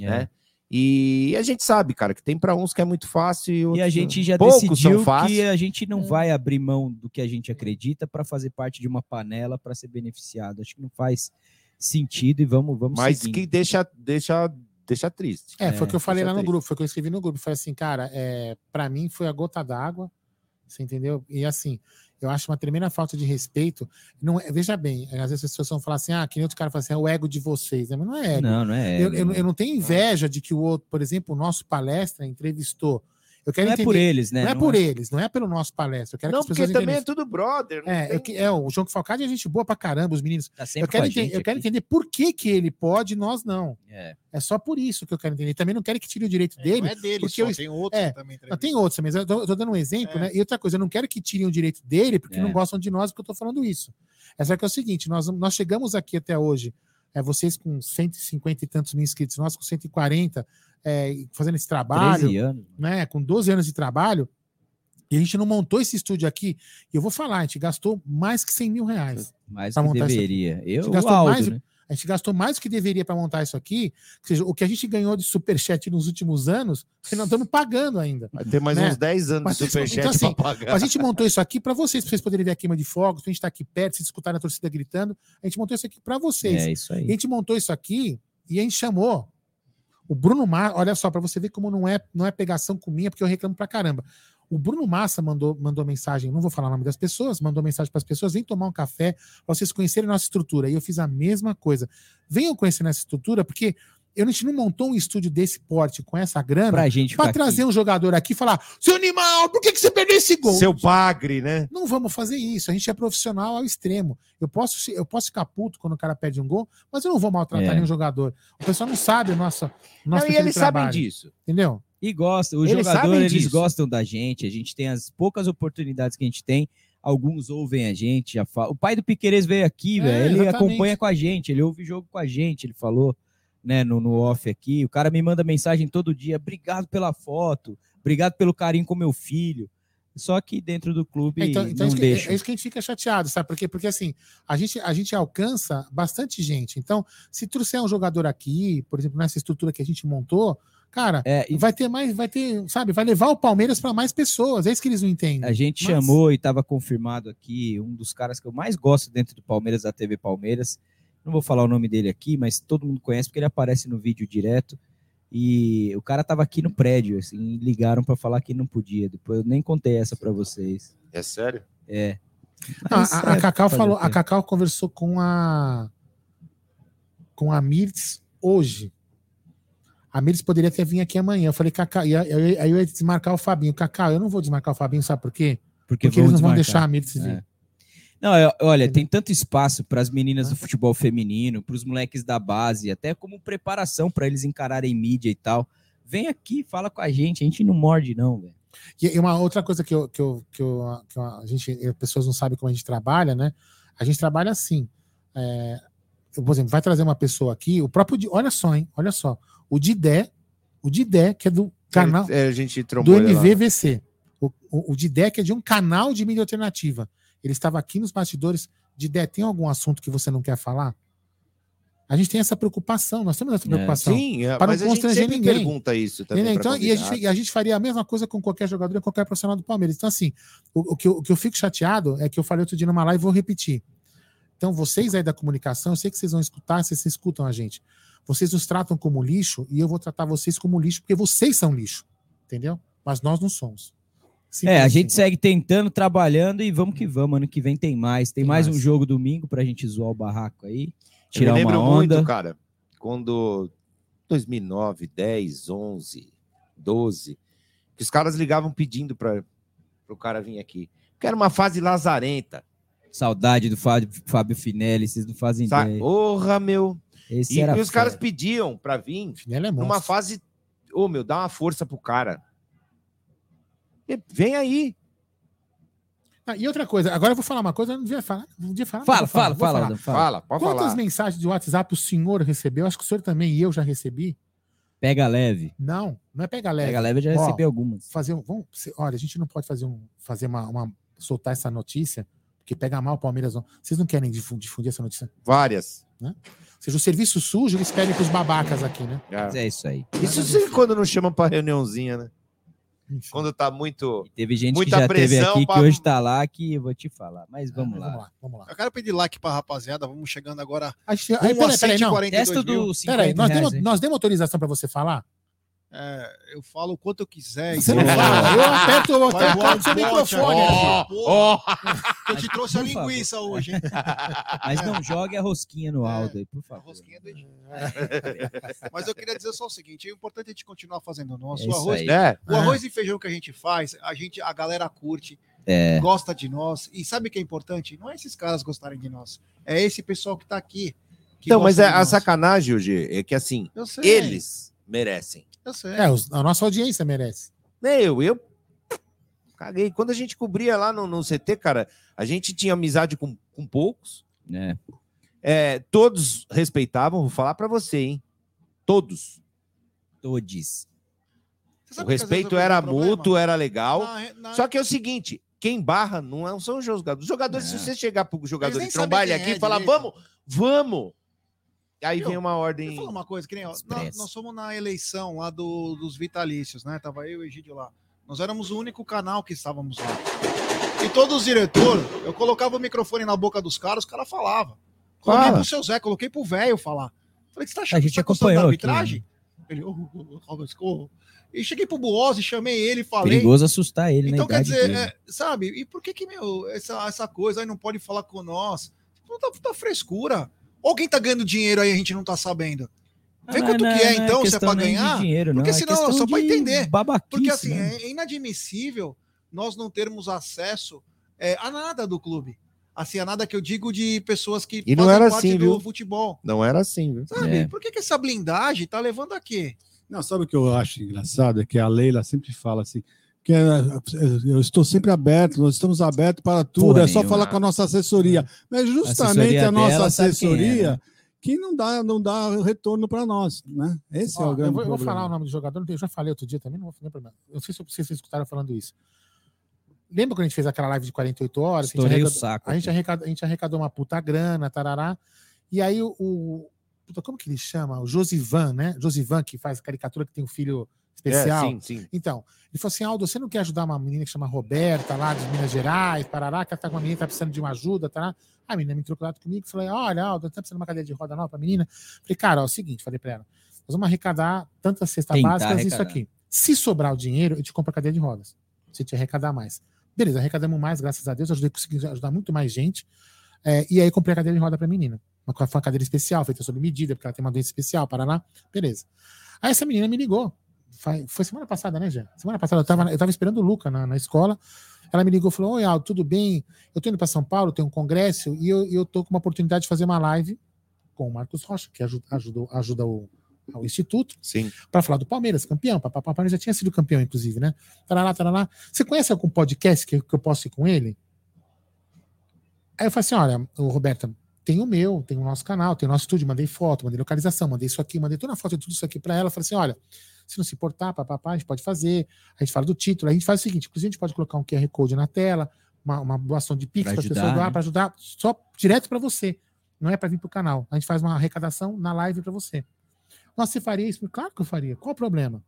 É. né? E a gente sabe, cara, que tem para uns que é muito fácil e, E outros a gente já poucos decidiu são fáceis. que a gente não vai abrir mão do que a gente acredita para fazer parte de uma panela para ser beneficiado. Acho que não faz sentido e vamos vamos Mas seguindo. que deixa, deixa, deixa triste. É, foi o que eu falei deixa lá no triste. grupo, foi o que eu escrevi no grupo. Falei assim, cara, é, para mim foi a gota d'água, você entendeu? E assim, eu acho uma tremenda falta de respeito. Não, é- veja bem, às vezes as pessoas vão falar assim, ah, que nem outro cara fala assim, é o ego de vocês, mas não é ego. Não, não é Eu, ego, eu, não. eu não tenho inveja de que o outro, por exemplo, o nosso palestra entrevistou. Eu quero Não é entender, por eles, né? Não é Não por é- eles, não é pelo nosso palestra. Eu quero Não, que as porque pessoas também entendam é tudo brother. é, tem- que- é, o João Falcade é gente boa pra caramba, os meninos. Tá eu quero, com a enten- gente eu quero entender por que, que ele pode e nós não. É. É só por isso que eu quero entender. Também não quero que tire o direito dele. não é dele porque só, eu, tem outros é, que também não, tem outros, mas eu tô, eu tô dando um exemplo, né? E outra coisa, eu não quero que tirem o direito dele porque É. não gostam de nós porque eu tô falando isso. É só que é o seguinte, nós, nós chegamos aqui até hoje, é, vocês com 150 e tantos mil inscritos, nós com 140, é, fazendo esse trabalho, 13 anos. né? Com 12 anos de trabalho, e a gente não montou esse estúdio aqui, e eu vou falar, a gente gastou mais que 100 mil reais. Mais que deveria. Eu, gastou Aldo, mais, né? A gente gastou mais do que deveria para montar isso aqui. Ou seja, o que a gente ganhou de superchat nos últimos anos, nós não estamos pagando ainda. Vai ter mais né? uns 10 anos Mas, de superchat então, assim, pra pagar. A gente montou isso aqui para vocês, para vocês poderem ver a queima de fogos, para a gente estar aqui perto, vocês escutarem a torcida gritando. A gente montou isso aqui para vocês. É isso aí. E a gente montou isso aqui e a gente chamou o Bruno Massa. Olha só, para você ver como não é, não é pegação com minha, porque eu reclamo pra caramba. O Bruno Massa mandou, mandou mensagem, não vou falar o nome das pessoas, mandou mensagem para as pessoas: vem tomar um café para vocês conhecerem a nossa estrutura. E eu fiz a mesma coisa. Venham conhecer nossa estrutura, porque eu, a gente não montou um estúdio desse porte com essa grana Pra gente para trazer um jogador aqui e falar: seu animal, por que, que você perdeu esse gol? Seu bagre, né? Não vamos fazer isso. A gente é profissional ao extremo. Eu posso, se- eu posso ficar puto quando o cara perde um gol, mas eu não vou maltratar É. nenhum jogador. O pessoal não sabe o nosso, o nosso Não, e eles sabem disso. Entendeu? E gostam, os Eles jogadores eles gostam da gente, a gente tem as poucas oportunidades que a gente tem, alguns ouvem a gente, já fala. O pai do Piqueires veio aqui, É, velho, ele exatamente. acompanha com a gente, ele ouve jogo com a gente, ele falou, né, no, no off aqui, o cara me manda mensagem todo dia, obrigado pela foto, obrigado pelo carinho com meu filho. Só que dentro do clube É, então, então é, não isso que, deixa. é isso que a gente fica chateado, sabe? Porque, porque assim, a gente, a gente alcança bastante gente. Então, se trouxer um jogador aqui, por exemplo, nessa estrutura que a gente montou, cara, É, e vai ter mais, vai ter, sabe, vai levar o Palmeiras para mais pessoas. É isso que eles não entendem. A gente Mas- chamou e estava confirmado aqui um dos caras que eu mais gosto dentro do Palmeiras, da TV Palmeiras. Não vou falar o nome dele aqui, mas todo mundo conhece porque ele aparece no vídeo direto. E o cara tava aqui no prédio, assim, e ligaram para falar que não podia. Depois eu nem contei essa para vocês. É sério? É. A, Mas a- é, a Cacau falou, a Cacau conversou com a com a Mirtz hoje. A Mirtz poderia ter vindo aqui amanhã. Eu falei, Cacau, e aí eu, eu ia desmarcar o Fabinho. Cacau, eu não vou desmarcar o Fabinho, sabe por quê? Porque, eles não vão desmarcar. deixar a Mirtz vir. É. Não, é- olha, tem tanto espaço para as meninas do futebol feminino, para os moleques da base, até como preparação para eles encararem mídia e tal. Vem aqui, fala com a gente, a gente não morde, não, velho. E uma outra coisa que, eu, que, eu, que, eu, que a gente, as pessoas não sabem como a gente trabalha, né? A gente trabalha assim. É, eu, por exemplo, vai trazer uma pessoa aqui, o próprio. Olha só, hein? Olha só. O Didé, o Didé, que é do canal. É, a gente do lá. MVVC. O, o, o Didé, que é de um canal de mídia alternativa. Ele estava aqui nos bastidores. Didé, tem algum assunto que você não quer falar? A gente tem essa preocupação, nós temos essa preocupação. Sim, é, para mas não a gente constranger ninguém. pergunta isso também Então, e a gente, a gente faria a mesma coisa com qualquer jogador e qualquer profissional do Palmeiras. Então, assim, o, o que eu, o que eu fico chateado é que eu falei outro dia numa live e vou repetir. Então, vocês aí da comunicação, eu sei que vocês vão escutar, vocês escutam a gente. Vocês nos tratam como lixo e eu vou tratar vocês como lixo porque vocês são lixo. Entendeu? Mas nós não somos. Simples É, a gente segue tentando, trabalhando e vamos que vamos. Ano que vem tem mais. Tem, Tem mais, um mais. jogo domingo pra gente zoar o barraco aí. Eu Tirar me uma lembro onda. muito, cara, quando 2009, 10, 11, 12, que os caras ligavam pedindo para o cara vir aqui. Que era uma fase lazarenta. Saudade do Fábio, Fábio Finelli, vocês não fazem Sabe? ideia. Porra, meu. Esse E, e os caras pediam para vir Finelli é numa fase. Ô, meu, dá uma força pro cara. E Vem aí. Ah, e outra coisa, agora eu vou falar uma coisa, eu não devia falar. Não devia falar Fala, falar, fala, fala, falar. Fala. Fala, pode Quantas falar. mensagens de WhatsApp o senhor recebeu? Acho que o senhor também e eu já recebi. Pega leve. Não, não é pega leve. Pega leve, eu já Ó, recebi algumas. Fazer um, vamos, olha, a gente não pode fazer um, fazer uma, uma- soltar essa notícia, Porque pega mal o Palmeiras. Não. Vocês não querem difundir, difundir essa notícia? Várias. Né? Ou seja, o serviço sujo, eles pedem pros babacas aqui, né? Mas é isso aí. Isso sim, quando não chamam pra reuniãozinha, né? Quando tá muito. Teve gente muita que já teve pressão aqui pra- que hoje tá lá que eu vou te falar. Mas vamos lá. Vamos lá, vamos lá. Eu quero pedir like pra rapaziada. Vamos chegando agora. A gente, rumo aí, peraí, peraí, não. 142 mil. Peraí, nós demos, nós demos autorização pra você falar? É, eu falo o quanto eu quiser. Você então- não fala, eu aperto o botão do seu microfone aqui. Pô, Eu te trouxe a por favor. linguiça hoje, hein? Mas não jogue a rosquinha no Aldo aí, por favor. Rosquinha do Egito. Mas eu queria dizer só o seguinte: é importante a gente continuar fazendo o nosso. É o arroz, aí. É. o arroz e feijão que a gente faz, a gente, a galera curte, É. gosta de nós. E sabe o que é importante? Não é esses caras gostarem de nós, é esse pessoal que tá aqui. que Então, mas é, a nós. sacanagem, hoje é que assim, eles merecem. Eu sei. É, os- a nossa audiência merece. Eu, eu caguei. Quando a gente cobria lá no, no CT, cara, a gente tinha amizade com, com poucos. É. É, todos respeitavam, vou falar pra você, hein? Todos. Todos. O respeito era mútuo, era legal. Na- na- Só que é o seguinte, quem barra não é- são os jogadores. Os jogadores, se você chegar pro jogador de trombar ele aqui quem e é falar, direito. vamos, vamos. Aí vem uma ordem. Deixa eu falar uma coisa, que nem, nós, nós somos na eleição lá do- dos vitalícios, né? Tava eu e o Egídio lá. Nós éramos o único canal que estávamos lá. E todos os diretores, eu colocava o microfone na boca dos caras, os caras falavam. Coloquei Fala. pro seu Zé, coloquei pro velho falar. Falei, você tá achando A gente tá da acompanhou aqui, arbitragem? Ele, oh, oh, oh. E cheguei pro Buozzi, chamei ele, falei. Perigoso assustar ele Então, na quer dizer, é, sabe, e por que que, meu, essa, essa coisa aí não pode falar com nós? Não tá, tá frescura. Ou quem tá ganhando dinheiro aí a gente não tá sabendo. Vê Não, quanto não, que é, não é então, se é pra ganhar. dinheiro, porque não, é senão, questão só pra de entender. Porque assim, né? é inadmissível nós não termos acesso é, a nada do clube. Assim, a nada que eu digo de pessoas que E não era assim, do viu? futebol. Não era assim, viu? Sabe? Por que, que essa blindagem tá levando a quê? Não, sabe o que eu acho engraçado? É que a Leila sempre fala assim. Que é, eu estou sempre aberto, nós estamos abertos para tudo, Porra é só nenhuma. falar com a nossa assessoria. Mas justamente assessoria a nossa dela é, assessoria né? que não dá, não dá retorno para nós, né? Esse é Ó, o grande eu, vou, eu vou problema. falar o nome do jogador, eu já falei outro dia também, não vou fazer problema. Eu não sei se vocês escutaram falando isso. Lembra quando a gente fez aquela live de 48 horas? que a gente Estourei o arrecadou- saco A gente, arrecadou, a gente arrecadou uma puta grana, tarará. E aí o. o- puta, como que ele chama? O Josivan, né? Josivan, que faz caricatura, que tem um filho especial. É, sim, sim. Então, ele falou assim: Aldo, você não quer ajudar uma menina que chama Roberta, lá de Minas Gerais, Parará, que tá com uma menina que tá precisando de uma ajuda, tá? A menina me entrou contato comigo e falou: Olha, Aldo, tá precisando de uma cadeira de roda nova pra menina. Falei, cara, ó, é o seguinte, falei pra ela: nós vamos arrecadar tantas cestas Tentar básicas, isso arrecadar. aqui. Se sobrar o dinheiro, eu te compro a cadeira de rodas. Se te arrecadar mais. Beleza, arrecadamos mais, graças a Deus, eu ajudei, consegui ajudar muito mais gente. É, e aí comprei a cadeira de roda pra menina. Uma, foi uma cadeira especial, feita sob medida, porque ela tem uma doença especial, Paraná. Beleza. Aí essa menina me ligou. Foi, foi semana passada, né, Jean? Semana passada eu tava, eu tava esperando o Luca na, na escola. Ela me ligou e falou: Oi, Aldo, tudo bem? Eu tô indo para São Paulo, tem um congresso, e eu, eu tô com uma oportunidade de fazer uma live com o Marcos Rocha, que ajuda, ajuda, ajuda o, o Instituto, para falar do Palmeiras, campeão. O Palmeiras já tinha sido campeão, inclusive, né? Tarará, tarará. Você conhece algum podcast que, que eu posso ir com ele? Aí eu falei assim: olha, o Roberta, tem o meu, tem o nosso canal, tem o nosso estúdio, mandei foto, mandei localização, mandei isso aqui, mandei toda a foto de tudo isso aqui para ela. Falei assim: olha, se não se importar, papapá, a gente pode fazer. A gente fala do título, a gente faz o seguinte: inclusive a gente pode colocar um QR Code na tela, uma, uma doação de Pix para as pessoas doar, né? para ajudar, só direto para você. Não é para vir para o canal. A gente faz uma arrecadação na live para você. Nossa, você faria isso? Claro que eu faria. Qual o problema?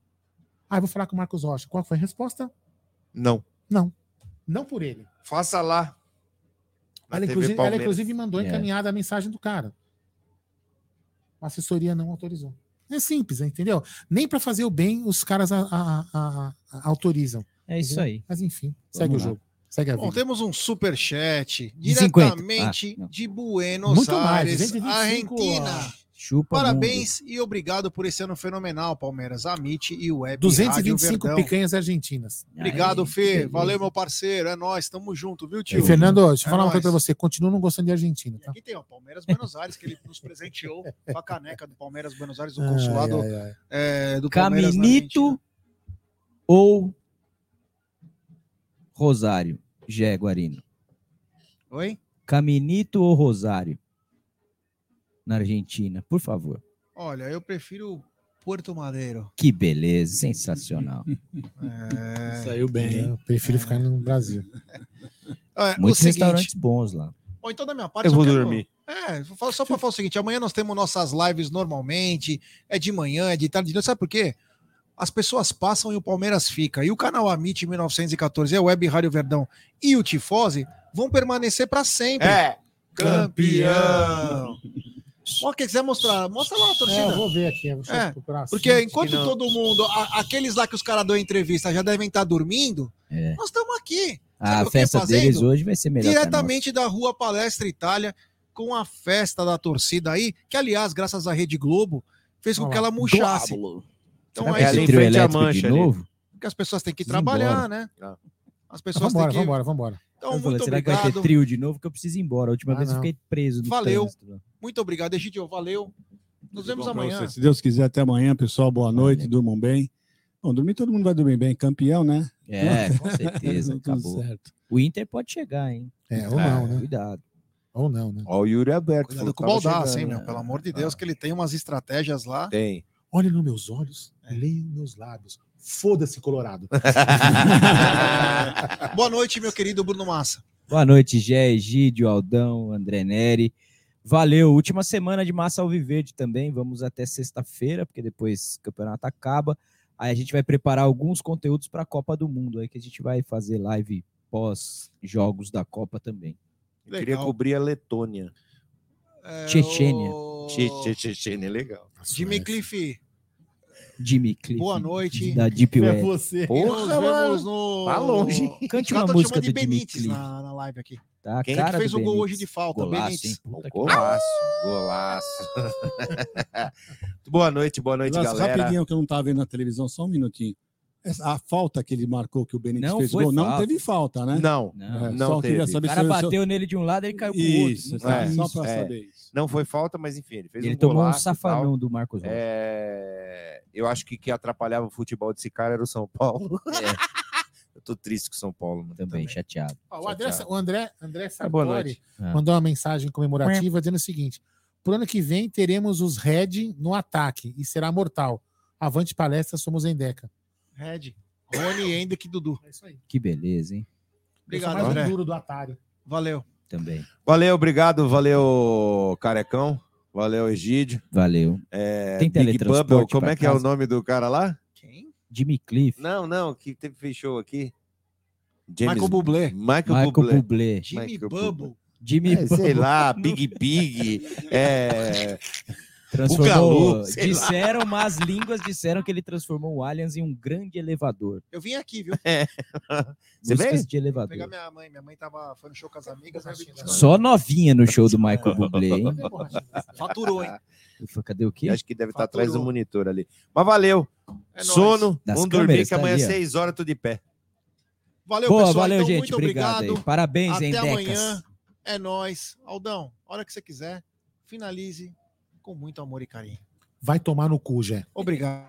Ah, eu vou falar com o Marcos Rocha. Qual foi a resposta? Não. Não. Não por ele. Faça lá. Ela inclusive, ela, inclusive, mandou encaminhada a mensagem do cara. A assessoria não autorizou. É simples, entendeu? Nem para fazer o bem os caras a- a- a- a- autorizam. É isso entendeu? aí. Mas enfim, segue Vamos o lá. jogo. Segue a Bom, vida. temos um super chat De 50. diretamente Ah, de Buenos Muito mais, Aires, 225, Argentina. Chupa Parabéns e obrigado por esse ano fenomenal, Palmeiras, Amit e Web 225 Rádio picanhas argentinas. Obrigado, Aí, Fê. Valeu, meu parceiro. É nóis, tamo junto, viu, tio? E, Fernando, deixa eu É falar uma nóis. coisa pra você. Continua não gostando de Argentina, tá? Aqui tem o Palmeiras Buenos Aires, que ele nos presenteou com a caneca do Palmeiras Buenos Aires, do Ai, consulado ai, ai. é, do Palmeiras Caminito ou Rosário, Gé Guarino? Oi? Caminito ou Rosário? Na Argentina, por favor. Olha, eu prefiro Porto Madeiro. Que beleza, sensacional. É... Saiu bem. Eu prefiro ficar no Brasil. É, Muitos seguinte- restaurantes bons lá. Bom, então da minha parte. Eu vou quero- dormir. É, vou falar- só para falar o seguinte: amanhã nós temos nossas lives normalmente, é de manhã, é de tarde, de noite. Sabe por quê? As pessoas passam e o Palmeiras fica. E o canal Amit 1914, a Web Rádio Verdão e o Tifose vão permanecer para sempre. É, campeão. Ó, quem quiser mostrar, mostra lá a torcida. É, eu vou ver aqui. Eu É, procurar Porque assuntos enquanto todo mundo, a- aqueles lá que os caras dão entrevista já devem estar dormindo, nós estamos aqui. A Sabe o que festa fazendo? deles hoje vai ser melhor. a Diretamente da Rua Palestra Itália, com a festa da torcida aí, que aliás, graças à Rede Globo, fez com que ela murchasse. Então Será é isso. ter trio elétrico de novo? Porque as pessoas têm que trabalhar, né? Ah. As pessoas Vambora, têm que. vambora, vambora. Então, Eu falei, muito será que vai ter obrigado. trio de novo? Que eu preciso ir embora. A última Ah, vez eu não. fiquei preso no Valeu. trânsito. Muito obrigado, Egidio. Valeu. Nos vemos amanhã. Se Deus quiser, até amanhã, pessoal. Boa noite, durmam bem. Bom, dormir todo mundo vai dormir bem. Campeão, né? É, com certeza. Acabou. certo. O Inter pode chegar, hein? É, ou não, né? Cuidado. Ou não, né? Ó, o Yuri Alberto. Cuidado falou com o Baldassi, hein, meu? Pelo amor de Deus, que ele tem umas estratégias lá. Tem. Olhe nos meus olhos, leia nos meus lábios. Foda-se, Colorado. Boa noite, meu querido Bruno Massa. Boa noite, Gé, Egídio, Aldão, André Neri. Valeu. Última semana de Massa Alviverde também. Vamos até sexta-feira, porque depois o campeonato acaba. Aí a gente vai preparar alguns conteúdos para a Copa do Mundo, aí que a gente vai fazer live pós jogos da Copa também. Eu queria cobrir a Letônia. É, Chechênia. o- Che- che- Chechênia, legal. Jimmy Cliff, Jimmy Cliff. boa noite. Da Deep É Web. você. Porra, mano. vemos no. Tá longe. Cante uma tão música do de Jimmy Benítez Cliff. na, na live aqui. Tá? Quem cara que fez o gol hoje de falta, Golaço, Benítez. hein? Puta que Golaço, golaço. boa noite, boa noite, Nossa, galera. rapidinho que eu não estava vendo na televisão, só um minutinho. Essa- A falta que ele marcou, que o Benítez Não fez gol, não falta. teve falta, né? Não, Não, É, não teve. O cara bateu nele de um lado e ele caiu pro Isso, outro. tá, É, só isso, para é. saber isso. Não foi falta, mas enfim, ele fez Ele um tomou um golaço e safanão do Marcos Rocha. É, Eu acho que quem atrapalhava o futebol desse cara era o São Paulo. Eu tô triste com o São Paulo. mano, Também, chateado. Ó, o André, Chateado. o André, André Sartori noite. Ah. mandou uma mensagem comemorativa dizendo o seguinte: pro ano que vem teremos os Red no ataque e será mortal. Avante palestra, somos em Deca. Red, Rony, Hendrick e Dudu. É isso aí. Que beleza, hein? Obrigado, mais André. um duro do Atari. Valeu. Também. Valeu, obrigado, valeu, Carecão. Valeu, Egídio. Valeu. É, Tem teletransporte Bubble, como é que é o casa? nome do cara lá? Quem? Jimmy Cliff. Não, não, que teve fechou aqui. Michael Bublé. Michael, Michael Bublé. Bublé. Jimmy Michael Bubble. Jimmy É, sei Bubble. lá, Big Big. É, Transformou. Bugalu, sei lá. disseram, mas línguas disseram que ele transformou o Allianz em um grande elevador. Eu vim aqui, viu? Você Músicas veio? de Pegar elevador. minha mãe. Minha mãe tava, foi no show com as amigas. eu buscar. Só novinha no show do Michael Bublé, hein? Faturou, hein? Eu falei, Cadê o quê? Acho que deve estar Faturou. atrás do monitor ali. Mas valeu. É. Sono. Das Vamos dormir que tá amanhã às ó. 6 horas tô de pé. Valeu, Boa, pessoal. valeu, então, gente. Muito obrigado. obrigado. aí. Parabéns, hein, Até Decas. amanhã. É nóis. Aldão, a hora que você quiser, finalize com muito amor e carinho. Vai tomar no cu, Jé. Obrigado.